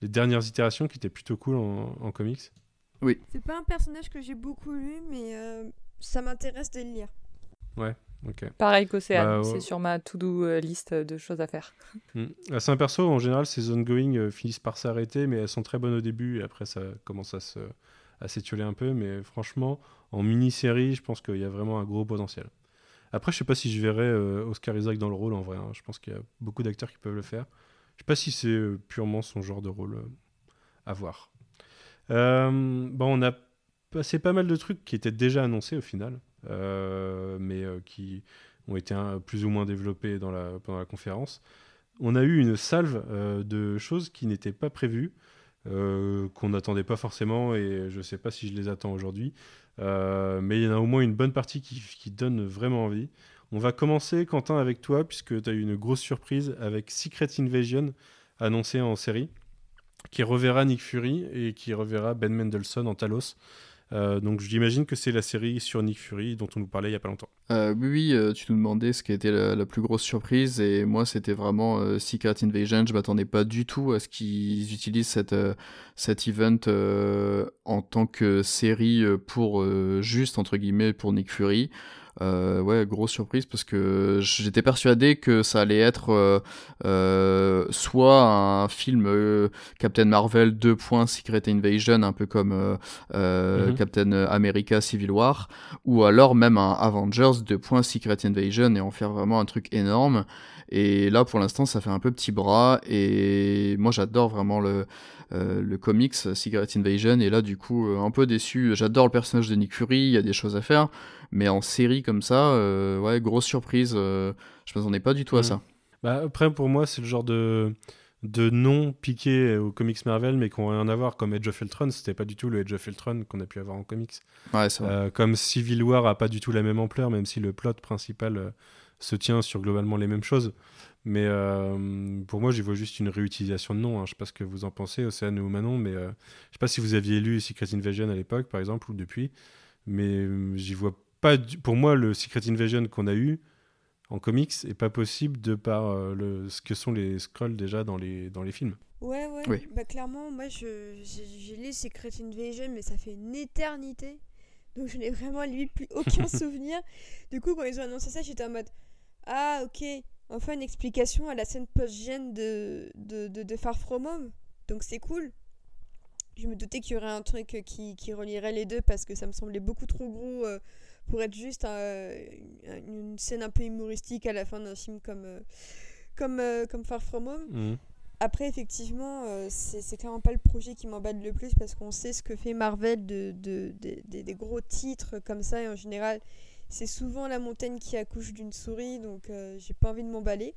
les dernières itérations qui étaient plutôt cool en, comics. Oui. C'est pas un personnage que j'ai beaucoup lu, mais euh, ça m'intéresse de le lire. Ouais, ok. Pareil qu'Océane, bah, c'est sur ma to-do euh, list de choses à faire. Ah, c'est un perso, en général, ces ongoing euh, finissent par s'arrêter, mais elles sont très bonnes au début, et après ça commence à se à s'étioler un peu, mais franchement, en mini-série, je pense qu'il y a vraiment un gros potentiel. Après, je sais pas si je verrai Oscar Isaac dans le rôle en vrai. Hein. Je pense qu'il y a beaucoup d'acteurs qui peuvent le faire. Je sais pas si c'est euh, purement son genre de rôle euh, à voir. Euh, bon, on a passé pas mal de trucs qui étaient déjà annoncés au final, mais qui ont été plus ou moins développés pendant la conférence. On a eu une salve de choses qui n'étaient pas prévues, qu'on n'attendait pas forcément, et je ne sais pas si je les attends aujourd'hui. mais il y en a au moins une bonne partie qui donne vraiment envie. On va commencer, Quentin, avec toi, puisque tu as eu une grosse surprise avec Secret Invasion, annoncé en série, qui reverra Nick Fury et qui reverra Ben Mendelssohn en Talos. Euh, donc j'imagine que c'est la série sur Nick Fury dont on nous parlait il y a pas longtemps. Euh, oui, euh, tu nous demandais ce qui était la, la plus grosse surprise et moi c'était vraiment Secret Invasion. Je m'attendais pas du tout à ce qu'ils utilisent cet event en tant que série pour juste entre guillemets pour Nick Fury. Euh, ouais, grosse surprise parce que j'étais persuadé que ça allait être euh, euh, soit un film euh, Captain Marvel 2. Secret Invasion, un peu comme mhm. Captain America Civil War, ou alors même un Avengers 2. Secret Invasion et en faire vraiment un truc énorme. Et là, pour l'instant, ça fait un peu petit bras. Et moi, j'adore vraiment le, euh, le comics Secret Invasion. Et là, du coup, un peu déçu. J'adore le personnage de Nick Fury. Il y a des choses à faire. Mais en série comme ça, euh, ouais, grosse surprise. Euh, je m'attendais pas du tout à mm. ça. Bah, après, pour moi, c'est le genre de, de nom piqué aux comics Marvel, mais qui ont rien à voir, comme Edge of Ultron. C'était pas du tout le Edge of Ultron qu'on a pu avoir en comics. Ouais, euh, comme Civil War a pas du tout la même ampleur, même si le plot principal se tient sur globalement les mêmes choses. Mais pour moi, j'y vois juste une réutilisation de nom. Hein. Je sais pas ce que vous en pensez, Océane ou Manon, mais je sais pas si vous aviez lu Secret Invasion à l'époque, par exemple, ou depuis. Mais j'y vois pas pour moi le Secret Invasion qu'on a eu en comics est pas possible de par euh, le, ce que sont les scrolls déjà dans les, dans les films. Ouais, ouais. Bah, clairement, moi, j'ai lu Secret Invasion, mais ça fait une éternité. Donc, je n'ai vraiment, lui, plus aucun souvenir. Du coup, quand ils ont annoncé ça, j'étais en mode Ah, ok. Enfin, une explication à la scène post-gène de, de, de, de, Far From Home. Donc, c'est cool. Je me doutais qu'il y aurait un truc qui, qui relierait les deux parce que ça me semblait beaucoup trop gros. Euh, pour être juste une scène un peu humoristique à la fin d'un film comme, euh, comme, euh, comme Far From Home. Mhm. Après, effectivement, euh, c'est clairement pas le projet qui m'emballe le plus parce qu'on sait ce que fait Marvel de, de, des gros titres comme ça et en général, c'est souvent la montagne qui accouche d'une souris donc j'ai pas envie de m'emballer.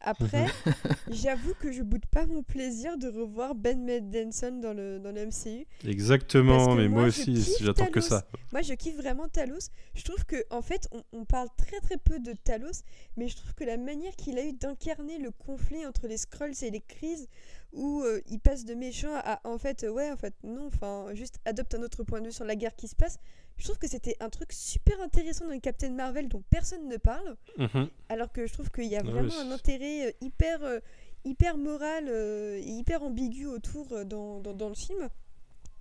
Après, j'avoue que je boude pas mon plaisir de revoir Ben Mendelsohn dans le, dans le MCU. Exactement, mais moi, aussi, j'attends que ça. Moi, je kiffe vraiment Talos. Je trouve que, en fait, on, on, parle très très peu de Talos, mais je trouve que la manière qu'il a eu d'incarner le conflit entre les Skrulls et les crises, où euh, il passe de méchant à, en fait, ouais, en fait, non, enfin, juste adopte un autre point de vue sur la guerre qui se passe, je trouve que c'était un truc super intéressant dans Captain Marvel dont personne ne parle. Mhm. Alors que je trouve qu'il y a vraiment un intérêt euh, hyper, euh, hyper moral euh, et hyper ambigu autour dans, dans, dans, le film.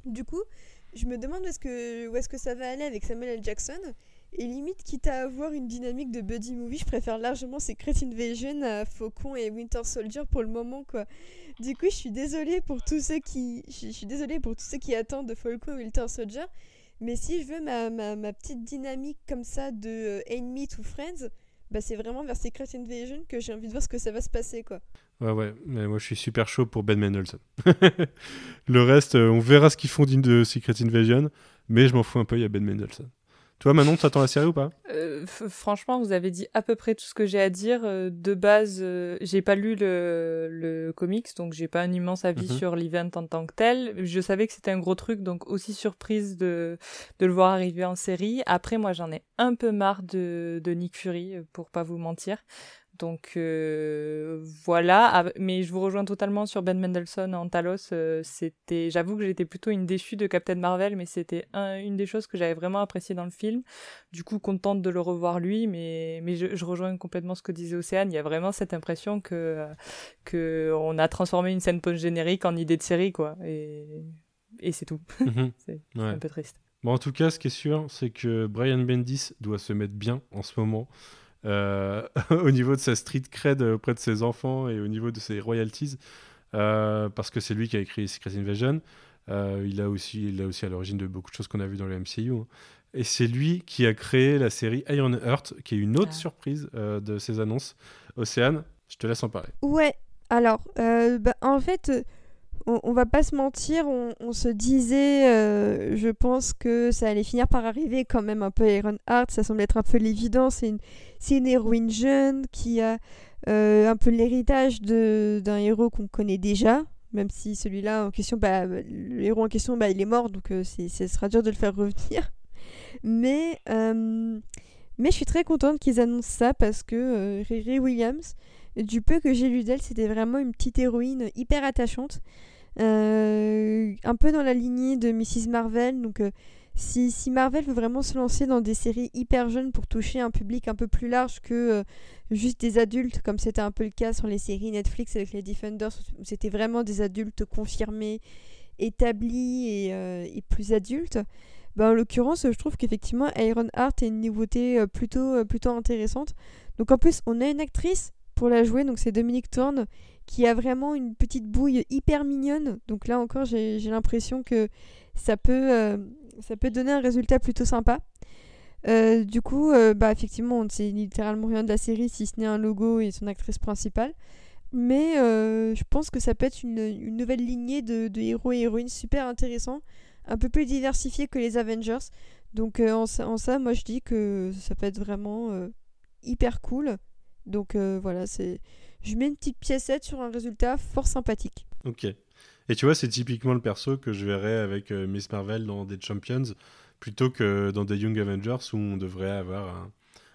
Du coup, je me demande où est-ce que, où est que ça va aller avec Samuel L. Jackson. Et limite, quitte à avoir une dynamique de buddy movie, je préfère largement Secret Invasion à Faucon et Winter Soldier pour le moment, quoi. Du coup, je suis désolée pour tous ceux qui, je suis désolée pour tous ceux qui attendent de Falcon et Winter Soldier. Mais si je veux ma, ma, petite dynamique comme ça de euh, Enemy to Friends, bah c'est vraiment vers Secret Invasion que j'ai envie de voir ce que ça va se passer quoi. Ouais ouais, mais moi je suis super chaud pour Ben Mendelsohn. le reste, euh, on verra ce qu'ils font de Secret Invasion, mais je m'en fous un peu, il y a Ben Mendelsohn. Toi, Manon, tu attends la série ou pas? Euh, Franchement, vous avez dit à peu près tout ce que j'ai à dire. Euh, de base, euh, j'ai pas lu le, le comics, donc j'ai pas un immense avis mhm. sur l'event en tant que tel. Je savais que c'était un gros truc, donc aussi surprise de, de le voir arriver en série. Après, moi, j'en ai un peu marre de, de Nick Fury, pour pas vous mentir. Donc euh, voilà, mais je vous rejoins totalement sur Ben Mendelssohn en Talos. Euh, c'était, j'avoue que j'étais plutôt une déçue de Captain Marvel, mais c'était une des choses que j'avais vraiment apprécié dans le film. Du coup, contente de le revoir lui, mais mais je, rejoins complètement ce que disait Océane. Il y a vraiment cette impression que que on a transformé une scène post générique en idée de série, quoi. Et et c'est tout. Mhm. c'est un peu triste. Bon, en tout cas, ce qui est sûr, c'est que Brian Bendis doit se mettre bien en ce moment. Euh, au niveau de sa street cred auprès de ses enfants et au niveau de ses royalties, euh, parce que c'est lui qui a écrit Secret Invasion. Euh, il, a aussi, il a aussi à l'origine de beaucoup de choses qu'on a vues dans le MCU. Hein. Et c'est lui qui a créé la série Iron Heart, qui est une autre ah. surprise de ces annonces. Océane, je te laisse en parler. Ouais, alors, bah, en fait, on, va pas se mentir, on, se disait, euh, je pense que ça allait finir par arriver quand même un peu Iron Heart, ça semble être un peu l'évidence, c'est une, une, héroïne jeune qui a euh, un peu l'héritage d'un héros qu'on connaît déjà, même si celui-là en question, bah, le héros en question, bah, il est mort, donc euh, ce sera dur de le faire revenir. Mais, mais je suis très contente qu'ils annoncent ça parce que Riri Williams, du peu que j'ai lu d'elle, c'était vraiment une petite héroïne hyper attachante. un peu dans la lignée de Mrs. Marvel. Si, Marvel veut vraiment se lancer dans des séries hyper jeunes pour toucher un public un peu plus large que juste des adultes, comme c'était un peu le cas sur les séries Netflix avec les Defenders, où c'était vraiment des adultes confirmés, établis et, euh, plus adultes. Ben, en l'occurrence, je trouve qu'effectivement, Iron Heart est une nouveauté euh, plutôt, euh, plutôt intéressante. Donc en plus, on a une actrice pour la jouer, donc c'est Dominique Thorne, qui a vraiment une petite bouille hyper mignonne. Donc là encore, j'ai l'impression que ça peut, ça peut donner un résultat plutôt sympa. Euh, du coup, euh, bah, effectivement, on ne sait littéralement rien de la série si ce n'est un logo et son actrice principale. Mais euh, je pense que ça peut être une, nouvelle lignée de, héros et héroïnes super intéressants, un peu plus diversifiés que les Avengers. Donc en, ça, moi je dis que ça peut être vraiment hyper cool. Donc voilà, c'est je mets une petite piécette sur un résultat fort sympathique. Ok. Et tu vois, c'est typiquement le perso que je verrais avec Miss Marvel dans des Champions plutôt que dans des Young Avengers où on devrait avoir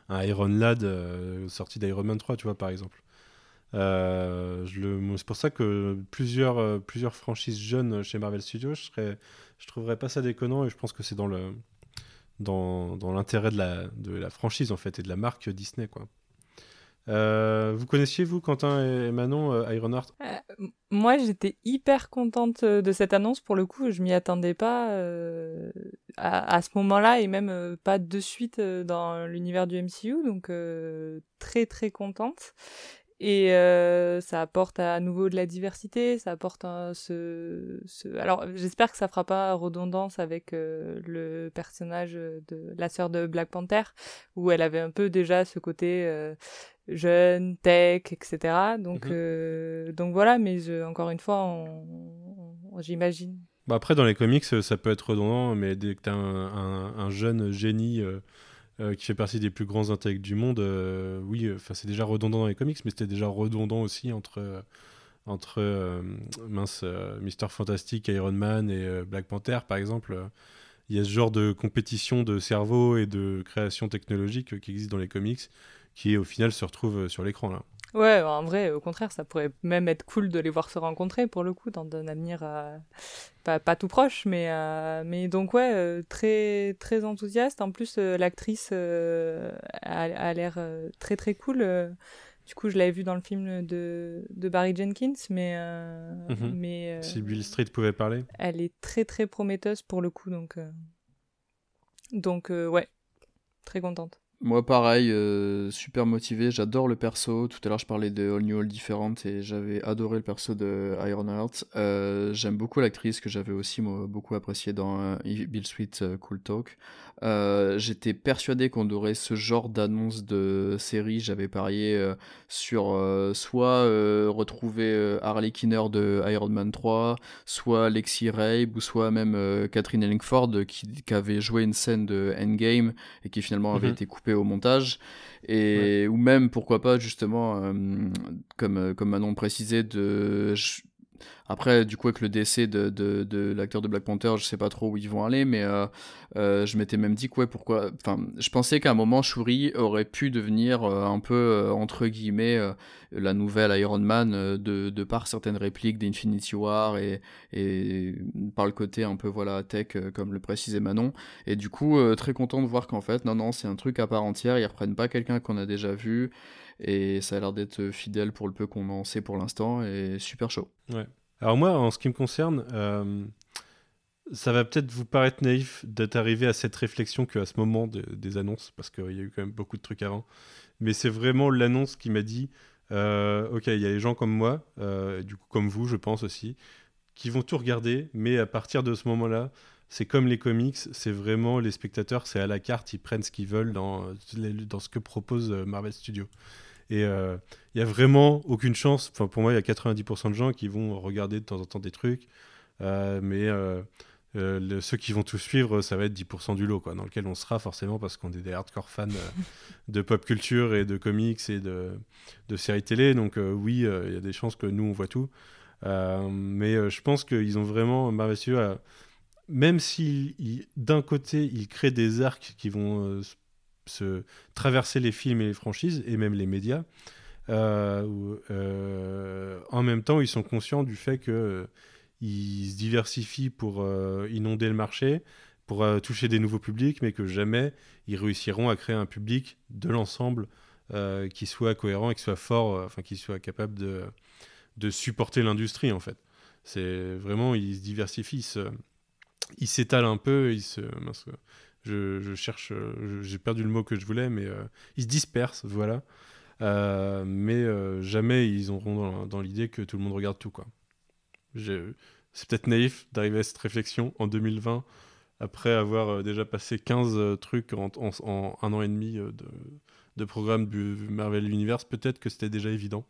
un, Iron Lad euh, sorti d'Iron Man 3, tu vois, par exemple. Euh, c'est pour ça que plusieurs, euh, franchises jeunes chez Marvel Studios, je, je trouverais pas ça déconnant et je pense que c'est dans l'intérêt de la, de la franchise en fait et de la marque Disney quoi. Euh, vous connaissiez, vous, Quentin et Manon, euh, Ironheart euh, Moi, j'étais hyper contente de cette annonce. Pour le coup, je m'y attendais pas à, ce moment-là et même pas de suite dans l'univers du MCU. Donc, très, très contente. Et ça apporte à nouveau de la diversité, ça apporte ce, ce... Alors j'espère que ça fera pas redondance avec le personnage de la sœur de Black Panther, où elle avait un peu déjà ce côté jeune, tech, etc. Donc, mhm. euh, donc voilà, mais encore une fois, j'imagine. Bah après, dans les comics, ça peut être redondant, mais dès que tu as un, jeune génie euh, euh, qui fait partie des plus grands intellects du monde, oui, c'est déjà redondant dans les comics, mais c'était déjà redondant aussi entre, entre mince, Mister Fantastic, Iron Man et Black Panther, par exemple. Il y a ce genre de compétition de cerveau et de création technologique qui existe dans les comics qui au final se retrouvent euh, sur l'écran là. Ouais, en vrai, au contraire, ça pourrait même être cool de les voir se rencontrer pour le coup dans un avenir euh, pas, pas, tout proche, mais euh, mais donc ouais, très très enthousiaste. En plus, l'actrice a, a l'air très très cool. Du coup, je l'avais vu dans le film de, de Barry Jenkins, mais mhm. mais si Bill Street pouvait parler. Elle est très très prometteuse pour le coup, donc donc ouais, très contente. Moi, pareil, euh, super motivé. J'adore le perso. Tout à l'heure, je parlais de All New All Different et j'avais adoré le perso de Ironheart. Euh, J'aime beaucoup l'actrice que j'avais aussi beaucoup apprécié dans euh, Bill Sweet euh, Cool Talk. J'étais persuadé qu'on aurait ce genre d'annonce de série. J'avais parié sur soit retrouver Harley Kinner de Iron Man 3, soit Lexi Rabe ou soit même Catherine Ellingford qui, qui, avait joué une scène de Endgame et qui finalement avait mhm. été coupée au montage. Et ou même pourquoi pas justement euh, comme euh, comme Manon précisait de après, du coup, avec le décès de, l'acteur de Black Panther, je sais pas trop où ils vont aller, mais euh, euh, je m'étais même dit que, ouais, pourquoi. Enfin, je pensais qu'à un moment, Shuri aurait pu devenir euh, un peu, entre guillemets, la nouvelle Iron Man de, de par certaines répliques d'Infinity War et, et par le côté un peu, voilà, tech, comme le précisait Manon. Et du coup, très content de voir qu'en fait, non, non, c'est un truc à part entière. Ils reprennent pas quelqu'un qu'on a déjà vu et ça a l'air d'être fidèle pour le peu qu'on en sait pour l'instant et super chaud. Ouais. Alors moi, en ce qui me concerne, euh, ça va peut-être vous paraître naïf d'être arrivé à cette réflexion qu'à ce moment des annonces, parce qu'il y a eu quand même beaucoup de trucs avant. Mais c'est vraiment l'annonce qui m'a dit, euh, ok, il y a les gens comme moi, euh, du coup comme vous, je pense aussi, qui vont tout regarder, mais à partir de ce moment-là, c'est comme les comics, c'est vraiment les spectateurs, c'est à la carte, ils prennent ce qu'ils veulent dans, dans ce que propose Marvel Studios. Et il euh, n'y a vraiment aucune chance. Enfin, pour moi, il y a 90% de gens qui vont regarder de temps en temps des trucs. Euh, mais euh, ceux qui vont tout suivre, ça va être 10% du lot, quoi, dans lequel on sera forcément parce qu'on est des hardcore fans de pop culture et de comics et de, de séries télé. Donc oui, il y a des chances que nous, on voit tout. mais je pense qu'ils ont vraiment, Marvel Studios même si d'un côté, il crée des arcs qui vont se traverser les films et les franchises, et même les médias, en même temps, ils sont conscients du fait que ils se diversifient pour inonder le marché, pour toucher des nouveaux publics, mais que jamais ils réussiront à créer un public de l'ensemble euh, qui soit cohérent et qui soit fort, euh, qui soit capable de, de supporter l'industrie en fait. C'est vraiment, il se diversifie, il s'étale un peu, il se, je, cherche, j'ai perdu le mot que je voulais, mais euh, il se disperse, voilà. mais jamais ils auront dans, l'idée que tout le monde regarde tout quoi. C'est peut-être naïf d'arriver à cette réflexion en 2020 après avoir déjà passé 15 trucs en, un an et demi de, programmes du Marvel Universe, peut-être que c'était déjà évident.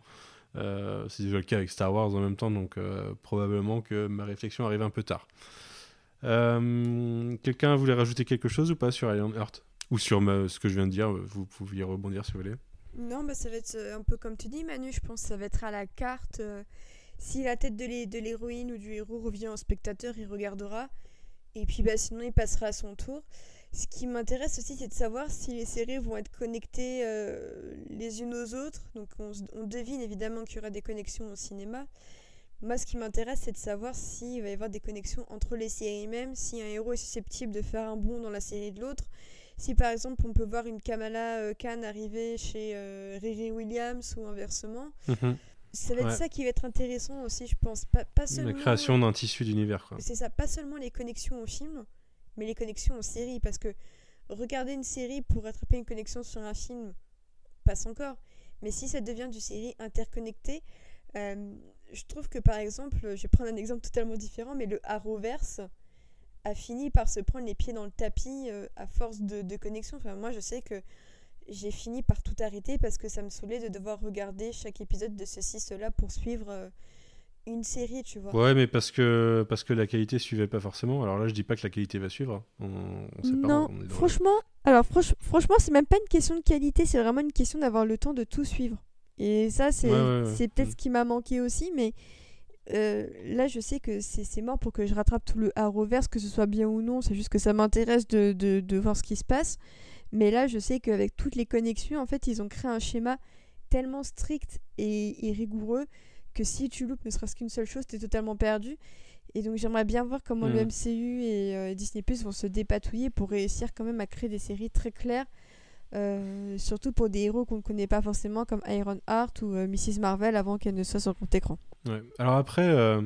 Euh, c'est déjà le cas avec Star Wars en même temps, donc euh, probablement que ma réflexion arrive un peu tard. Euh, quelqu'un voulait rajouter quelque chose ou pas sur Iron Heart Ou sur ce que je viens de dire Vous pouviez rebondir si vous voulez. Non, bah, ça va être un peu comme tu dis, Manu. Je pense que ça va être à la carte. si la tête de l'héroïne ou du héros revient au spectateur, il regardera. Et puis bah, sinon, il passera à son tour. Ce qui m'intéresse aussi, c'est de savoir si les séries vont être connectées euh, les unes aux autres. Donc on, devine évidemment qu'il y aura des connexions au cinéma. Moi, ce qui m'intéresse, c'est de savoir s'il va y avoir des connexions entre les séries même, si un héros est susceptible de faire un bond dans la série de l'autre. Si par exemple on peut voir une Kamala euh, Khan arriver chez euh, Riri Williams ou inversement. Mhm. Ça va être ça qui va être intéressant aussi, je pense. Pas, pas seulement... La création d'un tissu d'univers. C'est ça, pas seulement les connexions au film, mais les connexions en série, parce que regarder une série pour attraper une connexion sur un film passe encore. Mais si ça devient du série interconnectée, euh, je trouve que par exemple, je vais prendre un exemple totalement différent, mais le Arrowverse a fini par se prendre les pieds dans le tapis euh, à force de, de, connexion. Enfin, moi, je sais que j'ai fini par tout arrêter parce que ça me saoulait de devoir regarder chaque épisode de ceci, cela pour suivre euh, une série, tu vois. Ouais, mais parce que, parce que la qualité suivait pas forcément. Alors là, je dis pas que la qualité va suivre. Hein. On, sait non, franchement, alors franchement, c'est même pas une question de qualité, c'est vraiment une question d'avoir le temps de tout suivre. Et ça, c'est peut-être mm. ce qui m'a manqué aussi, mais euh, là, je sais que c'est mort pour que je rattrape tout le Arrowverse, que ce soit bien ou non. C'est juste que ça m'intéresse de, de, de, voir ce qui se passe. Mais là, je sais qu'avec toutes les connexions, en fait, ils ont créé un schéma tellement strict et, et rigoureux que si tu loupes ne serait-ce qu'une seule chose, tu es totalement perdu. Et donc j'aimerais bien voir comment le MCU mm. et euh, Disney Plus vont se dépatouiller pour réussir quand même à créer des séries très claires, euh, surtout pour des héros qu'on ne connaît pas forcément comme Iron Heart ou euh, Mrs Marvel avant qu'elle ne soit sur ton écran. Ouais. Alors après,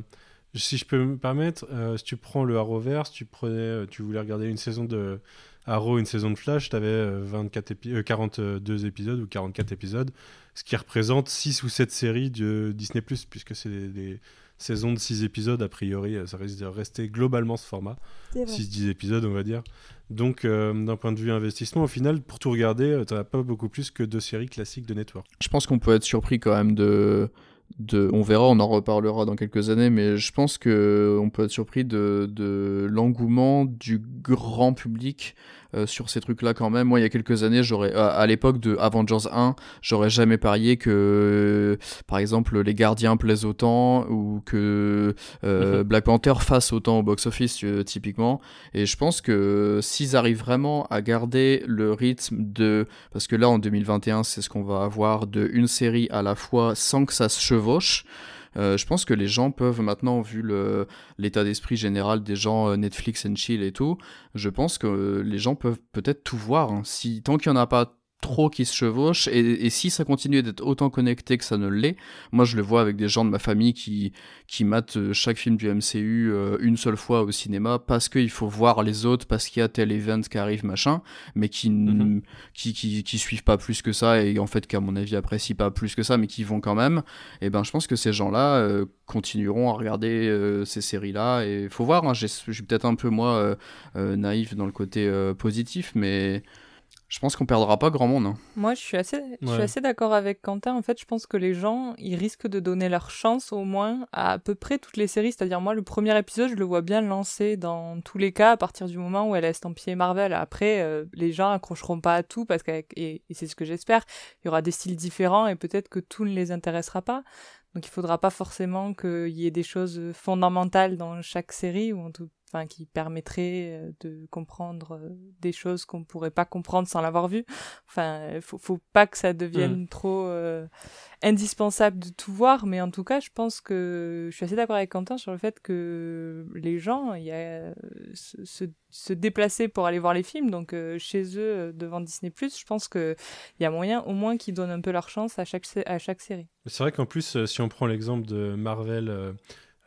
si je peux me permettre, si tu prends le Arrowverse, tu prenais, tu voulais regarder une saison de Arrow, une saison de Flash, tu avais 24 42 épisodes ou 44 épisodes ce qui représente 6 ou 7 séries de Disney ⁇ puisque c'est des, saisons de 6 épisodes, a priori, ça risque de rester globalement ce format. 6-10 épisodes, on va dire. Donc, euh, d'un point de vue investissement, au final, pour tout regarder, euh, tu n'as pas beaucoup plus que deux séries classiques de Network. Je pense qu'on peut être surpris quand même de... De, on verra, on en reparlera dans quelques années, mais je pense que on peut être surpris de, de l'engouement du grand public euh, sur ces trucs-là quand même. Moi, il y a quelques années, j'aurais, à, l'époque de Avengers 1, j'aurais jamais parié que, par exemple, Les Gardiens plaisent autant ou que euh, mhm. Black Panther fasse autant au box-office, typiquement. Et je pense que s'ils arrivent vraiment à garder le rythme de, parce que là, en 2021, c'est ce qu'on va avoir de une série à la fois sans que ça se chevauche. Euh, je pense que les gens peuvent maintenant, vu l'état d'esprit général des gens euh, Netflix and chill et tout, je pense que les gens peuvent peut-être tout voir. Hein. Si tant qu'il n'y en a pas trop qui se chevauchent et, si ça continue d'être autant connecté que ça ne l'est, moi je le vois avec des gens de ma famille qui qui matent euh, chaque film du MCU euh, une seule fois au cinéma parce qu'il faut voir les autres parce qu'il y a tel event qui arrive machin, mais qui, mhm. qui, qui qui suivent pas plus que ça et en fait qu'à mon avis apprécient pas plus que ça mais qui vont quand même. Et ben je pense que ces gens-là euh, continueront à regarder ces séries là et faut voir. Hein, je suis peut-être un peu moi naïf dans le côté positif mais je pense qu'on perdra pas grand monde. Hein. Moi, je suis assez, je suis assez d'accord avec Quentin. En fait, je pense que les gens, ils risquent de donner leur chance au moins à à peu près toutes les séries. C'est-à-dire, moi, le premier épisode, je le vois bien lancé dans tous les cas à partir du moment où elle est estampillée Marvel. Après, euh, les gens accrocheront pas à tout parce que, et, et c'est ce que j'espère, il y aura des styles différents et peut-être que tout ne les intéressera pas. Donc, il faudra pas forcément qu'il y ait des choses fondamentales dans chaque série ou en tout enfin qui permettrait de comprendre des choses qu'on pourrait pas comprendre sans l'avoir vu. Enfin, faut, faut pas que ça devienne mmh. trop indispensable de tout voir, mais en tout cas, je pense que je suis assez d'accord avec Quentin sur le fait que les gens, il y a se, se, déplacer pour aller voir les films, donc chez eux devant Disney+, je pense que il y a moyen au moins qu'ils donnent un peu leur chance à chaque à chaque série. C'est vrai qu'en plus, si on prend l'exemple de Marvel euh,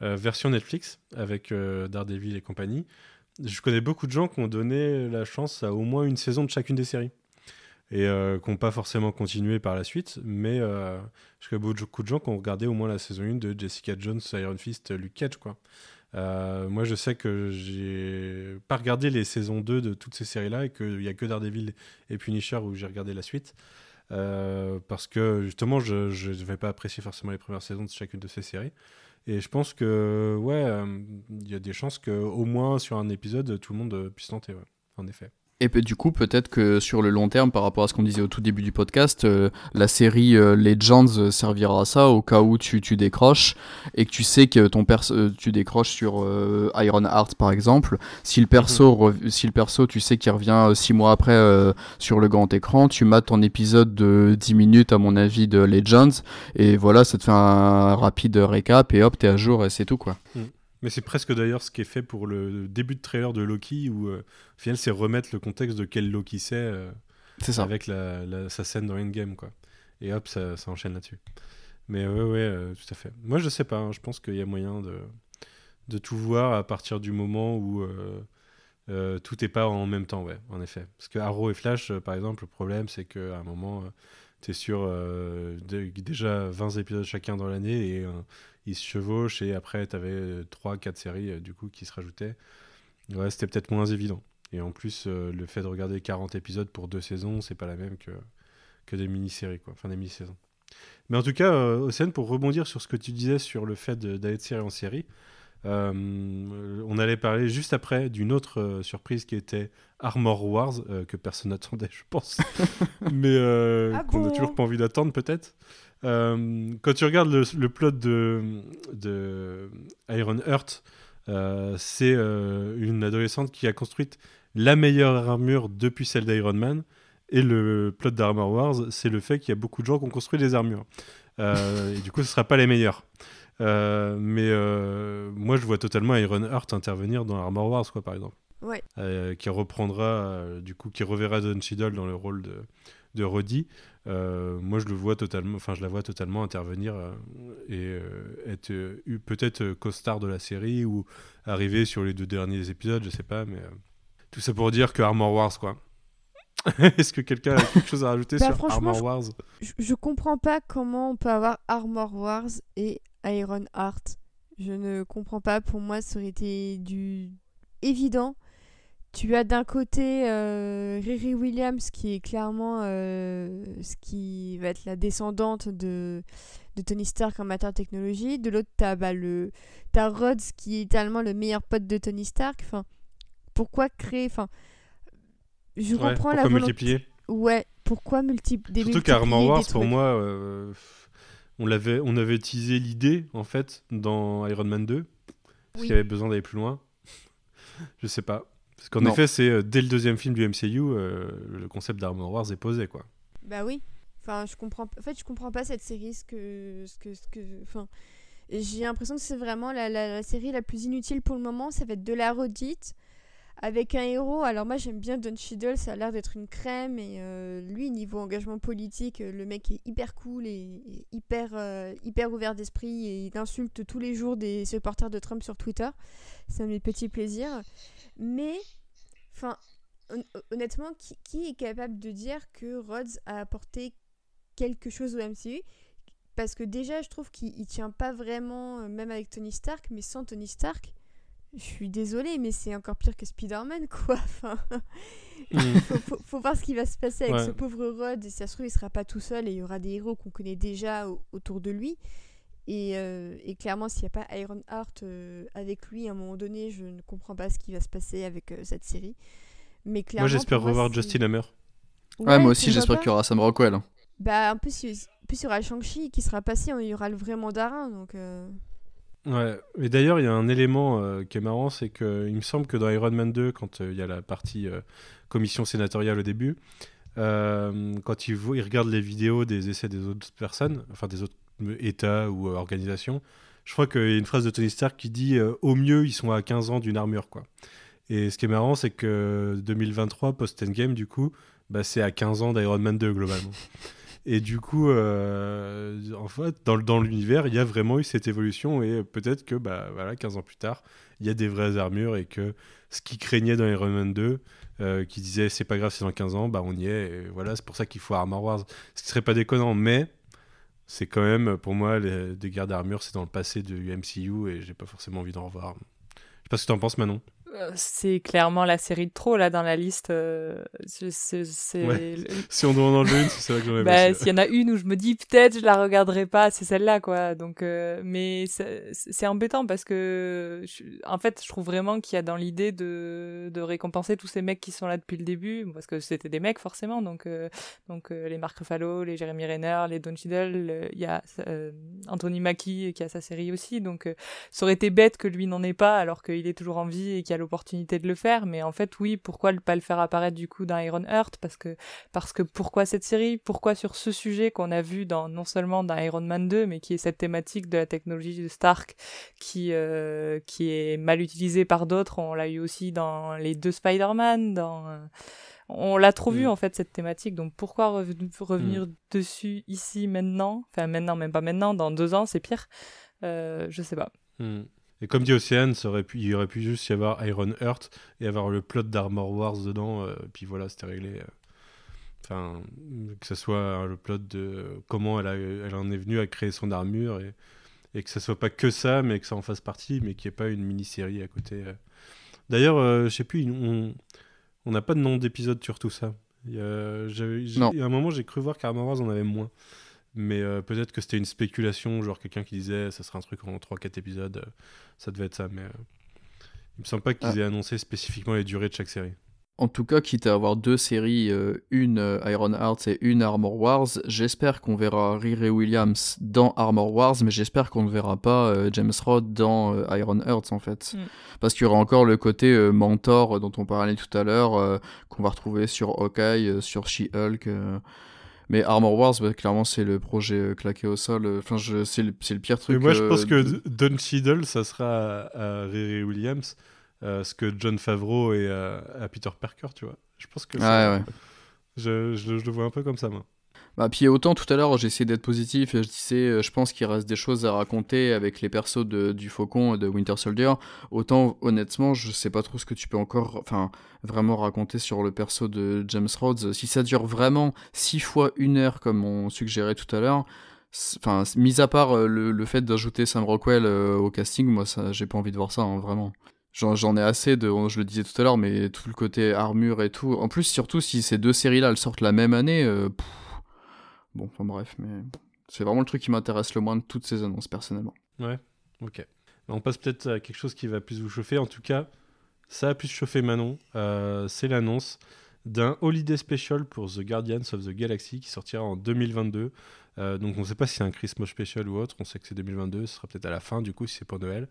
version Netflix avec euh, Daredevil et compagnie. Je connais beaucoup de gens qui ont donné la chance à au moins une saison de chacune des séries et euh, qui n'ont pas forcément continué par la suite, mais je connais beaucoup de gens qui ont regardé au moins la saison 1 de Jessica Jones, Iron Fist, Luke Cage. Quoi. moi, je sais que j'ai pas regardé les saisons 2 de toutes ces séries-là et qu'il n'y a que Daredevil et Punisher où j'ai regardé la suite. parce que justement, je ne vais pas apprécier forcément les premières saisons de chacune de ces séries. Et je pense que, ouais, euh, il y a des chances qu'au moins sur un épisode, tout le monde puisse tenter, ouais, en effet. Et du coup, peut-être que sur le long terme, par rapport à ce qu'on disait au tout début du podcast, euh, la série euh, Legends servira à ça au cas où tu, tu décroches et que tu sais que ton perso, euh, tu décroches sur Iron Heart par exemple. Si le perso, mhm. si le perso, tu sais qu'il revient six mois après sur le grand écran, tu mates ton épisode de 10 minutes à mon avis de Legends et voilà, ça te fait un rapide récap et hop, t'es à jour et c'est tout quoi. Mhm. Mais c'est presque d'ailleurs ce qui est fait pour le début de trailer de Loki, où euh, au final c'est remettre le contexte de quel Loki c'est euh, avec la, sa scène dans Endgame. Quoi. Et hop, ça, ça enchaîne là-dessus. Mais ouais, ouais, euh, tout à fait. Moi je sais pas, hein, je pense qu'il y a moyen de, de tout voir à partir du moment où tout n'est pas en même temps, ouais, en effet. Parce que Arrow et Flash, par exemple, le problème c'est qu'à un moment tu es sur déjà 20 épisodes chacun dans l'année et ils se chevauchent et après tu avais 3-4 séries euh, du coup qui se rajoutaient. Ouais, c'était peut-être moins évident. Et en plus, euh, le fait de regarder 40 épisodes pour deux saisons, c'est pas la même que, que des mini-séries, quoi. Enfin, des mini-saisons. Mais en tout cas, euh, Océane, pour rebondir sur ce que tu disais sur le fait d'aller de série en série, on allait parler juste après d'une autre surprise qui était Armor Wars, que personne n'attendait, je pense. Mais ah qu'on n'a toujours pas envie d'attendre, peut-être. Euh, quand tu regardes le, plot de, de Iron Heart, euh, c'est euh, une adolescente qui a construit la meilleure armure depuis celle d'Iron Man. Et le plot d'Armor Wars, c'est le fait qu'il y a beaucoup de gens qui ont construit des armures. et du coup, ce ne sera pas les meilleurs. mais moi, je vois totalement Iron Heart intervenir dans Armor Wars, quoi, par exemple. Ouais. qui reprendra, du coup, qui reverra Don Cheadle dans le rôle de, de Roddy. Euh, moi, je le vois totalement, enfin, je la vois totalement intervenir euh, et euh, être peut-être costard de la série ou arriver sur les deux derniers épisodes, je sais pas, mais tout ça pour dire que Armor Wars, quoi. Est-ce que quelqu'un a quelque chose à rajouter bah, sur Armor Wars? je, je, comprends pas comment on peut avoir Armor Wars et Iron Heart. Je ne comprends pas. Pour moi, ça aurait été du évident tu as d'un côté euh, Riri Williams qui est clairement euh, ce qui va être la descendante de, de Tony Stark en matière de technologie. De l'autre, tu as, bah, le, as Rhodes qui est tellement le meilleur pote de Tony Stark. Enfin, pourquoi créer enfin, Je reprends la volonté... multiplier? Ouais, pourquoi multiplier Surtout qu'Armor Wars, pour moi, euh, on, l'avait, on avait utilisé l'idée, en fait, dans Iron Man 2. Parce qu'il y avait besoin d'aller plus loin. Je sais pas. Parce qu'en effet, c'est euh, dès le deuxième film du MCU, euh, le concept d'Armor Wars est posé, quoi. Bah oui. Enfin, je comprends. En fait, je comprends pas cette série, ce que, ce que, ce que. Enfin, j'ai l'impression que c'est vraiment la, la, série la plus inutile pour le moment. Ça va être de la redite avec un héros. Alors moi, j'aime bien Don Cheadle. Ça a l'air d'être une crème et euh, lui, niveau engagement politique, le mec est hyper cool et, hyper, hyper ouvert d'esprit et il insulte tous les jours des supporters de Trump sur Twitter. C'est un de mes petits plaisirs. Mais, enfin, honnêtement, qui, est capable de dire que Rhodes a apporté quelque chose au MCU Parce que déjà, je trouve qu'il tient pas vraiment, euh, même avec Tony Stark, mais sans Tony Stark, je suis désolée, mais c'est encore pire que Spider-Man, quoi. Enfin, mm. faut, voir ce qui va se passer avec ce pauvre Rhodes. Et si ça se trouve, il sera pas tout seul et il y aura des héros qu'on connaît déjà autour de lui. Euh, et, clairement, s'il n'y a pas Iron Heart euh, avec lui, à un moment donné, je ne comprends pas ce qui va se passer avec euh, cette série. Mais clairement, moi, j'espère revoir Justin Hammer. Ouais, moi aussi, j'espère qu'il y aura Sam Rockwell. Hein. Bah, en plus, plus il y aura Shang-Chi qui sera passé, il y aura le vrai mandarin, donc. Ouais, et d'ailleurs, il y a un élément euh, qui est marrant, c'est qu'il me semble que dans Iron Man 2, quand euh, il y a la partie euh, commission sénatoriale au début, quand il, il regarde les vidéos des essais des autres personnes, enfin des autres États ou organisations, je crois qu'il y a une phrase de Tony Stark qui dit au mieux, ils sont à 15 ans d'une armure. Et ce qui est marrant, c'est que 2023, post-endgame, du coup, bah, c'est à 15 ans d'Iron Man 2, globalement. Et du coup, euh, en fait, dans, l'univers, il y a vraiment eu cette évolution et peut-être que, bah, voilà, 15 ans plus tard, il y a des vraies armures et que ce qui craignait dans Iron Man 2, euh, qui disait c'est pas grave, c'est dans 15 ans, bah on y est. Voilà, c'est pour ça qu'il faut Armor Wars. Ce qui serait pas déconnant, mais c'est quand même, pour moi, les, des guerres d'armure, c'est dans le passé de UMCU et j'ai pas forcément envie d'en revoir. Je sais pas ce que t'en penses, Manon. Euh, c'est clairement la série de trop là dans la liste. Euh, si on doit en enlever une, c'est vrai que j'en bah, S'il y en a une où je me dis peut-être je la regarderai pas, c'est celle-là quoi. Donc, euh, mais c'est embêtant parce que en fait, je trouve vraiment qu'il y a dans l'idée de, de récompenser tous ces mecs qui sont là depuis le début, parce que c'était des mecs forcément. Donc, donc les Mark Ruffalo, les Jeremy Renner, les Don Cheadle, il y a Anthony Mackie qui a sa série aussi. Donc, ça aurait été bête que lui n'en ait pas alors qu'il est toujours en vie et qu'il a l'opportunité de le faire, mais en fait, oui, pourquoi ne pas le faire apparaître du coup dans Iron Heart? Parce que, parce que pourquoi cette série? Pourquoi sur ce sujet qu'on a vu dans, non seulement dans Iron Man 2, mais qui est cette thématique de la technologie de Stark qui, euh, qui est mal utilisée par d'autres? On l'a eu aussi dans les deux Spider-Man, dans. Euh, on l'a trop vu mm. en fait cette thématique, donc pourquoi revenir mm. dessus ici maintenant? Enfin maintenant, même pas maintenant, dans deux ans, c'est pire. Euh, je sais pas. Mm. Et comme dit Océane, aurait pu, il aurait pu juste y avoir Iron Heart et avoir le plot d'Armor Wars dedans, euh, puis voilà, c'était réglé. Euh. Enfin, que ce soit le plot de comment elle, elle en est venue à créer son armure et, et que ce soit pas que ça, mais que ça en fasse partie, mais qu'il n'y ait pas une mini-série à côté. Euh. D'ailleurs, je sais plus, on n'a pas de nom d'épisode sur tout ça. A un moment, j'ai cru voir qu'Armor Wars en avait moins. Mais euh, peut-être que c'était une spéculation, genre quelqu'un qui disait ça serait un truc en 3-4 épisodes, euh, ça devait être ça. Mais euh, il me semble pas qu'ils ah. aient annoncé spécifiquement les durées de chaque série. En tout cas, quitte à avoir deux séries, une Iron Hearts et une Armor Wars, j'espère qu'on verra Riri Williams dans Armor Wars, mais j'espère qu'on ne verra pas James Rod dans Iron Hearts en fait. Mm. Parce qu'il y aura encore le côté mentor dont on parlait tout à l'heure, qu'on va retrouver sur Hawkeye, sur She-Hulk. Mais Armor Wars, bah, clairement, c'est le projet euh, claqué au sol. Euh, c'est le, le, pire truc. Mais moi, je pense que Don Cheadle, ça sera à, Riri Williams, euh, ce que John Favreau et à, Peter Parker, tu vois. Je pense que ah, ouais. je, je, je, le vois un peu comme ça, moi. Bah, puis autant tout à l'heure essayé d'être positif et je disais euh, je pense qu'il reste des choses à raconter avec les persos de, du Faucon et de Winter Soldier. Autant honnêtement je sais pas trop ce que tu peux encore enfin vraiment raconter sur le perso de James Rhodes. Si ça dure vraiment 6 fois une heure comme on suggérait tout à l'heure, enfin mis à part euh, le, fait d'ajouter Sam Rockwell euh, au casting, moi j'ai pas envie de voir ça hein, vraiment. J'en ai assez de, je le disais tout à l'heure, mais tout le côté armure et tout. En plus, surtout si ces deux séries-là, elles sortent la même année, Bon, enfin bref, mais c'est vraiment le truc qui m'intéresse le moins de toutes ces annonces personnellement. Ouais, ok. On passe peut-être à quelque chose qui va plus vous chauffer. En tout cas, ça a plus chauffé Manon. Euh, c'est l'annonce d'un Holiday Special pour The Guardians of the Galaxy qui sortira en 2022. Euh, donc on ne sait pas si c'est un Christmas Special ou autre. On sait que c'est 2022. Ce sera peut-être à la fin du coup si c'est pour Noël.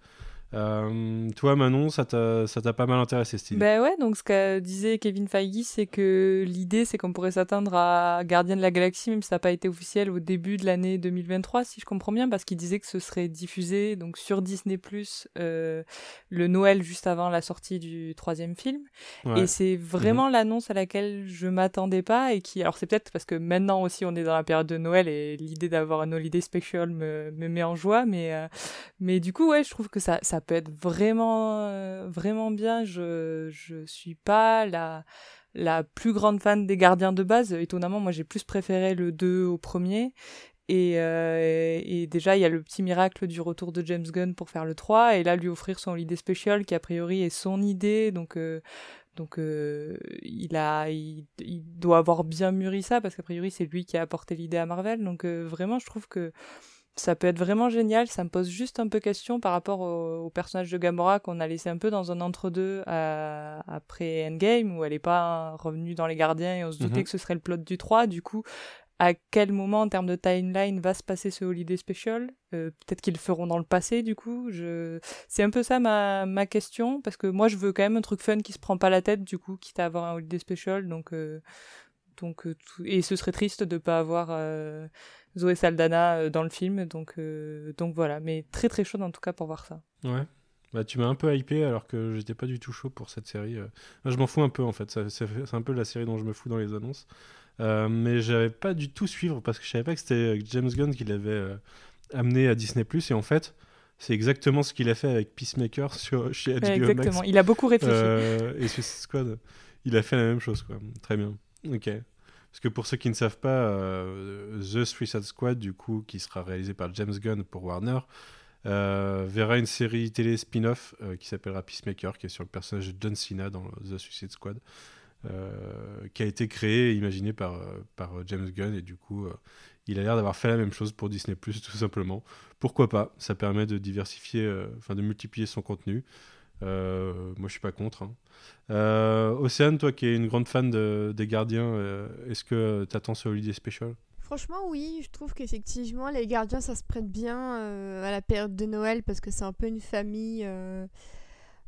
Euh, toi, Manon, ça t'a pas mal intéressé, Steve Ben ouais, donc ce que disait Kevin Feige, c'est que l'idée, c'est qu'on pourrait s'attendre à Gardien de la Galaxie, même si ça n'a pas été officiel au début de l'année 2023, si je comprends bien, parce qu'il disait que ce serait diffusé donc sur Disney Plus euh, le Noël juste avant la sortie du troisième film. Et c'est vraiment mhm. l'annonce à laquelle je m'attendais pas et qui, alors c'est peut-être parce que maintenant aussi on est dans la période de Noël et l'idée d'avoir un holiday special me, me met en joie, mais euh, mais du coup ouais, je trouve que ça, ça ça peut être vraiment, euh, vraiment bien. Je, je suis pas la, plus grande fan des gardiens de base. Étonnamment, moi j'ai plus préféré le 2 au premier. Et, euh, et, déjà, il y a le petit miracle du retour de James Gunn pour faire le 3, et là, lui offrir son idée spéciale, qui a priori est son idée, donc, euh, donc il, a, il, il, doit avoir bien mûri ça, parce qu'a priori, c'est lui qui a apporté l'idée à Marvel, donc vraiment, je trouve que ça peut être vraiment génial. Ça me pose juste un peu question par rapport au, personnage de Gamora qu'on a laissé un peu dans un entre-deux euh, après Endgame, où elle n'est pas revenue dans les gardiens et on se doutait mhm. que ce serait le plot du 3. Du coup, à quel moment en termes de timeline va se passer ce holiday special? Euh, peut-être qu'ils le feront dans le passé du coup. Je... C'est un peu ça ma, ma question parce que moi je veux quand même un truc fun qui se prend pas la tête du coup, quitte à avoir un holiday special. Donc, euh, donc et ce serait triste de pas avoir Zoé Saldana dans le film. Donc, donc voilà, mais très très chaud en tout cas pour voir ça. Ouais. Bah, tu m'as un peu hypé alors que j'étais pas du tout chaud pour cette série. je m'en fous un peu en fait. C'est un peu la série dont je me fous dans les annonces. Euh, mais j'avais pas du tout suivre parce que je savais pas que c'était James Gunn qui l'avait euh, amené à Disney Plus et en fait c'est exactement ce qu'il a fait avec Peacemaker sur, chez HBO exactement. Il a beaucoup réfléchi. Euh, et Suicide Squad, il a fait la même chose quoi. Très bien. Ok. Parce que pour ceux qui ne savent pas, The Suicide Squad, du coup, qui sera réalisé par James Gunn pour Warner, verra une série télé spin-off qui s'appellera Peacemaker, qui est sur le personnage de John Cena dans The Suicide Squad. Euh, qui a été créé et imaginé par, euh, par James Gunn. Et du coup, euh, il a l'air d'avoir fait la même chose pour Disney tout simplement. Pourquoi pas? Ça permet de diversifier, enfin de multiplier son contenu. Moi, je suis pas contre. Hein. Océane, toi qui es une grande fan des Gardiens, est-ce que tu attends ce Holiday Special? Franchement, oui, je trouve qu'effectivement, les Gardiens, ça se prête bien à la période de Noël parce que c'est un peu une famille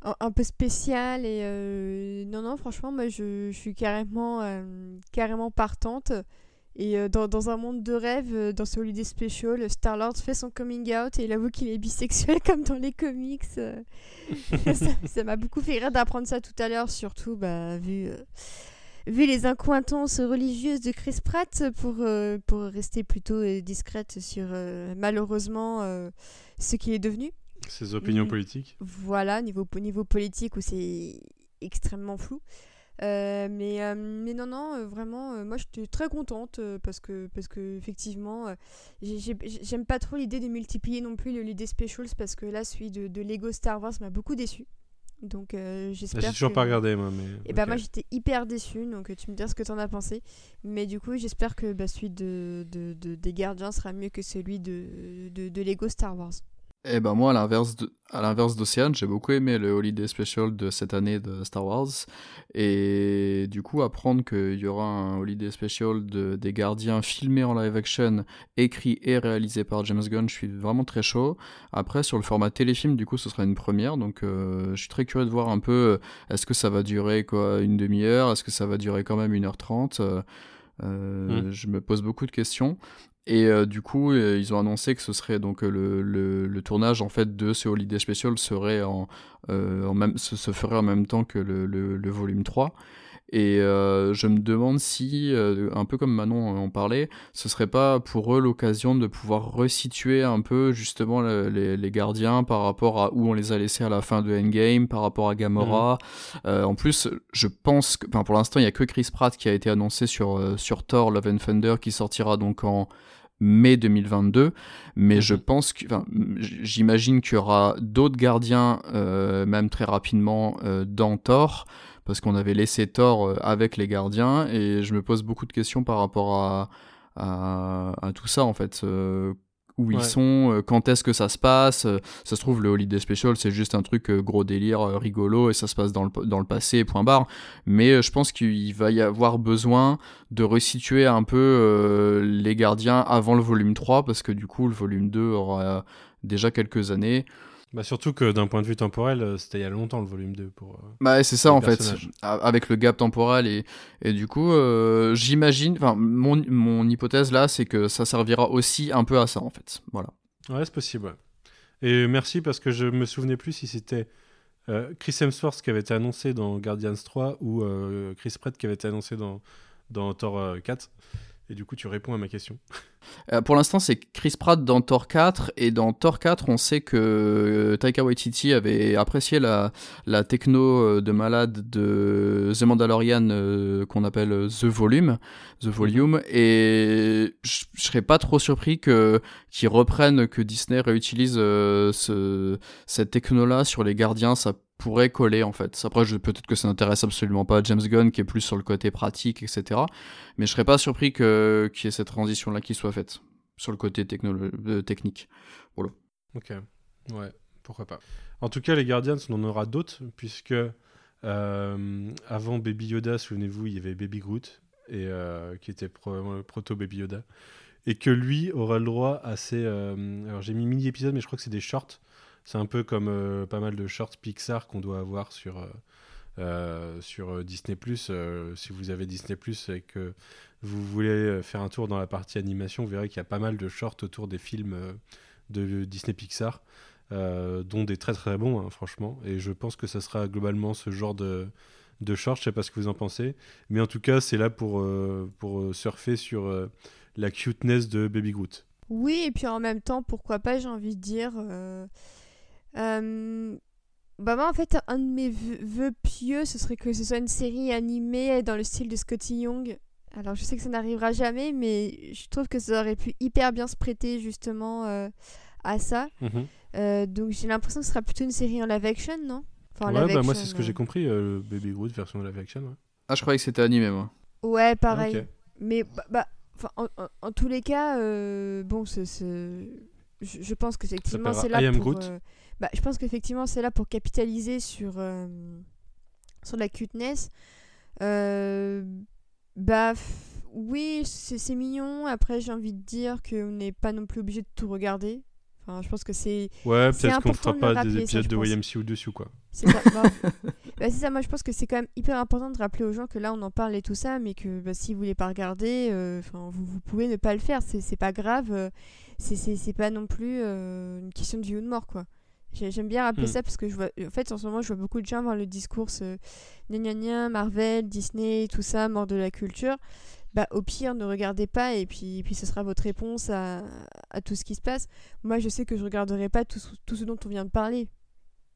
un, peu spécial et euh, non non franchement moi je, je suis carrément euh, carrément partante et euh, dans, dans, un monde de rêve dans ce holiday special Star Lord fait son coming out et il avoue qu'il est bisexuel comme dans les comics ça m'a beaucoup fait rire d'apprendre ça tout à l'heure surtout bah, vu vu les incointances religieuses de Chris Pratt pour pour rester plutôt discrète sur malheureusement ce qu'il est devenu ses opinions mm. politiques Voilà, niveau, niveau politique où c'est extrêmement flou. Euh, mais, euh, mais non, non, euh, vraiment, moi je suis très contente parce que, parce que effectivement, j'aime pas trop l'idée de multiplier non plus l'idée specials parce que là, celui de, de Lego Star Wars m'a beaucoup déçu. Donc j'espère. J'ai toujours pas regardé moi, mais. Et bah moi j'étais hyper déçue, donc tu me dis ce que t'en as pensé. Mais du coup j'espère que bah, celui de, de, de, des Gardiens sera mieux que celui de, de, de Lego Star Wars. Eh ben moi, à l'inverse à l'inverse d'Océane, j'ai beaucoup aimé le Holiday Special de cette année de Star Wars. Et du coup, apprendre qu'il y aura un Holiday Special de, des Gardiens filmé en live action, écrit et réalisé par James Gunn, je suis vraiment très chaud. Après, sur le format téléfilm, du coup, ce sera une première. Donc, euh, je suis très curieux de voir un peu, euh, est-ce que ça va durer quoi, une demi-heure? Est-ce que ça va durer quand même une heure trente? Euh, mmh. Je me pose beaucoup de questions. Et euh, du coup, euh, ils ont annoncé que ce serait donc euh, le, le, le, tournage en fait de ce Holiday Special serait en, en même, se, se, ferait en même temps que le, le volume 3. Et je me demande si, un peu comme Manon en parlait, ce serait pas pour eux l'occasion de pouvoir resituer un peu justement les, les, gardiens par rapport à où on les a laissés à la fin de Endgame, par rapport à Gamora. Mmh. en plus, je pense que, pour l'instant, il y a que Chris Pratt qui a été annoncé sur, sur Thor Love and Thunder qui sortira donc en mai 2022, mais je mhm. pense que, j'imagine qu'il y aura d'autres gardiens, euh, même très rapidement, euh, dans Thor, parce qu'on avait laissé Thor euh, avec les gardiens, et je me pose beaucoup de questions par rapport à, à, à tout ça, en fait où ils sont, euh, quand est-ce que ça se passe. Euh, ça se trouve, le Holiday Special, c'est juste un truc euh, gros délire, rigolo, et ça se passe dans le, dans le passé, point barre. Mais je pense qu'il va y avoir besoin de resituer un peu les gardiens avant le volume 3, parce que du coup, le volume 2 aura déjà quelques années. Bah surtout que d'un point de vue temporel, euh, c'était il y a longtemps le volume 2 pour. Euh, bah c'est ça en fait, avec le gap temporel et, et du coup, euh, j'imagine, enfin mon, mon hypothèse là, c'est que ça servira aussi un peu à ça en fait, voilà. Ouais, c'est possible. Et merci parce que je me souvenais plus si c'était Chris Hemsworth qui avait été annoncé dans Guardians 3 ou Chris Pratt qui avait été annoncé dans, dans Thor 4. Et du coup, tu réponds à ma question. Euh, pour l'instant, c'est Chris Pratt dans Thor 4. Et dans Thor 4, on sait que euh, Taika Waititi avait apprécié la, techno euh, de malade de The Mandalorian qu'on appelle The Volume. The Volume. Et je serais pas trop surpris que qu'ils reprennent, que Disney réutilise ce, cette techno-là sur les gardiens. Ça pourrait coller en fait. Après, peut-être que ça n'intéresse absolument pas James Gunn qui est plus sur le côté pratique, etc. Mais je serais pas surpris que qu'il y ait cette transition là qui soit faite sur le côté euh, technique. Voilà. Ok, ouais, pourquoi pas. En tout cas, les Guardians, on en aura d'autres puisque euh, avant Baby Yoda, souvenez-vous, il y avait Baby Groot. et qui était probablement proto Baby Yoda, et que lui aura le droit à ses. alors j'ai mis mini épisodes, mais je crois que c'est des shorts. C'est un peu comme pas mal de shorts Pixar qu'on doit avoir sur sur Disney si vous avez Disney et que vous voulez faire un tour dans la partie animation, vous verrez qu'il y a pas mal de shorts autour des films de Disney Pixar. Euh, dont des très très bons, hein, franchement. Et je pense que ça sera globalement ce genre de, de short, je sais pas ce que vous en pensez. Mais en tout cas, c'est là pour, euh, pour euh, surfer sur la cuteness de Baby Groot. Oui, et puis en même temps, pourquoi pas, j'ai envie de dire. Bah moi en fait un de mes vœux pieux ce serait que ce soit une série animée dans le style de Scotty Young. Alors je sais que ça n'arrivera jamais mais je trouve que ça aurait pu hyper bien se prêter justement à ça. Mhm. Euh, donc j'ai l'impression que ce sera plutôt une série en live action, non? Enfin, Ouais, bah moi c'est ce que j'ai compris, euh, Baby Groot version live action. Ouais. Ah, je croyais que c'était animé, moi. Ouais, pareil. Mais bah, bah en, en, tous les cas, euh, bon, c'est, je, je, pense que effectivement c'est là pour. Bah, je pense qu'effectivement c'est là pour capitaliser sur sur la cuteness. bah oui, c'est mignon. Après, j'ai envie de dire qu'on n'est pas non plus obligé de tout regarder je pense que c'est. Ouais, peut-être qu'on fera pas des épisodes de YMCU dessus, quoi. C'est ça. bah, ça, moi je pense que c'est quand même hyper important de rappeler aux gens que là on en parle et tout ça, mais que bah, si vous voulez pas regarder, euh, vous, vous, pouvez ne pas le faire, c'est pas grave, euh, c'est pas non plus euh, une question de vie ou de mort, quoi. J'aime bien rappeler hmm. ça parce que je vois, en fait, en ce moment, je vois beaucoup de gens avoir le discours euh, gna gna Marvel, Disney, tout ça, mort de la culture bah, au pire, ne regardez pas et puis, puis ce sera votre réponse à, à, tout ce qui se passe. Moi, je sais que je regarderai pas tout, tout ce dont on vient de parler.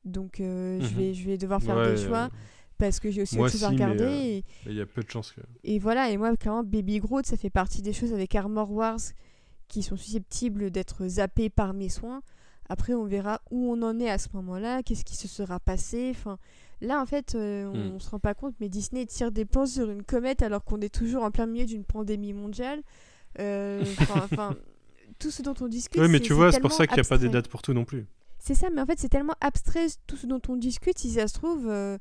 Donc, euh, je, mhm. vais, je vais devoir faire des choix parce que j'ai aussi autre chose à regarder. Euh, il y a peu de chances que. Et voilà, et moi, clairement, Baby Groot, ça fait partie des choses avec Armor Wars qui sont susceptibles d'être zappées par mes soins. Après, on verra où on en est à ce moment-là, qu'est-ce qui se sera passé. Enfin, Là, en fait, euh, on, hmm. se rend pas compte, mais Disney tire des plans sur une comète alors qu'on est toujours en plein milieu d'une pandémie mondiale. Euh, enfin, tout ce dont on discute. Oui, mais tu vois, c'est pour ça qu'il n'y a pas des dates pour tout non plus. C'est ça, mais en fait, c'est tellement abstrait tout ce dont on discute. Si ça se trouve, euh,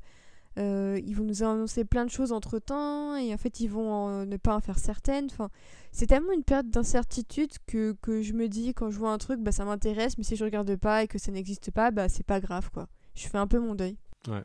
ils vont nous annoncer plein de choses entre temps et en fait, ils vont ne pas en faire certaines. Enfin, c'est tellement une perte d'incertitude que, que, je me dis quand je vois un truc, bah, ça m'intéresse, mais si je regarde pas et que ça n'existe pas, bah, c'est pas grave, quoi. Je fais un peu mon deuil. Ouais.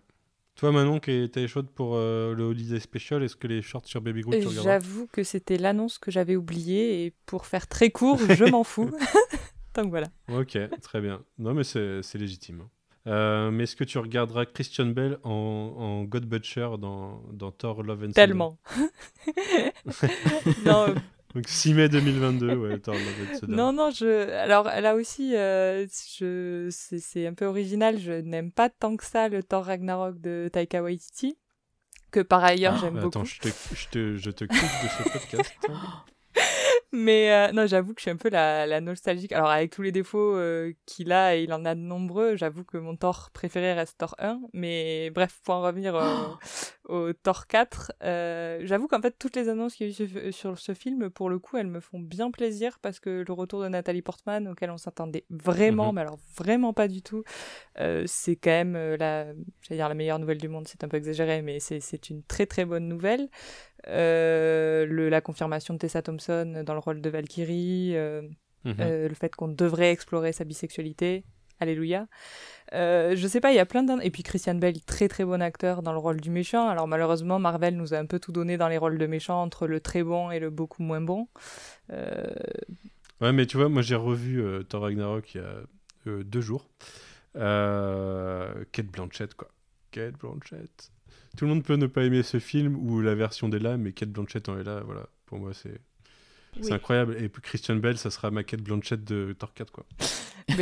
Toi, Manon, qui étais chaude pour euh, le Holiday Special, est-ce que les shorts sur Baby Groot, tu J'avoue que c'était l'annonce que j'avais oubliée et pour faire très court, je m'en fous. Donc voilà. Ok, très bien. Non, mais c'est légitime. Euh, mais est-ce que tu regarderas Christian Bell en, en God Butcher dans, dans Thor Love and Tellement. non, donc 6 mai 2022, ouais, Non, non, je... alors là aussi, euh, je... c'est un peu original, je n'aime pas tant que ça le Thor Ragnarok de Taika Waititi, que par ailleurs ah, j'aime beaucoup. Attends, je te, je te, je te quitte de ce podcast. Mais euh, non, j'avoue que je suis un peu la, la nostalgique. Alors, avec tous les défauts euh, qu'il a, et il en a de nombreux, j'avoue que mon Thor préféré reste Thor 1. Mais bref, pour en revenir au, Thor 4, euh, j'avoue qu'en fait, toutes les annonces qu'il y a eu sur ce film, pour le coup, elles me font bien plaisir parce que le retour de Nathalie Portman, auquel on s'attendait vraiment, mhm. mais alors vraiment pas du tout, c'est quand même la, dire la meilleure nouvelle du monde, c'est un peu exagéré, mais c'est une très très bonne nouvelle. Euh, le, la confirmation de Tessa Thompson dans le rôle de Valkyrie, euh, mhm. euh, le fait qu'on devrait explorer sa bisexualité. Alléluia. je sais pas, il y a plein d'un. Et puis Christian Bell, très très bon acteur dans le rôle du méchant. Alors malheureusement, Marvel nous a un peu tout donné dans les rôles de méchant entre le très bon et le beaucoup moins bon. Ouais, mais tu vois, moi j'ai revu Thor Ragnarok il y a deux jours. Kate Blanchett, quoi. Kate Blanchett tout le monde peut ne pas aimer ce film ou la version des mais Kate Blanchett en est là. Voilà, pour moi, c'est. C'est incroyable. Et Christian Bell, ça sera ma Kate Blanchett de Thor 4, quoi.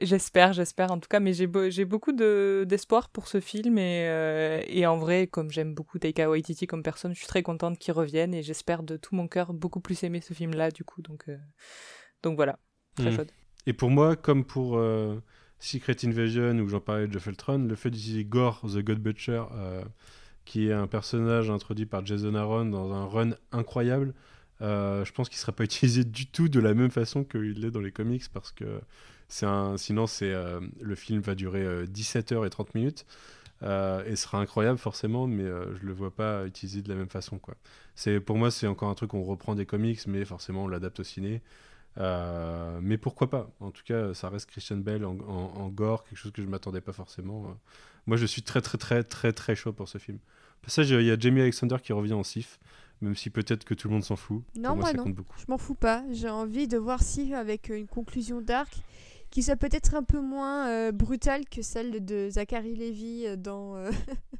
j'espère, j'espère en tout cas. Mais j'ai, j'ai beaucoup de, d'espoir pour ce film. Et, euh, et en vrai, comme j'aime beaucoup Taika Waititi comme personne, je suis très contente qu'il revienne. Et j'espère de tout mon cœur beaucoup plus aimer ce film-là, du coup. Donc, euh, donc voilà, très mmh. Et pour moi, comme pour. Euh, Secret Invasion, où j'en parlais de Jeff le fait d'utiliser Gore, The God Butcher, euh, qui est un personnage introduit par Jason Aaron dans un run incroyable, euh, je pense qu'il ne sera pas utilisé du tout de la même façon qu'il l'est dans les comics, parce que c'est un, sinon c'est, euh, le film va durer 17 heures et 30 minutes. et sera incroyable forcément, mais je le vois pas utilisé de la même façon. Quoi. Pour moi, c'est encore un truc qu'on reprend des comics, mais forcément on l'adapte au ciné. Mais pourquoi pas? En tout cas, ça reste Christian Bale en, en gore, quelque chose que je m'attendais pas forcément. Moi, je suis très, très, très, très, très chaud pour ce film. passage, il y a Jamie Alexander qui revient en Sif, même si peut-être que tout le monde s'en fout. Non, moi, non. Je m'en fous pas. J'ai envie de voir Sif avec une conclusion d'arc qui soit peut-être un peu moins euh, brutale que celle de Zachary Levy euh, dans, euh,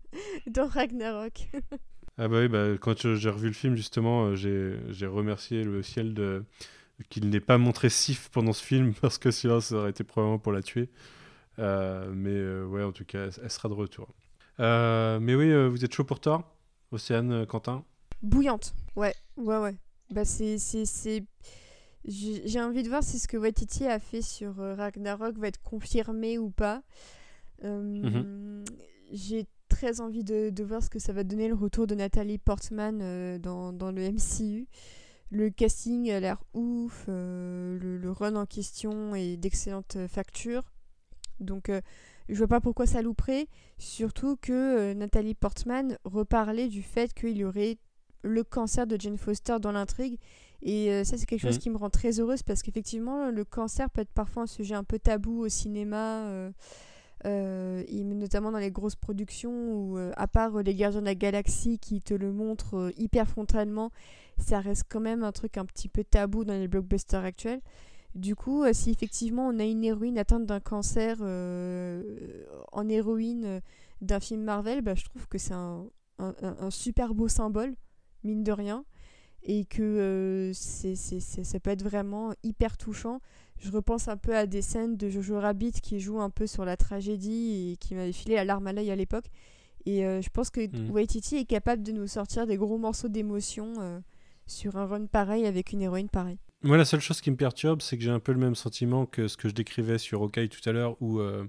dans Ragnarok. ah bah oui, bah, quand j'ai revu le film, justement, j'ai remercié le ciel de qu'il n'ait pas montré Sif pendant ce film, parce que sinon ça aurait été probablement pour la tuer. Euh, mais euh, ouais, en tout cas, elle sera de retour. Euh, mais oui, vous êtes chaud pour Thor Océane, Quentin? Bouillante, ouais, ouais, ouais. Bah, c'est. J'ai envie de voir si ce que Waititi a fait sur Ragnarok va être confirmé ou pas. Mhm. J'ai très envie de, de, voir ce que ça va donner le retour de Nathalie Portman dans, dans, le MCU. Le casting a l'air ouf, le, le, run en question est d'excellente facture. Donc je euh, je vois pas pourquoi ça louperait, surtout que euh, Nathalie Portman reparlait du fait qu'il y aurait le cancer de Jane Foster dans l'intrigue. Et euh, ça, c'est quelque chose mm. qui me rend très heureuse parce qu'effectivement, le cancer peut être parfois un sujet un peu tabou au cinéma, notamment dans les grosses productions où, à part Les Gardiens de la Galaxie qui te le montrent hyper frontalement, ça reste quand même un truc un petit peu tabou dans les blockbusters actuels. Du coup, euh, si effectivement on a une héroïne atteinte d'un cancer euh, en héroïne euh, d'un film Marvel, bah, je trouve que c'est un, super beau symbole, mine de rien, et que c'est, ça peut être vraiment hyper touchant. Je repense un peu à des scènes de Jojo Rabbit qui joue un peu sur la tragédie et qui m'avait filé la larme à l'œil à l'époque. Et je pense que mm. Waititi est capable de nous sortir des gros morceaux d'émotion sur un run pareil avec une héroïne pareille. Moi, la seule chose qui me perturbe, c'est que j'ai un peu le même sentiment que ce que je décrivais sur Okai tout à l'heure, où euh,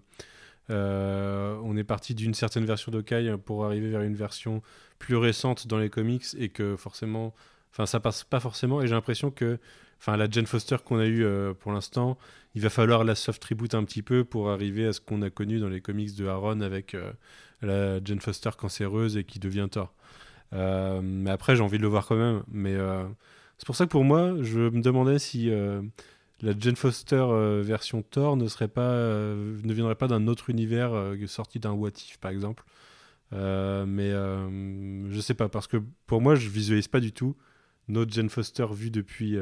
euh, on est parti d'une certaine version d'Okai pour arriver vers une version plus récente dans les comics et que forcément, enfin, ça passe pas forcément. Et j'ai l'impression que, enfin, la Jane Foster qu'on a eue euh, pour l'instant, il va falloir la soft reboot un petit peu pour arriver à ce qu'on a connu dans les comics de Aaron avec la Jane Foster cancéreuse et qui devient Thor. Mais après, j'ai envie de le voir quand même. Mais c'est pour ça que pour moi, je me demandais si euh, la Jane Foster euh, version Thor ne serait pas, euh, ne viendrait pas d'un autre univers sorti d'un What If par exemple. mais je sais pas parce que pour moi, je visualise pas du tout notre Jane Foster vue depuis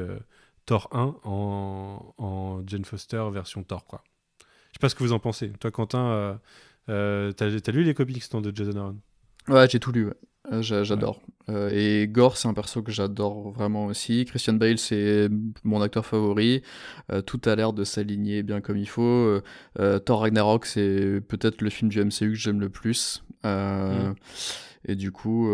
Thor 1 en, en Jane Foster version Thor quoi. Je sais pas ce que vous en pensez. Toi, Quentin, t'as as lu les comics de Jason Aaron? Ouais, j'ai tout lu. J'adore. Euh, et Gore, c'est un perso que j'adore vraiment aussi. Christian Bale, c'est mon acteur favori. Euh, tout a l'air de s'aligner bien comme il faut. Euh, Thor Ragnarok, c'est peut-être le film du MCU que j'aime le plus. Mm. Et du coup,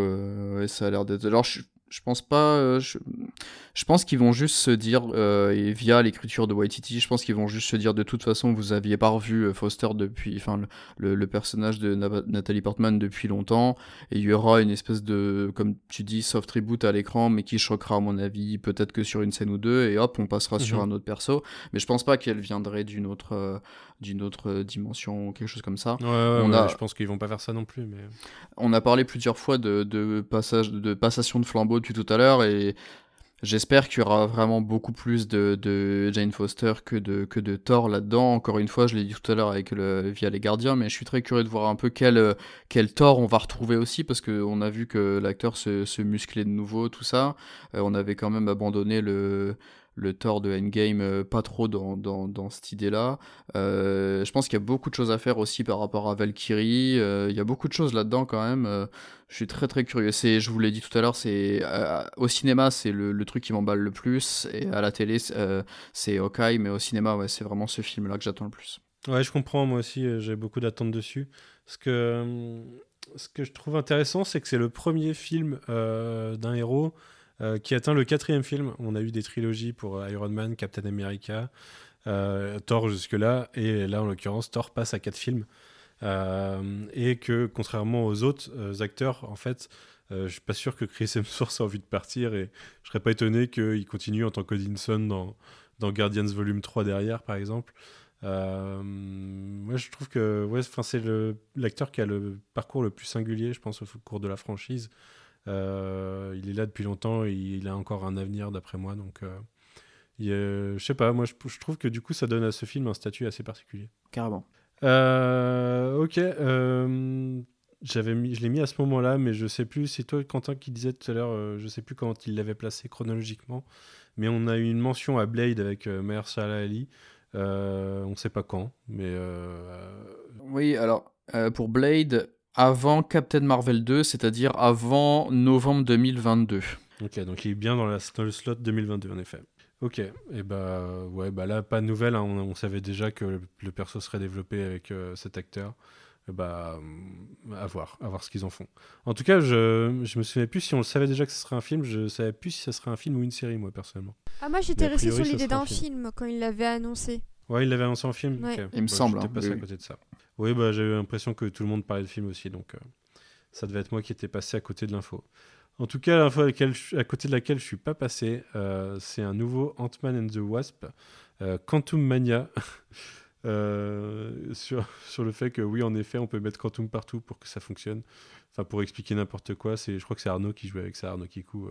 ça a l'air d'être. Alors, je, je pense pas. Euh, je, pense qu'ils vont juste se dire, euh, et via l'écriture de Waititi, je pense qu'ils vont juste se dire de toute façon, vous aviez pas revu euh, Foster depuis, enfin le, le, personnage de Nathalie Portman depuis longtemps, et il y aura une espèce de, comme tu dis, soft reboot à l'écran, mais qui choquera à mon avis, peut-être que sur une scène ou deux, et hop, on passera sur mhm. un autre perso. Mais je pense pas qu'elle viendrait d'une autre, d'une autre dimension ou quelque chose comme ça. Ouais, on a... je pense qu'ils vont pas faire ça non plus. Mais... On a parlé plusieurs fois de, de passage, de passation de flambeau depuis tout à l'heure et J'espère qu'il y aura vraiment beaucoup plus de, de, Jane Foster que de, que de Thor là-dedans. Encore une fois, je l'ai dit tout à l'heure avec le, via les gardiens, mais je suis très curieux de voir un peu quel, quel Thor on va retrouver aussi, parce qu'on a vu que l'acteur se, se musclait de nouveau, tout ça. Euh, on avait quand même abandonné le, le Thor de Endgame euh, pas trop dans, dans, dans cette idée-là. Euh, je pense qu'il y a beaucoup de choses à faire aussi par rapport à Valkyrie. Euh, il y a beaucoup de choses là-dedans quand même. je suis très très curieux. C'est, je vous l'ai dit tout à l'heure, c'est au cinéma c'est le, le, truc qui m'emballe le plus et à la télé c'est Hawkeye, mais au cinéma ouais, c'est vraiment ce film-là que j'attends le plus. Ouais, je comprends. Moi aussi, j'ai beaucoup d'attentes dessus. Ce que ce que je trouve intéressant, c'est que c'est le premier film d'un héros euh, qui atteint le quatrième film. On a eu des trilogies pour euh, Iron Man, Captain America, euh, Thor jusque-là, et là en l'occurrence Thor passe à quatre films. et que contrairement aux autres acteurs, en fait, je suis pas sûr que Chris Hemsworth ait envie de partir et je serais pas étonné qu'il continue en tant qu'Odinson dans, dans Guardians Volume 3 derrière, par exemple. moi, je trouve que ouais, c'est l'acteur qui a le parcours le plus singulier, je pense, au cours de la franchise. Il est là depuis longtemps et il a encore un avenir, d'après moi. Donc, je sais pas, moi, je, je, trouve que du coup, ça donne à ce film un statut assez particulier. Carrément. ok. J'avais mis, je l'ai mis à ce moment-là, mais je sais plus. C'est toi, Quentin, qui disait tout à l'heure. Euh, je sais plus comment il l'avait placé chronologiquement, mais on a eu une mention à Blade avec euh, Mahershala Ali. Euh, on ne sait pas quand, mais. Euh, oui, alors pour Blade, avant Captain Marvel 2, c'est-à-dire avant novembre 2022. Ok, donc il est bien dans, la, le slot 2022 en effet. Ok, et bah ouais, bah là pas de nouvelle. Hein. on, savait déjà que le, le perso serait développé avec cet acteur. Eh bah, à voir, à voir ce qu'ils en font. En tout cas, je, je me souviens plus si on le savait déjà que ce serait un film, je savais plus si ce serait un film ou une série, moi, personnellement. Ah, moi, j'étais resté sur l'idée d'un film. quand il l'avait annoncé. Ouais, il l'avait annoncé en film Il me bah, semble. J'étais passé à côté de ça. Oui, bah, j'ai l'impression que tout le monde parlait de film aussi, donc euh, ça devait être moi qui étais passé à côté de l'info. En tout cas, l'info à, côté de laquelle je suis pas passé, euh, c'est un nouveau Ant-Man and the Wasp, euh, Quantum Mania. Sur, sur le fait que oui, en effet, on peut mettre Quantum partout pour que ça fonctionne. Enfin, pour expliquer n'importe quoi, je crois que c'est Arnaud qui jouait avec ça, Arnaud Kikou,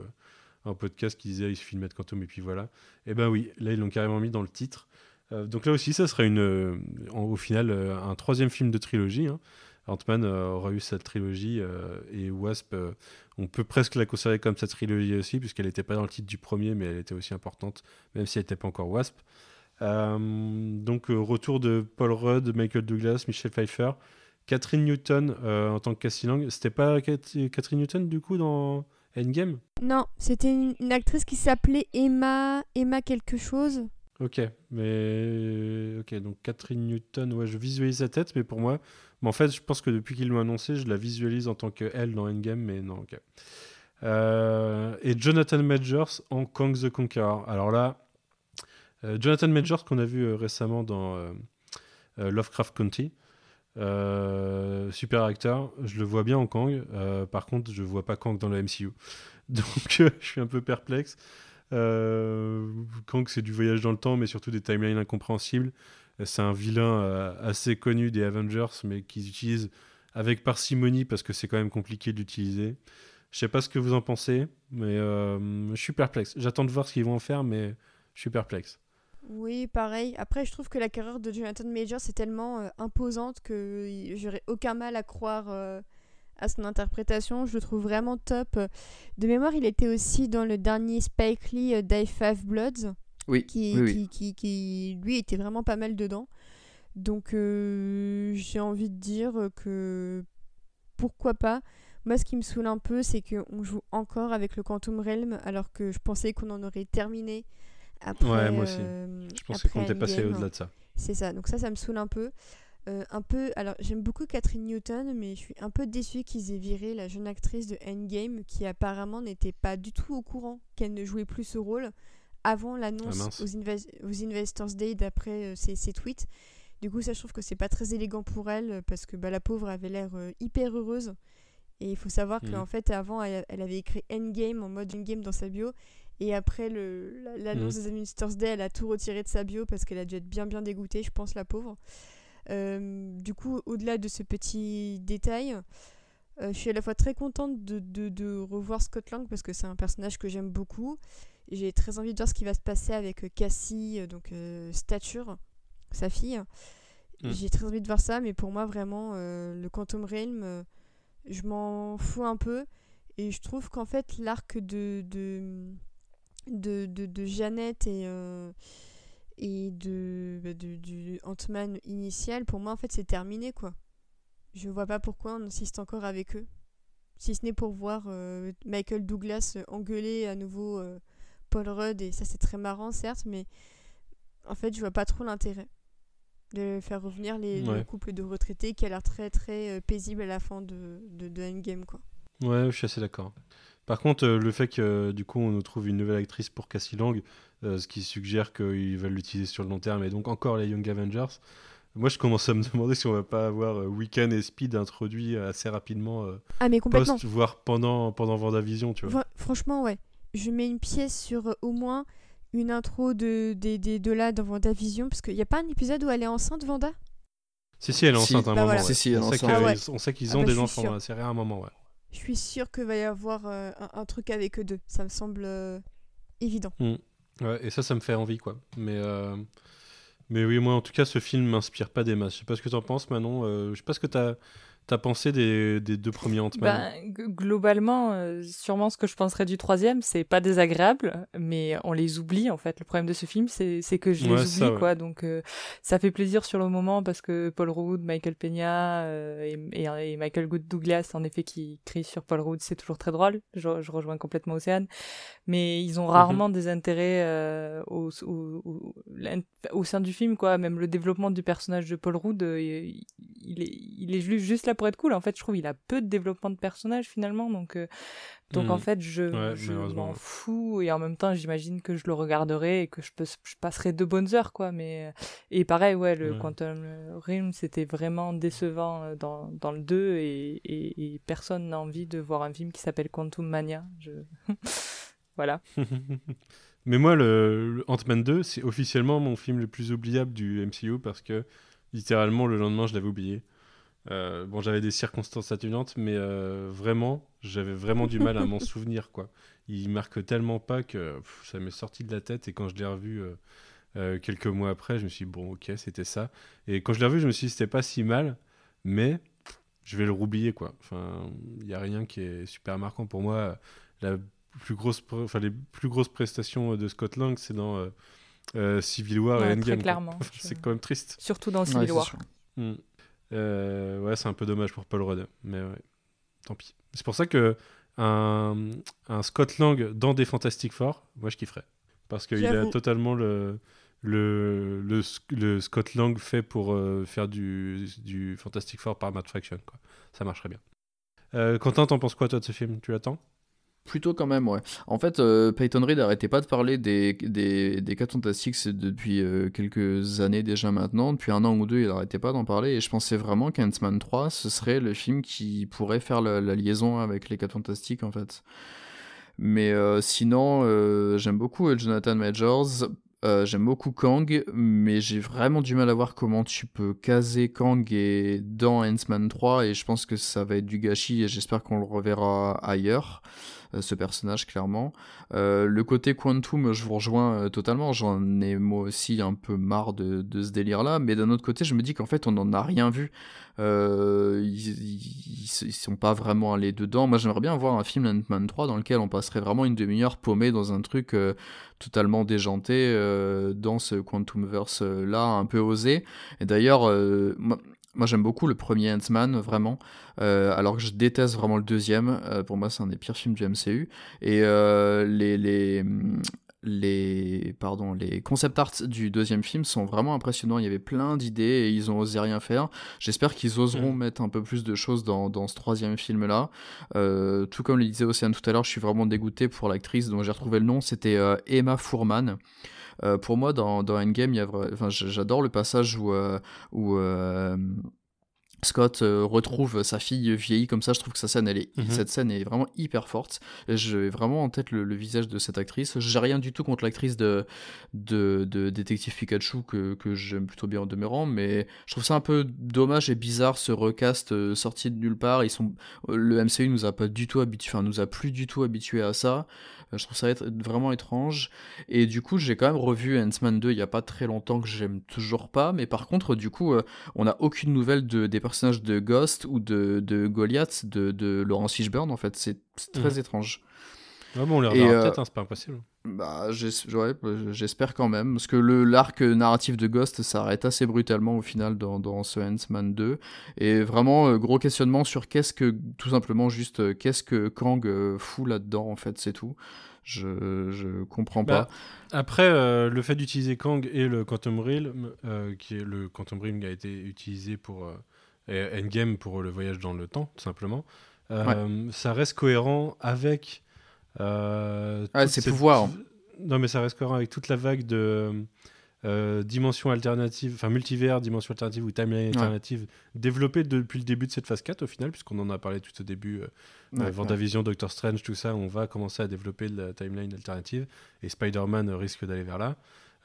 un podcast qui disait il suffit de mettre Quantum et puis voilà. Et eh ben oui, là ils l'ont carrément mis dans le titre. Euh, donc là aussi, ça serait une, au final un troisième film de trilogie. Hein. Ant-Man aura eu cette trilogie et Wasp, on peut presque la considérer comme sa trilogie aussi, puisqu'elle n'était pas dans le titre du premier, mais elle était aussi importante, même si elle n'était pas encore Wasp. Euh, donc, euh, retour de Paul Rudd, Michael Douglas, Michel Pfeiffer. Catherine Newton euh, en tant que Cassie Lang. C'était pas Catherine Newton du coup dans Endgame? Non, c'était une, actrice qui s'appelait Emma Emma quelque chose. Ok, mais ok donc Catherine Newton, ouais, je visualise sa tête, mais pour moi, mais en fait, je pense que depuis qu'ils l'ont annoncé, je la visualise en tant que elle dans Endgame, mais non, ok. et Jonathan Majors en Kong the Conqueror. Alors là, euh, Jonathan Majors, qu'on a vu euh, récemment dans euh, Lovecraft County. super acteur, je le vois bien en Kang. par contre, je vois pas Kang dans le MCU. Donc, je suis un peu perplexe. Kang, c'est du voyage dans le temps, mais surtout des timelines incompréhensibles. C'est un vilain assez connu des Avengers, mais qu'ils utilisent avec parcimonie parce que c'est quand même compliqué d'utiliser. Je sais pas ce que vous en pensez, mais je suis perplexe. J'attends de voir ce qu'ils vont en faire, mais je suis perplexe. Oui, pareil. Après, je trouve que la carrière de Jonathan Major c'est tellement euh, imposante que j'aurais aucun mal à croire euh, à son interprétation. Je le trouve vraiment top. De mémoire, il était aussi dans le dernier Spike Lee euh, Die Five Bloods. Oui. Qui, oui, qui, qui, lui, était vraiment pas mal dedans. Donc, j'ai envie de dire que pourquoi pas. Moi, ce qui me saoule un peu, c'est qu'on joue encore avec le Quantum Realm alors que je pensais qu'on en aurait terminé ouais, moi aussi. Euh, je pensais qu'on était passé au-delà de ça. C'est ça, donc ça, ça me saoule un peu. Euh, un peu, alors j'aime beaucoup Catherine Newton, mais je suis un peu déçue qu'ils aient viré la jeune actrice de Endgame qui apparemment n'était pas du tout au courant qu'elle ne jouait plus ce rôle avant l'annonce ah, aux, aux, Investors Day d'après euh, ses, tweets. Du coup, ça je trouve que c'est pas très élégant pour elle parce que bah, la pauvre avait l'air hyper heureuse. Et il faut savoir qu'en mm. fait, avant, elle, elle, avait écrit Endgame en mode Endgame dans sa bio. Et après l'annonce des Administrators Day, elle a tout retiré de sa bio parce qu'elle a dû être bien bien dégoûtée, je pense, la pauvre. Euh, du coup, au-delà de ce petit détail, euh, je suis à la fois très contente de, de, de revoir Scott Lang parce que c'est un personnage que j'aime beaucoup. J'ai très envie de voir ce qui va se passer avec euh, Cassie, donc Stature, sa fille. Mm. J'ai très envie de voir ça, mais pour moi, vraiment, le Quantum Realm, je m'en fous un peu. Et je trouve qu'en fait, l'arc de, de de, de, de Jeannette et, euh, et de, bah, du Ant-Man initial, pour moi, en fait, c'est terminé, quoi. Je vois pas pourquoi on insiste encore avec eux. Si ce n'est pour voir euh, Michael Douglas engueuler à nouveau euh, Paul Rudd, et ça, c'est très marrant, certes, mais en fait, je vois pas trop l'intérêt de faire revenir les, le couple de retraités qui a l'air très très paisible à la fin de, de, de Endgame, quoi. Ouais, je suis assez d'accord. Par contre, euh, le fait que euh, du coup on nous trouve une nouvelle actrice pour Cassie Lang, euh, ce qui suggère qu'ils veulent l'utiliser sur le long terme, et donc encore les Young Avengers. Moi, je commence à me demander si on va pas avoir Weekend et Speed introduits assez rapidement, ah, mais complètement. voire pendant, pendant Vendavision, tu vois. franchement, ouais. Je mets une pièce sur au moins une intro de, des, des deux là dans Vendavision Parce qu'il n'y a pas un épisode où elle est enceinte, Vanda? Si, si, elle est Si. enceinte à un Bah moment. voilà. ouais. Si, si, elle est on, sait enceinte. que- Ah ouais. on sait qu'ils Ah ont bah, des enfants la série à un moment, ouais. Je suis sûre qu'il va y avoir euh, un, truc avec eux deux. Ça me semble euh, évident. Ouais, et ça, ça me fait envie, quoi. Mais, euh, mais oui, moi, en tout cas, ce film m'inspire pas des masses. Je sais pas ce que t'en penses, Manon. Je sais pas ce que t'as as pensé des, des deux premiers Ant-Man? Ben, globalement, euh, sûrement ce que je penserais du troisième, c'est pas désagréable, mais on les oublie en fait. Le problème de ce film, c'est que je Ouais, les ça, oublie ouais. quoi. Donc euh, ça fait plaisir sur le moment parce que Paul Rudd, Michael Peña euh, et, et- et Michael Good Douglas, en effet, qui crient sur Paul Rudd, c'est toujours très drôle. Je, je rejoins complètement Océane, mais ils ont rarement des intérêts euh, au, au, au, au sein du film quoi. Même le développement du personnage de Paul Rudd, euh, il, est, il est ju- juste là pour être cool. En fait, je trouve il a peu de développement de personnage finalement, donc euh, donc en fait je, Ouais, je m'en fous et en même temps j'imagine que je le regarderai et que je peux je passerai de bonnes heures quoi. Mais et pareil ouais le Ouais. Quantum Realm c'était vraiment décevant euh, dans dans le 2 et, et, et personne n'a envie de voir un film qui s'appelle Quantum Mania. Je... voilà. Mais moi, le, le Ant-Man 2, c'est officiellement mon film le plus oubliable du MCU parce que littéralement le lendemain, je l'avais oublié. Euh, bon, j'avais des circonstances atténuantes, mais euh, vraiment, j'avais vraiment du mal à m'en souvenir, quoi. Il marque tellement pas que pff, ça m'est sorti de la tête et quand je l'ai revu euh, quelques mois après, je me suis dit, bon, ok, c'était ça. Et quand je l'ai revu, je me suis dit, c'était pas si mal, mais je vais le roublier, quoi. Enfin, il n'y a rien qui est super marquant pour moi. La plus grosse, pre- enfin, les plus grosses prestations de Scott Lang, c'est dans euh, euh, Civil War Ouais, et Endgame. clairement, c'est quand même triste. Surtout dans Civil War. Euh, ouais, c'est un peu dommage pour Paul Rudd, mais ouais, tant pis. C'est pour ça que un, un Scott Lang dans des Fantastic Four, moi je kifferais. Parce qu'il a totalement le, le, le, le Scott Lang fait pour euh, faire du, du Fantastic Four par Matt Fraction. Quoi. Ça marcherait bien. Euh, Quentin, t'en penses quoi toi de ce film? Tu l'attends? Plutôt quand même, ouais. En fait, euh, Peyton Reed arrêtait pas de parler des, des, des 4 Fantastiques depuis euh, quelques années déjà maintenant. Depuis un an ou deux, il arrêtait pas d'en parler. Et je pensais vraiment qu'Ant-Man 3, ce serait le film qui pourrait faire la, liaison avec les 4 Fantastiques, en fait. Mais euh, sinon, j'aime beaucoup Jonathan Majors. J'aime beaucoup Kang, mais j'ai vraiment du mal à voir comment tu peux caser Kang dans Ant-Man 3, et je pense que ça va être du gâchis, et j'espère qu'on le reverra ailleurs, ce personnage, clairement. Euh, le côté Quantum, je vous rejoins euh, totalement, j'en ai moi aussi un peu marre de, ce délire-là, mais d'un autre côté, je me dis qu'en fait, on n'en a rien vu. Euh, ils, ils, sont pas vraiment allés dedans. Moi, j'aimerais bien voir un film Ant-Man 3 dans lequel on passerait vraiment une demi-heure paumé dans un truc euh, totalement déjanté euh, dans ce Quantumverse euh, là, un peu osé. Et d'ailleurs, euh, moi, j'aime beaucoup le premier Ant-Man, vraiment, euh, alors que je déteste vraiment le deuxième. Euh, pour moi, c'est un des pires films du MCU. Et euh, les, les, les, pardon, les concept arts du deuxième film sont vraiment impressionnants. Il y avait plein d'idées et ils ont osé rien faire. J'espère qu'ils oseront Mm. mettre un peu plus de choses dans, dans ce troisième film-là. Tout comme le disait Océane tout à l'heure, je suis vraiment dégoûté pour l'actrice dont j'ai retrouvé le nom. C'était Emma Fourman. Euh, pour moi, dans, dans Endgame, il y a enfin, j'adore le passage où, euh, où euh, Scott euh, retrouve sa fille vieillie comme ça. Je trouve que sa scène, elle est, Mhm. cette scène est vraiment hyper forte. J'ai vraiment en tête le, le visage de cette actrice. J'ai rien du tout contre l'actrice de, de, de Détective Pikachu que, que j'aime plutôt bien en demeurant, mais je trouve ça un peu dommage et bizarre ce recast euh, sorti de nulle part. Ils sont, le MCU nous a pas du tout habitué, enfin nous a plus du tout habitué à ça. Euh, Je trouve ça être vraiment étrange. Et du coup, j'ai quand même revu Ant-Man 2 il y a pas très longtemps que j'aime toujours pas. Mais par contre, du coup, euh, on n'a aucune nouvelle de, des personnages de Ghost ou de, de Goliath de, de Laurence Fishburne. En fait, c'est très Mhm. étrange. Ouais, bon, on les reverra euh, peut-être, hein, c'est pas impossible. Bah, bah, j'espère quand même. Parce que le l'arc narratif de Ghost s'arrête assez brutalement au final dans, dans ce Ant-Man 2. Et vraiment, euh, gros questionnement sur qu'est-ce que, tout simplement, juste, euh, qu'est-ce que Kang euh, fout là-dedans, en fait, c'est tout. Je, je comprends Bah, pas. Après, euh, le fait d'utiliser Kang et le Quantum Realm, euh, qui est le Quantum Realm qui a été utilisé pour euh, Endgame pour le voyage dans le temps, tout simplement, ça reste cohérent avec. Euh, Ah, cette- pouvoirs. Non, mais ça reste cohérent avec toute la vague de euh, dimension alternative, enfin multivers, dimension alternative ou timeline alternative développée depuis le début de cette phase 4 au final, puisqu'on en a parlé tout au début, euh, euh Vendavision, Doctor Strange, tout ça, on va commencer à développer la timeline alternative et Spider-Man risque d'aller vers là.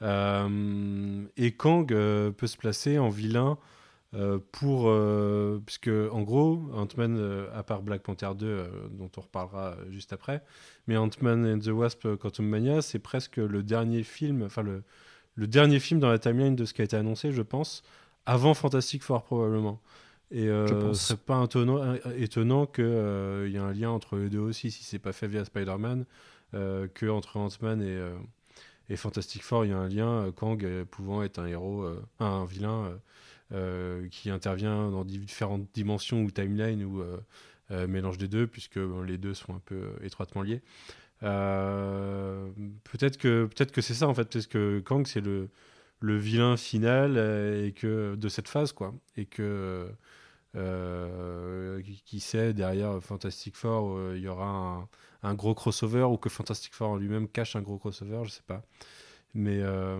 Euh, et Kang peut se placer en vilain pour, puisque en gros, Ant-Man, à part Black Panther 2, dont on reparlera juste après, mais Ant-Man and the Wasp Quantum Mania, c'est presque le dernier film, enfin le le dernier film dans la timeline de ce qui a été annoncé, je pense, avant Fantastic Four probablement. Et euh, ce serait pas étonnant, euh, étonnant qu'il euh, y ait un lien entre les deux aussi, si c'est pas fait via Spider-Man, euh, que entre Ant-Man et, et, Fantastic Four, il y a un lien, Kang pouvant être un héros, un vilain qui intervient dans différentes dimensions ou timelines ou mélange des deux, puisque les deux sont un peu étroitement liés. Euh, peut-être que, peut que c'est ça en fait, peut-être que Kang c'est le, le vilain final euh, et que, de cette phase, quoi. Et que. Euh, qui sait, derrière Fantastic Four, il y aura un, un, gros crossover ou que Fantastic Four lui-même cache un gros crossover, je sais pas. Mais euh,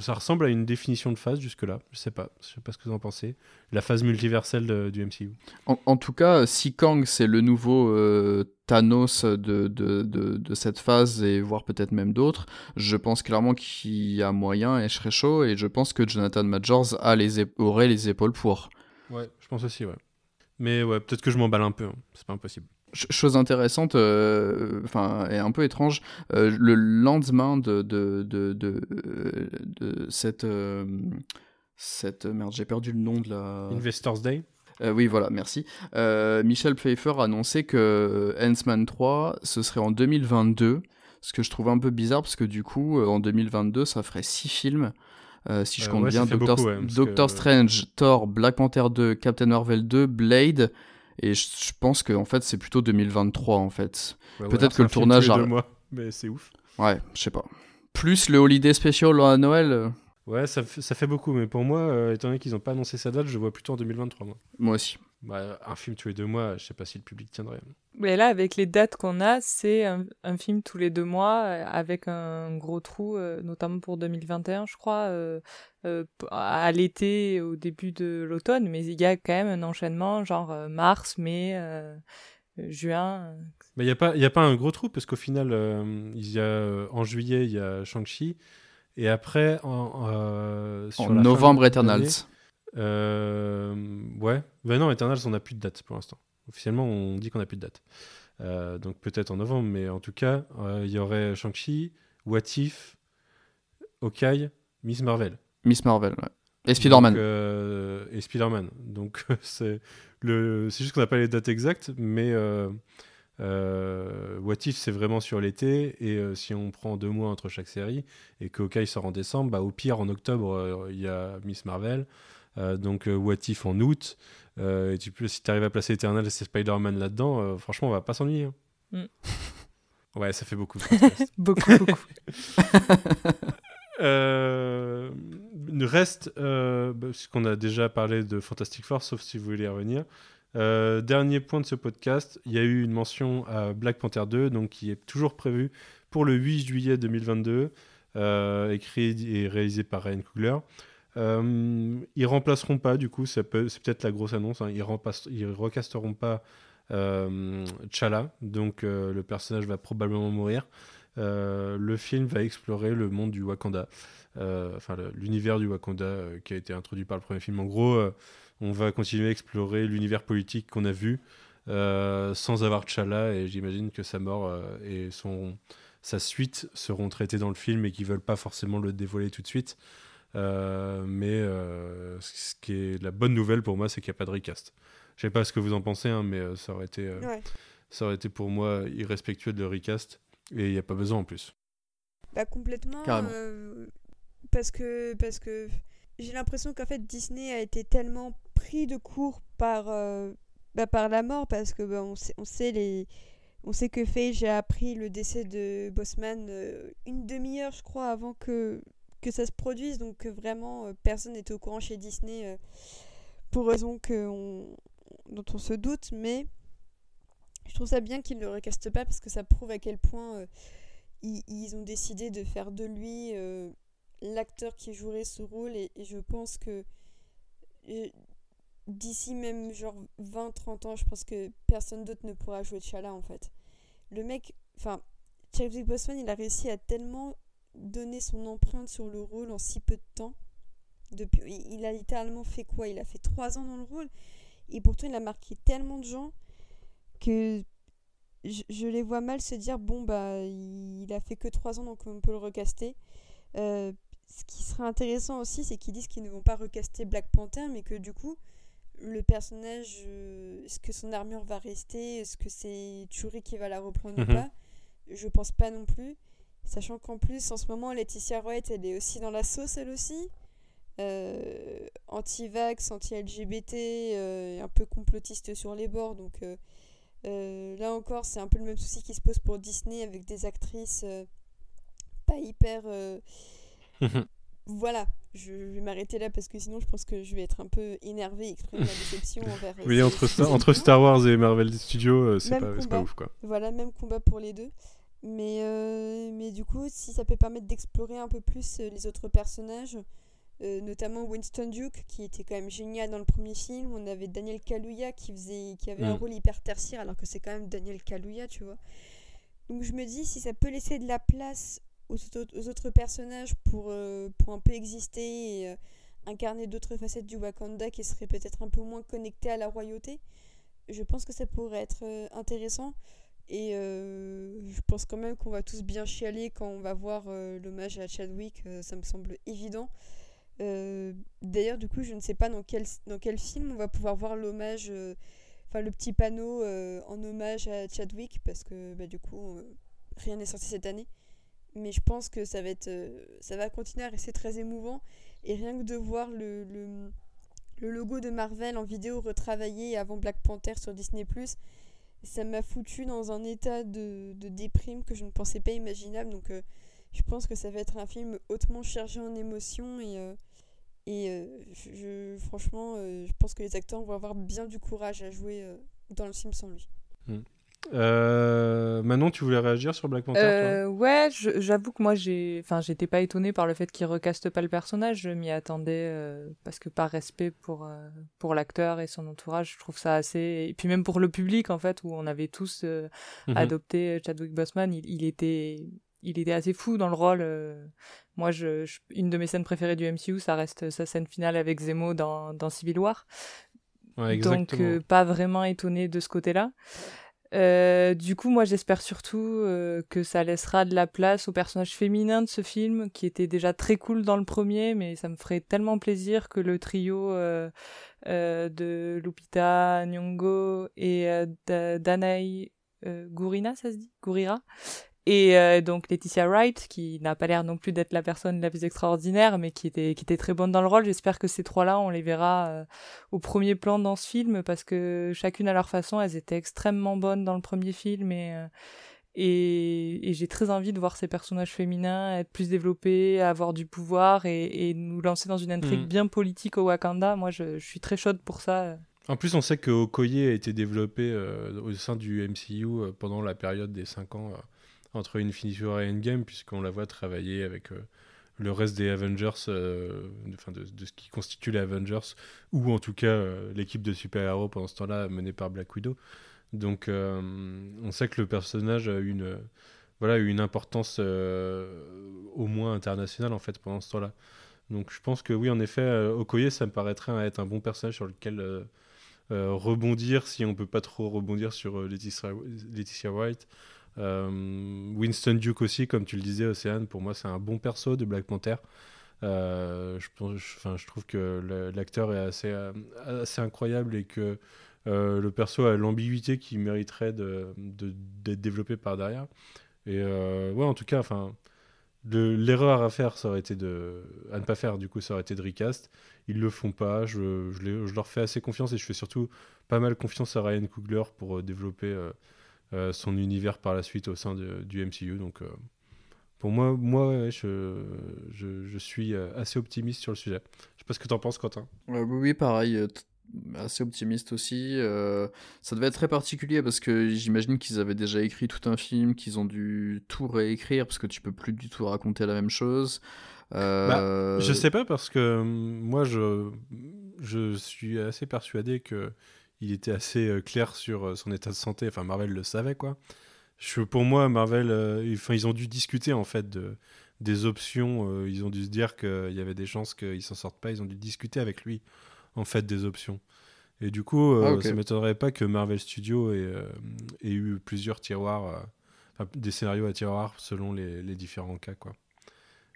ça ressemble à une définition de phase jusque-là. Je sais pas. Je sais pas ce que vous en pensez. La phase multiverselle du MCU. En, tout cas, si Kang c'est le nouveau euh, Thanos de, de, de, cette phase et voire peut-être même d'autres, je pense clairement qu'il y a moyen et je serais chaud et je pense que Jonathan Majors a les aurait les épaules pour. Ouais, je pense aussi, ouais. Mais ouais, peut-être que je m'emballe un peu. Hein. C'est pas impossible. Chose intéressante, euh, enfin, et un peu étrange, euh, le lendemain de, de, de, de, de cette, euh, cette. Merde, j'ai perdu le nom de la. Investors Day Oui, voilà, merci. Michel Pfeiffer a annoncé que Ant-Man 3, ce serait en 2022, ce que je trouve un peu bizarre parce que du coup, en 2022, ça ferait 6 films. si je compte bien, Doctor, Strange, Thor, Black Panther 2, Captain Marvel 2, Blade et je, pense que en fait c'est plutôt 2023 en fait. Peut-être que le tournage. a... mois, mais c'est ouf. Ouais, je sais pas. Plus le holiday special à Noël. Ouais, ça, ça, fait beaucoup, mais pour moi, euh, étant donné qu'ils n'ont pas annoncé sa date, je vois plutôt en 2023. Moi, moi aussi. Bah, un film tous les deux mois, je sais pas si le public tiendrait. Mais là, avec les dates qu'on a, c'est un, film tous les deux mois euh, avec un gros trou, euh, notamment pour 2021, je crois, euh, à l'été, au début de l'automne. Mais il y a quand même un enchaînement, genre mars, mai, juin. Mais il n'y a, pas, a pas un gros trou, parce qu'au final, il y a, en juillet, il y a Shang-Chi. Et après, en, en novembre, Eternals. Euh, ouais. Ben non, Eternals, on n'a plus de date pour l'instant. Officiellement, on dit qu'on n'a plus de date. Euh, donc peut-être en novembre, mais en tout cas, euh, il y aurait Shang-Chi, What If, Hawkeye, Miss Marvel. Miss Marvel, ouais. Et Spider-Man. et Spider-Man. Donc c'est juste qu'on n'a pas les dates exactes, mais What If, c'est vraiment sur l'été. Et si on prend deux mois entre chaque série et que Hawkeye sort en décembre, bah, au pire, en octobre, il y a Miss Marvel. Euh, donc euh, What If en août. Euh, et tu peux, si tu arrives à placer Eternal et Spider-Man là-dedans, franchement, on va pas s'ennuyer. Hein. Mm. Ouais, ça fait beaucoup. beaucoup, beaucoup. euh, reste, euh, puisqu'on a déjà parlé de Fantastic Four, sauf si vous voulez y revenir. Dernier point de ce podcast, il y a eu une mention à Black Panther 2, donc qui est toujours prévu pour le 8 juillet 2022, écrit et réalisé par Ryan Coogler. Euh, ils remplaceront pas, du coup, c'est peut-être la grosse annonce, hein, ils, ils recasteront pas euh, T'Challa, donc euh, le personnage va probablement mourir. le film va explorer le monde du Wakanda, enfin l'univers du Wakanda qui a été introduit par le premier film. En gros, on va continuer à explorer l'univers politique qu'on a vu sans avoir T'Challa, et j'imagine que sa mort et son, sa suite seront traités dans le film et qu'ils veulent pas forcément le dévoiler tout de suite. Euh, mais euh, ce qui est la bonne nouvelle pour moi, c'est qu'il n'y a pas de recast. Je sais pas ce que vous en pensez, hein, mais euh, ça aurait été, ça aurait été pour moi irrespectueux de recast et il n'y a pas besoin en plus. Bah complètement. parce que parce que j'ai l'impression qu'en fait Disney a été tellement pris de court par bah, par la mort parce que bah, on sait on sait les on sait que Feige a appris le décès de Bossman une demi-heure, je crois, avant que que ça se produise. Donc vraiment, euh, personne n'était au courant chez Disney euh, pour raison que dont on se doute. Mais je trouve ça bien qu'ils ne le recastent pas parce que ça prouve à quel point euh, ils, ont décidé de faire de lui l'acteur qui jouerait ce rôle et, je pense que d'ici même genre 20-30 ans, je pense que personne d'autre ne pourra jouer T'Challa en fait. Le mec, enfin, Chadwick Boseman, il a réussi à tellement donner son empreinte sur le rôle en si peu de temps. Depuis, il a littéralement fait quoi? Il a fait 3 ans dans le rôle et pourtant il a marqué tellement de gens que je, les vois mal se dire bon bah il a fait que 3 ans donc on peut le recaster. Euh, ce qui serait intéressant aussi c'est qu'ils disent qu'ils ne vont pas recaster Black Panther mais que du coup le personnage, euh, est-ce que son armure va rester? Est-ce que c'est Churi qui va la reprendre ou mhm. pas? Je pense pas non plus. Sachant qu'en plus, en ce moment, Laetitia Wright, elle est aussi dans la sauce, elle aussi. Euh, anti-vax, anti-LGBT, euh, un peu complotiste sur les bords. Donc là encore, c'est un peu le même souci qui se pose pour Disney avec des actrices pas hyper voilà, je vais m'arrêter là parce que sinon je pense que je vais être un peu énervé et exprimer ma déception envers. Euh, oui, entre, Star, entre Star Wars et Marvel Studios, euh, c'est pas, pas, ouf quoi. Voilà, même combat pour les deux. Mais, euh, mais du coup, si ça peut permettre d'explorer un peu plus les autres personnages, notamment Winston Duke qui était quand même génial dans le premier film. On avait Daniel Kaluuya qui, faisait, qui avait un mm. rôle hyper tertiaire alors que c'est quand même Daniel Kaluuya, tu vois. Donc je me dis, si ça peut laisser de la place aux, autres personnages pour, euh, pour un peu exister et euh, incarner d'autres facettes du Wakanda qui seraient peut-être un peu moins connectées à la royauté, je pense que ça pourrait être euh, intéressant. Et je pense quand même qu'on va tous bien chialer quand on va voir l'hommage à Chadwick, ça me semble évident. D'ailleurs, du coup, je ne sais pas dans quel, dans quel film on va pouvoir voir l'hommage, enfin le petit panneau en hommage à Chadwick, parce que bah, du coup, rien n'est sorti cette année mais je pense que ça va être euh, ça va continuer à rester très émouvant et rien que de voir le, le, logo de Marvel en vidéo retravaillé avant Black Panther sur Disney ça m'a foutu dans un état de, de, déprime que je ne pensais pas imaginable donc euh, je pense que ça va être un film hautement chargé en émotions et euh, et franchement je pense que les acteurs vont avoir bien du courage à jouer dans le film sans lui. Hmm. Euh, Manon, tu voulais réagir sur Black Panther euh, Ouais, j'avoue que moi, j'ai, enfin, j'étais pas étonnée par le fait qu'il recaste pas le personnage. Je m'y attendais euh, parce que par respect pour pour l'acteur et son entourage, je trouve ça assez. Et puis même pour le public, en fait, où on avait tous mhm. adopté Chadwick Boseman, il, était il était assez fou dans le rôle. Moi, je, une de mes scènes préférées du MCU, ça reste sa scène finale avec Zemo dans, dans Civil War. Ouais, Donc, pas vraiment étonné de ce côté-là. Euh, du coup, moi, j'espère surtout euh, que ça laissera de la place aux personnages féminins de ce film, qui était déjà très cool dans le premier, mais ça me ferait tellement plaisir que le trio euh, de Lupita Nyong'o et Danae Gurina, ça se dit? Gurira? Et euh, donc Laetitia Wright, qui n'a pas l'air non plus d'être la personne la plus extraordinaire, mais qui était, qui était très bonne dans le rôle. J'espère que ces trois-là, on les verra euh, au premier plan dans ce film, parce que chacune à leur façon, elles étaient extrêmement bonnes dans le premier film. Et, euh, et, j'ai très envie de voir ces personnages féminins être plus développés, avoir du pouvoir et, nous lancer dans une intrigue mm. bien politique au Wakanda. Moi, je, suis très chaude pour ça. En plus, on sait que Okoye a été développé au sein du MCU pendant la période des 5 ans entre Infinity War et Endgame, puisqu'on la voit travailler avec euh, le reste des Avengers, euh, de, ce qui constitue les Avengers, ou en tout cas euh, l'équipe de super-héros pendant ce temps-là menée par Black Widow. Donc on sait que le personnage a une, voilà, une importance au moins internationale en fait pendant ce temps-là. Donc je pense que oui, en effet, Okoye, ça me paraîtrait être un bon personnage sur lequel rebondir si on peut pas trop rebondir sur Laetitia, Laetitia White. Euh, Winston Duke aussi, comme tu le disais, Océane, pour moi, c'est un bon perso de Black Panther. Euh, je, trouve que l'acteur est assez, euh, assez incroyable et que le perso a l'ambiguïté qui mériterait d'être développé par derrière. Et ouais, en tout cas, enfin, l'erreur à faire, ça aurait été de, à ne pas faire, du coup, ça aurait été de recast. Ils le font pas. Je, leur fais assez confiance et je fais surtout pas mal confiance à Ryan Coogler pour développer son univers par la suite au sein du MCU. Donc, euh, pour moi, moi je, je, suis euh, assez optimiste sur le sujet. Je sais pas ce que tu en penses, Quentin. oui, pareil. assez optimiste aussi. Euh, ça devait être très particulier parce que j'imagine qu'ils avaient déjà écrit tout un film, qu'ils ont dû tout réécrire parce que tu peux plus du tout raconter la même chose. Euh... Bah, je sais pas parce que hum, moi je, je suis assez persuadé que il était assez euh, clair sur euh, son état de santé. Enfin, Marvel le savait quoi. Je, pour moi, Marvel, enfin, ils ont dû discuter en fait de, des options. ils ont dû se dire qu'il y avait des chances qu'ils s'en sortent pas. Ils ont dû discuter avec lui en fait des options. Et du coup, euh, ah, ça ne m'étonnerait pas que Marvel Studios ait, euh, eu plusieurs tiroirs, euh, des scénarios à tiroirs selon les, les, différents cas. Quoi.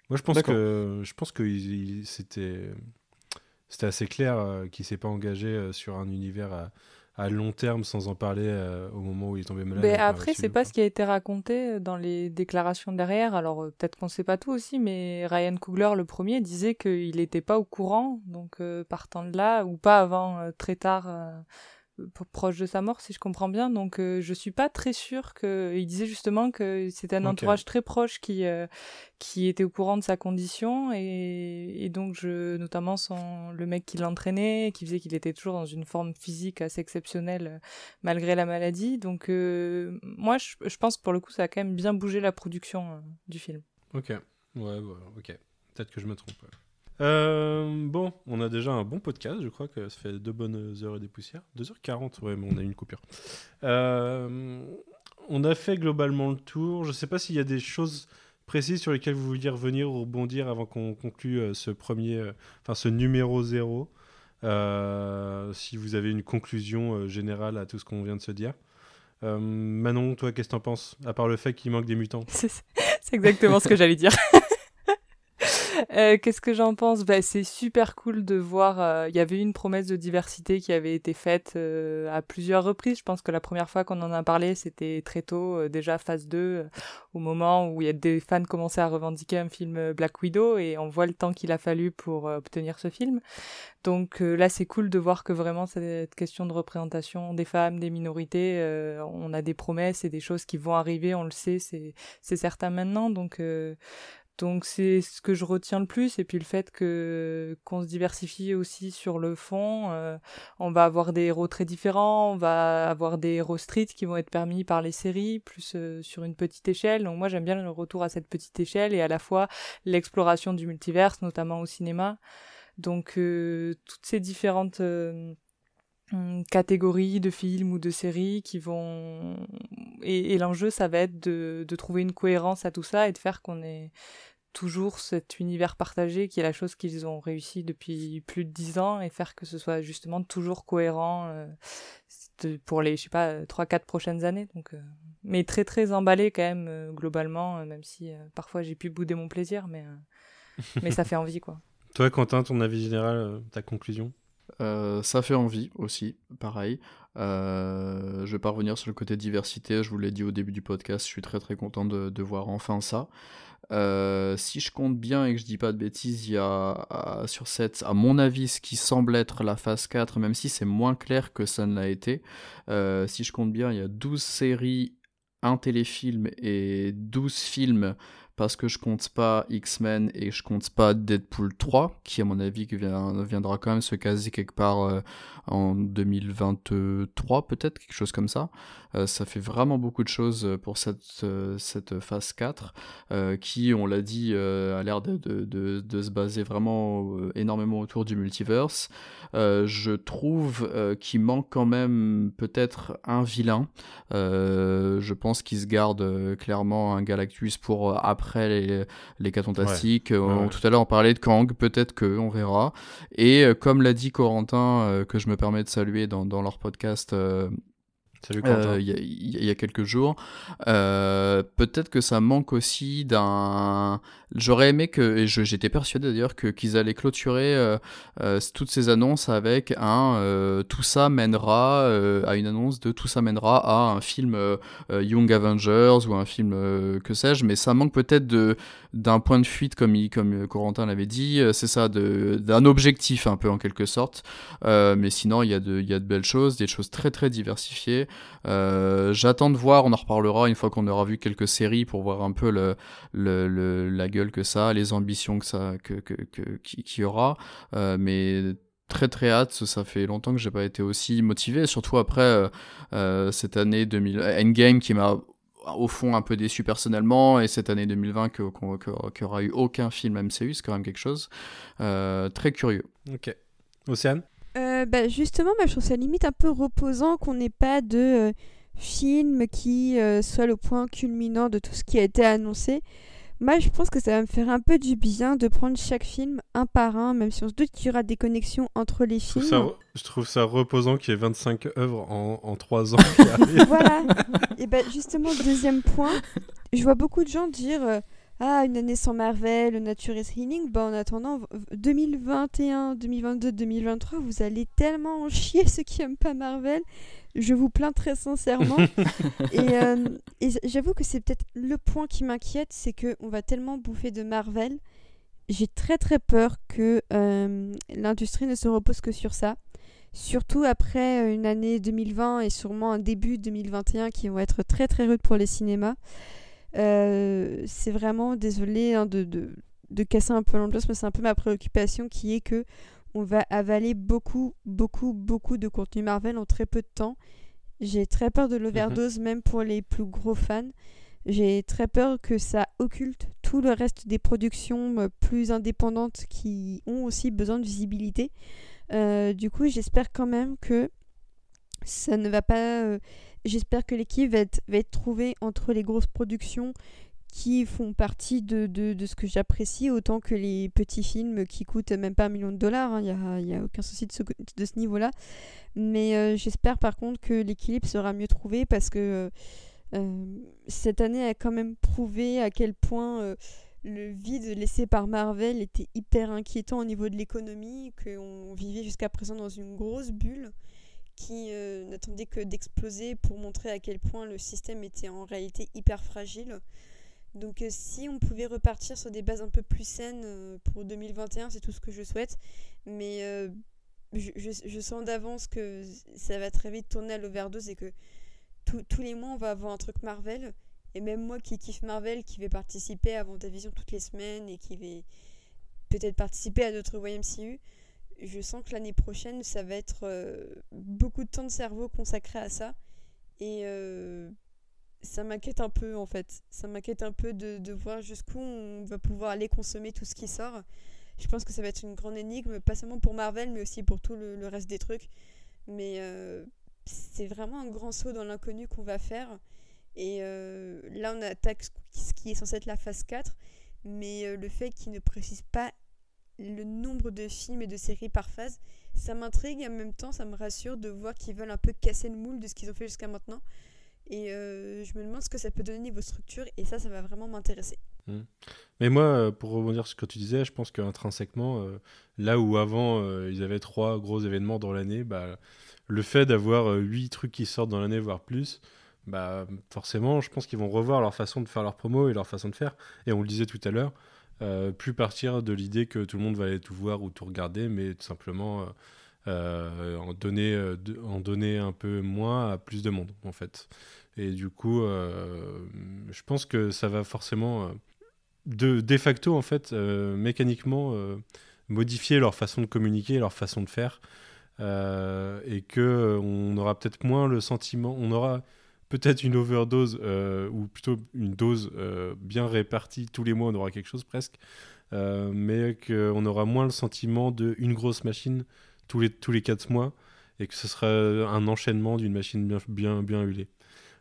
Moi, je pense que, je pense que c'était, c'était assez clair qu'il ne s'est pas engagé sur un univers à long terme sans en parler euh, au moment où il est tombé malade. Mais après, c'est pas ce qui a été raconté euh, dans les déclarations derrière. Alors euh, peut-être qu'on sait pas tout aussi, mais Ryan Coogler, le premier, disait qu'il n'était pas au courant, donc partant de là, ou pas avant très tard proche de sa mort, si je comprends bien. Donc, euh, je suis pas très sûre que. Il disait justement que c'était un entourage très proche qui euh, qui était au courant de sa condition et, et donc je, notamment son le mec qui l'entraînait, qui faisait qu'il était toujours dans une forme physique assez exceptionnelle euh, malgré la maladie. Donc, moi, je, je, pense que pour le coup, ça a quand même bien bougé la production du film. Ok, ouais, ouais ok. Peut-être que je me trompe. Euh, bon, on a déjà un bon podcast, je crois que ça fait deux bonnes heures et des poussières. 2h40, ouais, mais on a eu une coupure. Euh, on a fait globalement le tour. Je ne sais pas s'il y a des choses précises sur lesquelles vous vouliez revenir ou rebondir avant qu'on conclue euh, ce premier, enfin ce numéro 0. si vous avez une conclusion générale à tout ce qu'on vient de se dire. Manon, toi, qu'est-ce que t'en penses? À part le fait qu'il manque des mutants. C'est exactement ce que j'allais dire. Euh, qu'est-ce que j'en pense? Bah, C'est super cool de voir. Euh, il y avait une promesse de diversité qui avait été faite euh, à plusieurs reprises. Je pense que la première fois qu'on en a parlé, c'était très tôt, déjà phase 2, au moment où il y a des fans commençaient à revendiquer un film Black Widow et on voit le temps qu'il a fallu pour obtenir ce film. Donc là, c'est cool de voir que vraiment cette question de représentation des femmes, des minorités, on a des promesses et des choses qui vont arriver, on le sait, c'est certain maintenant. Donc donc c'est ce que je retiens le plus et puis le fait que qu'on se diversifie aussi sur le fond. Euh, on va avoir des héros très différents, on va avoir des héros street qui vont être permis par les séries plus euh, sur une petite échelle. Donc moi j'aime bien le retour à cette petite échelle et à la fois l'exploration du multiverse, notamment au cinéma. Donc euh, toutes ces différentes hum, catégories de films ou de séries qui vont et, l'enjeu ça va être de, de, trouver une cohérence à tout ça et de faire qu'on ait toujours cet univers partagé qui est la chose qu'ils ont réussi depuis plus de dix ans et faire que ce soit justement toujours cohérent euh, pour les je sais pas trois quatre prochaines années. Donc euh, mais très très emballé quand même euh, globalement même si parfois j'ai pu bouder mon plaisir mais mais ça fait envie quoi. Toi Quentin ton avis général ta conclusion? Ça fait envie aussi, pareil. je vais pas revenir sur le côté diversité, je vous l'ai dit au début du podcast, je suis très très content de, voir enfin ça. Euh, si je compte bien et que je dis pas de bêtises, il y a sur cette, à mon avis, ce qui semble être la phase 4, même si c'est moins clair que ça ne l'a été. Euh, si je compte bien, il y a 12 séries, un téléfilm et 12 films parce que je compte pas X-Men et je compte pas Deadpool 3, qui à mon avis viendra quand même se caser quelque part euh, en 2023 peut-être, quelque chose comme ça. Euh, ça fait vraiment beaucoup de choses pour cette, euh, cette phase 4, qui, on l'a dit, a l'air de, de, de, se baser vraiment énormément autour du multiverse. je trouve qu'il manque quand même peut-être un vilain. je pense qu'il se garde clairement un Galactus pour après après les, les cas fantastiques. Euh, tout à l'heure, on parlait de Kang, peut-être que, on verra. Et euh, comme l'a dit Corentin, euh, que je me permets de saluer dans, dans leur podcast euh, il y, y, a quelques jours. Euh, Peut-être que ça manque aussi d'un. J'aurais aimé que, et j'étais persuadé d'ailleurs que qu'ils allaient clôturer euh, euh toutes ces annonces avec un euh, tout ça mènera à une annonce de tout ça mènera à un film Young Avengers ou un film que sais-je, mais ça manque peut-être de d'un point de fuite comme il, comme Corentin l'avait dit, c'est ça, d'un objectif un peu en quelque sorte. mais sinon il y a de il y a de belles choses, des choses très très diversifiées. J'attends de voir, on en reparlera une fois qu'on aura vu quelques séries pour voir un peu le, le, la gueule que ça, les ambitions que ça, que, que, qu'il y aura. Euh, mais très très hâte. Ça fait longtemps que j'ai pas été aussi motivé, surtout après cette année 2000 Endgame qui m'a au fond un peu déçu personnellement et cette année 2020 qu'il n'y aura eu aucun film MCU, c'est quand même quelque chose. très curieux. Ok. Océane? Bah Justement, je trouve ça limite un peu reposant qu'on n'ait pas de film qui soit le point culminant de tout ce qui a été annoncé. Moi, je pense que ça va me faire un peu du bien de prendre chaque film un par un, même si on se doute qu'il y aura des connexions entre les films. je trouve ça reposant qu'il y ait 25 œuvres en, en 3 ans. voilà. Et ben justement, deuxième point, je vois beaucoup de gens dire euh, Ah, une année sans Marvel, Nature is Healing. Bah, en attendant, 2021, 2022, 2023, vous allez tellement en chier ceux qui n'aiment pas Marvel. Je vous plains très sincèrement. Euh, et, j'avoue que c'est peut-être le point qui m'inquiète, c'est qu'on va tellement bouffer de Marvel. J'ai très très peur que euh, l'industrie ne se repose que sur ça. Surtout après euh, une année 2020 et sûrement un début 2021 qui vont être très très rudes pour les cinémas. c'est vraiment désolé hein, de, de, de, casser un peu l'ambiance, mais c'est un peu ma préoccupation qui est que on va avaler beaucoup, beaucoup, beaucoup de contenu Marvel en très peu de temps. J'ai très peur de l'overdose, même pour les plus gros fans. J'ai très peur que ça occulte tout le reste des productions euh, plus indépendantes qui ont aussi besoin de visibilité. Euh, du coup, j'espère quand même que ça ne va pas. Euh, j'espère que l'équipe va être, va être trouvée entre les grosses productions qui font partie de, de, ce que j'apprécie autant que les petits films qui coûtent même pas un million de dollars. Il hein. n'y a, a, aucun souci de ce, de ce niveau-là. Mais euh, j'espère par contre que l'équilibre sera mieux trouvé parce que euh, cette année a quand même prouvé à quel point euh, le vide laissé par Marvel était hyper inquiétant au niveau de l'économie, qu'on vivait jusqu'à présent dans une grosse bulle qui n'attendait que d'exploser pour montrer à quel point le système était en réalité hyper fragile. Donc euh, si on pouvait repartir sur des bases un peu plus saines euh, pour 2021, c'est tout ce que je souhaite. Mais euh, je, sens d'avance que ça va très vite tourner à l'overdose et que tous les mois on va avoir un truc Marvel. Et même moi qui kiffe Marvel, qui vais participer à Vendavision toutes les semaines et qui vais peut-être participer à d'autres YMCU, je sens que l'année prochaine ça va être beaucoup de temps de cerveau consacré à ça. Et ça m'inquiète un peu en fait. Ça m'inquiète un peu de, voir jusqu'où on va pouvoir aller consommer tout ce qui sort. Je pense que ça va être une grande énigme, pas seulement pour Marvel, mais aussi pour tout le, reste des trucs. Mais euh, c'est vraiment un grand saut dans l'inconnu qu'on va faire. Et euh, là, on attaque ce qui est censé être la phase 4, mais euh, le fait qu'ils ne précisent pas le nombre de films et de séries par phase, ça m'intrigue et en même temps, ça me rassure de voir qu'ils veulent un peu casser le moule de ce qu'ils ont fait jusqu'à maintenant. Et euh, je me demande ce que ça peut donner niveau structure, et ça, ça va vraiment m'intéresser. Mmh. Mais moi, euh, pour rebondir sur ce que tu disais, je pense qu'intrinsèquement, euh, là où avant ils avaient trois gros événements dans l'année, bah, le fait d'avoir huit trucs qui sortent dans l'année, voire plus, bah, forcément, je pense qu'ils vont revoir leur façon de faire leur promo et leur façon de faire. Et on le disait tout à l'heure, plus partir de l'idée que tout le monde va aller tout voir ou tout regarder, mais tout simplement en, donner, euh, en donner un peu moins à plus de monde, en fait. Et du coup, euh, je pense que ça va forcément, de, de facto, en fait, mécaniquement, modifier leur façon de communiquer, leur façon de faire. et que on aura peut-être moins le sentiment, on aura peut-être une overdose ou plutôt une dose bien répartie tous les mois, on aura quelque chose presque, mais qu'on aura moins le sentiment d'une grosse machine tous les, tous les 4 mois et que ce sera un enchaînement d'une machine bien, bien, bien huilée.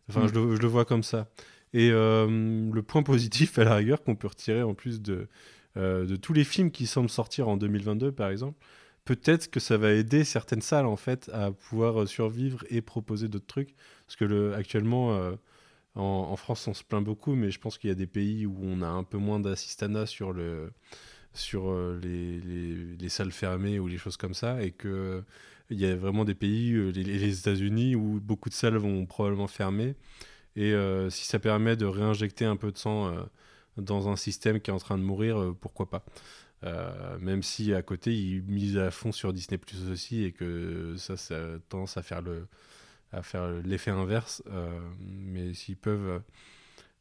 Enfin, mm. je, le, je, le, vois comme ça. Et euh, le point positif, à la rigueur, qu'on peut retirer en plus de, euh, de tous les films qui semblent sortir en 2022, par exemple, peut-être que ça va aider certaines salles, en fait, à pouvoir survivre et proposer d'autres trucs. Parce que le, actuellement, euh, en, en, France, on se plaint beaucoup, mais je pense qu'il y a des pays où on a un peu moins d'assistanat sur le sur euh, les, les, salles fermées ou les choses comme ça, et que il y a vraiment des pays, euh, les, les États-Unis, où beaucoup de salles vont probablement fermer. Et euh, si ça permet de réinjecter un peu de sang dans un système qui est en train de mourir, pourquoi pas? Même si à côté ils misent à fond sur Disney Plus aussi et que ça, ça a tendance à faire le à faire l'effet inverse mais s'ils peuvent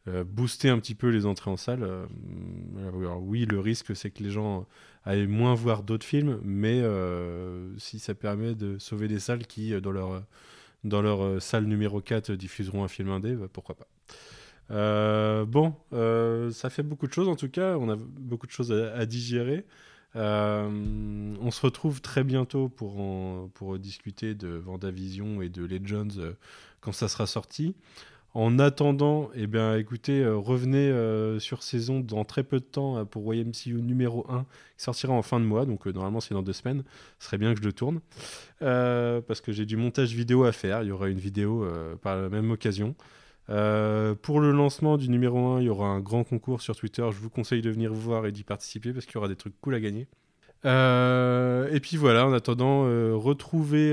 booster un petit peu les entrées en salle. Alors, oui, le risque, c'est que les gens aillent moins voir d'autres films, mais si ça permet de sauver des salles qui, dans leur, dans leur salle numéro 4, diffuseront un film indé, bah, pourquoi pas. bon, ça fait beaucoup de choses en tout cas, on a beaucoup de choses à digérer. Euh, on se retrouve très bientôt pour, pour discuter de Vendavision et de Legends euh, quand ça sera sorti. En attendant, eh bien, écoutez, euh, revenez sur saison dans très peu de temps pour YMCU numéro 1 qui sortira en fin de mois, donc normalement c'est dans deux semaines. Ce serait bien que je le tourne parce que j'ai du montage vidéo à faire. Il y aura une vidéo par la même occasion. Euh, pour le lancement du numéro 1, il y aura un grand concours sur Twitter. Je vous conseille de venir voir et d'y participer parce qu'il y aura des trucs cool à gagner. Euh, et puis voilà, en attendant, euh, retrouvez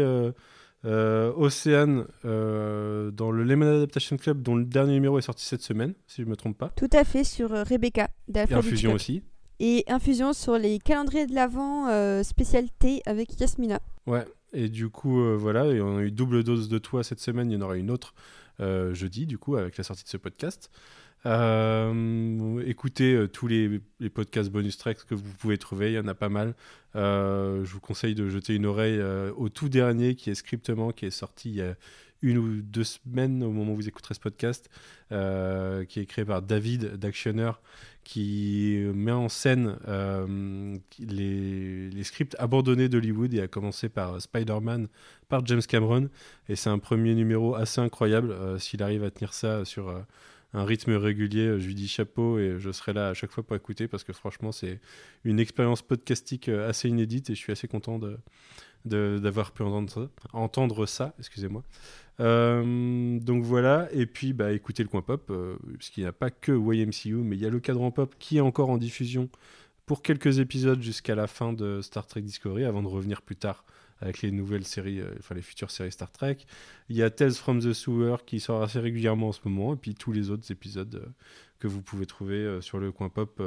Océane dans le Lemon Adaptation Club, dont le dernier numéro est sorti cette semaine, si je ne me trompe pas. Tout à fait, sur Rebecca Et Infusion aussi. Et Infusion sur les calendriers de l'Avent spécialité avec Yasmina. Ouais, et du coup, voilà, et on a eu double dose de toi cette semaine, il y en aura une autre euh, jeudi, du coup, avec la sortie de ce podcast. Euh, écoutez euh, tous les, podcasts bonus tracks que vous pouvez trouver, il y en a pas mal. je vous conseille de jeter une oreille au tout dernier qui est Scriptement, qui est sorti il y a une ou deux semaines au moment où vous écouterez ce podcast, qui est créé par David d'Actioner, qui met en scène les, les, scripts abandonnés d'Hollywood et a commencé par Spider-Man par James Cameron. Et c'est un premier numéro assez incroyable. Euh, s'il arrive à tenir ça sur euh, un rythme régulier, euh, je lui dis chapeau et je serai là à chaque fois pour écouter parce que franchement, c'est une expérience podcastique assez inédite et je suis assez content de d'avoir pu entendre ça, excusez-moi. donc voilà, et puis bah, écoutez le coin pop, puisqu'il n'y a pas que YMCU, mais il y a le cadran pop qui est encore en diffusion pour quelques épisodes jusqu'à la fin de Star Trek Discovery, avant de revenir plus tard avec les nouvelles séries, euh, enfin les futures séries Star Trek. Il y a Tales from the Sewer qui sort assez régulièrement en ce moment, et puis tous les autres épisodes euh, que vous pouvez trouver euh, sur le coin pop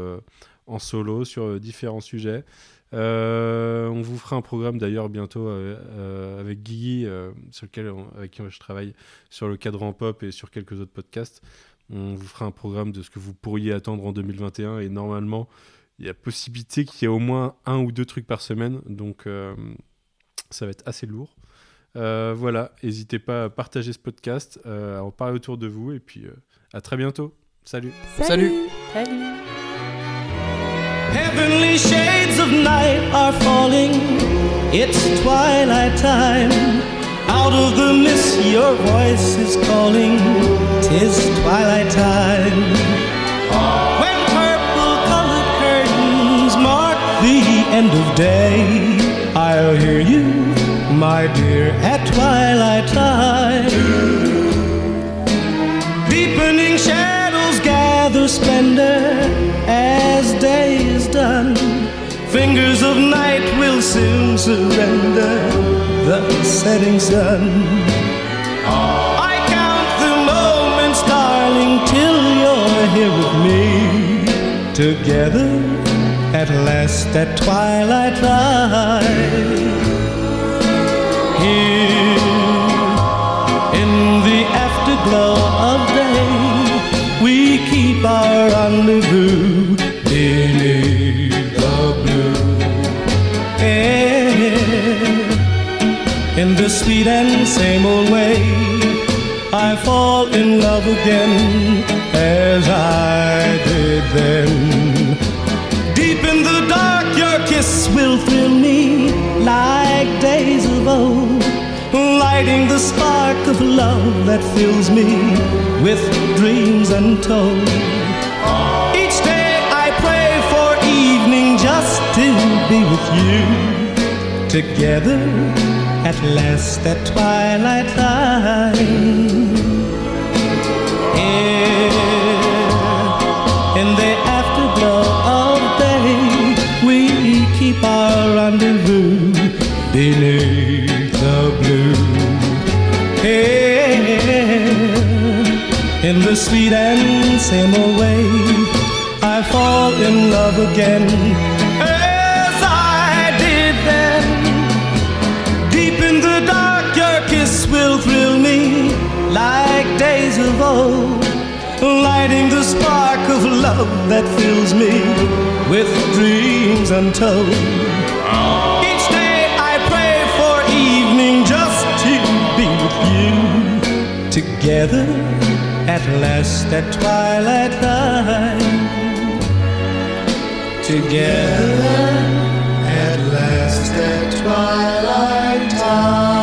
en solo sur différents sujets. on vous fera un programme d'ailleurs bientôt avec Guigui, sur lequel avec qui je travaille sur le cadran pop et sur quelques autres podcasts. On vous fera un programme de ce que vous pourriez attendre en 2021 et normalement il y a possibilité qu'il y ait au moins un ou deux trucs par semaine. Donc ça va être assez lourd. Euh, voilà, n'hésitez pas à partager ce podcast, euh, à en parler autour de vous, et puis euh, à très bientôt. Salut. Salut. Salut. Heavenly shades of night are falling. It's twilight time. Out of the mist, your voice is calling. Tis twilight time. When purple colored curtains mark the end of day. I'll hear you, my dear, at twilight time. Deepening shadows gather splendor as day is done. Fingers of night will soon surrender the setting sun. I count the moments, darling, till you're here with me together at last at twilight time. Here in the afterglow of day, we keep our rendezvous beneath the blue air. In the sweet and same old way, I fall in love again as I did then will thrill me like days of old, lighting the spark of love that fills me with dreams untold. Each day I pray for evening just to be with you, together at last at twilight time. Beneath the blue. Hey, in the sweet and old way, I fall in love again as I did then. Deep in the dark, your kiss will thrill me like days of old. lighting the spark of love that fills me with dreams untold. together at last at twilight time. Together at last at twilight time.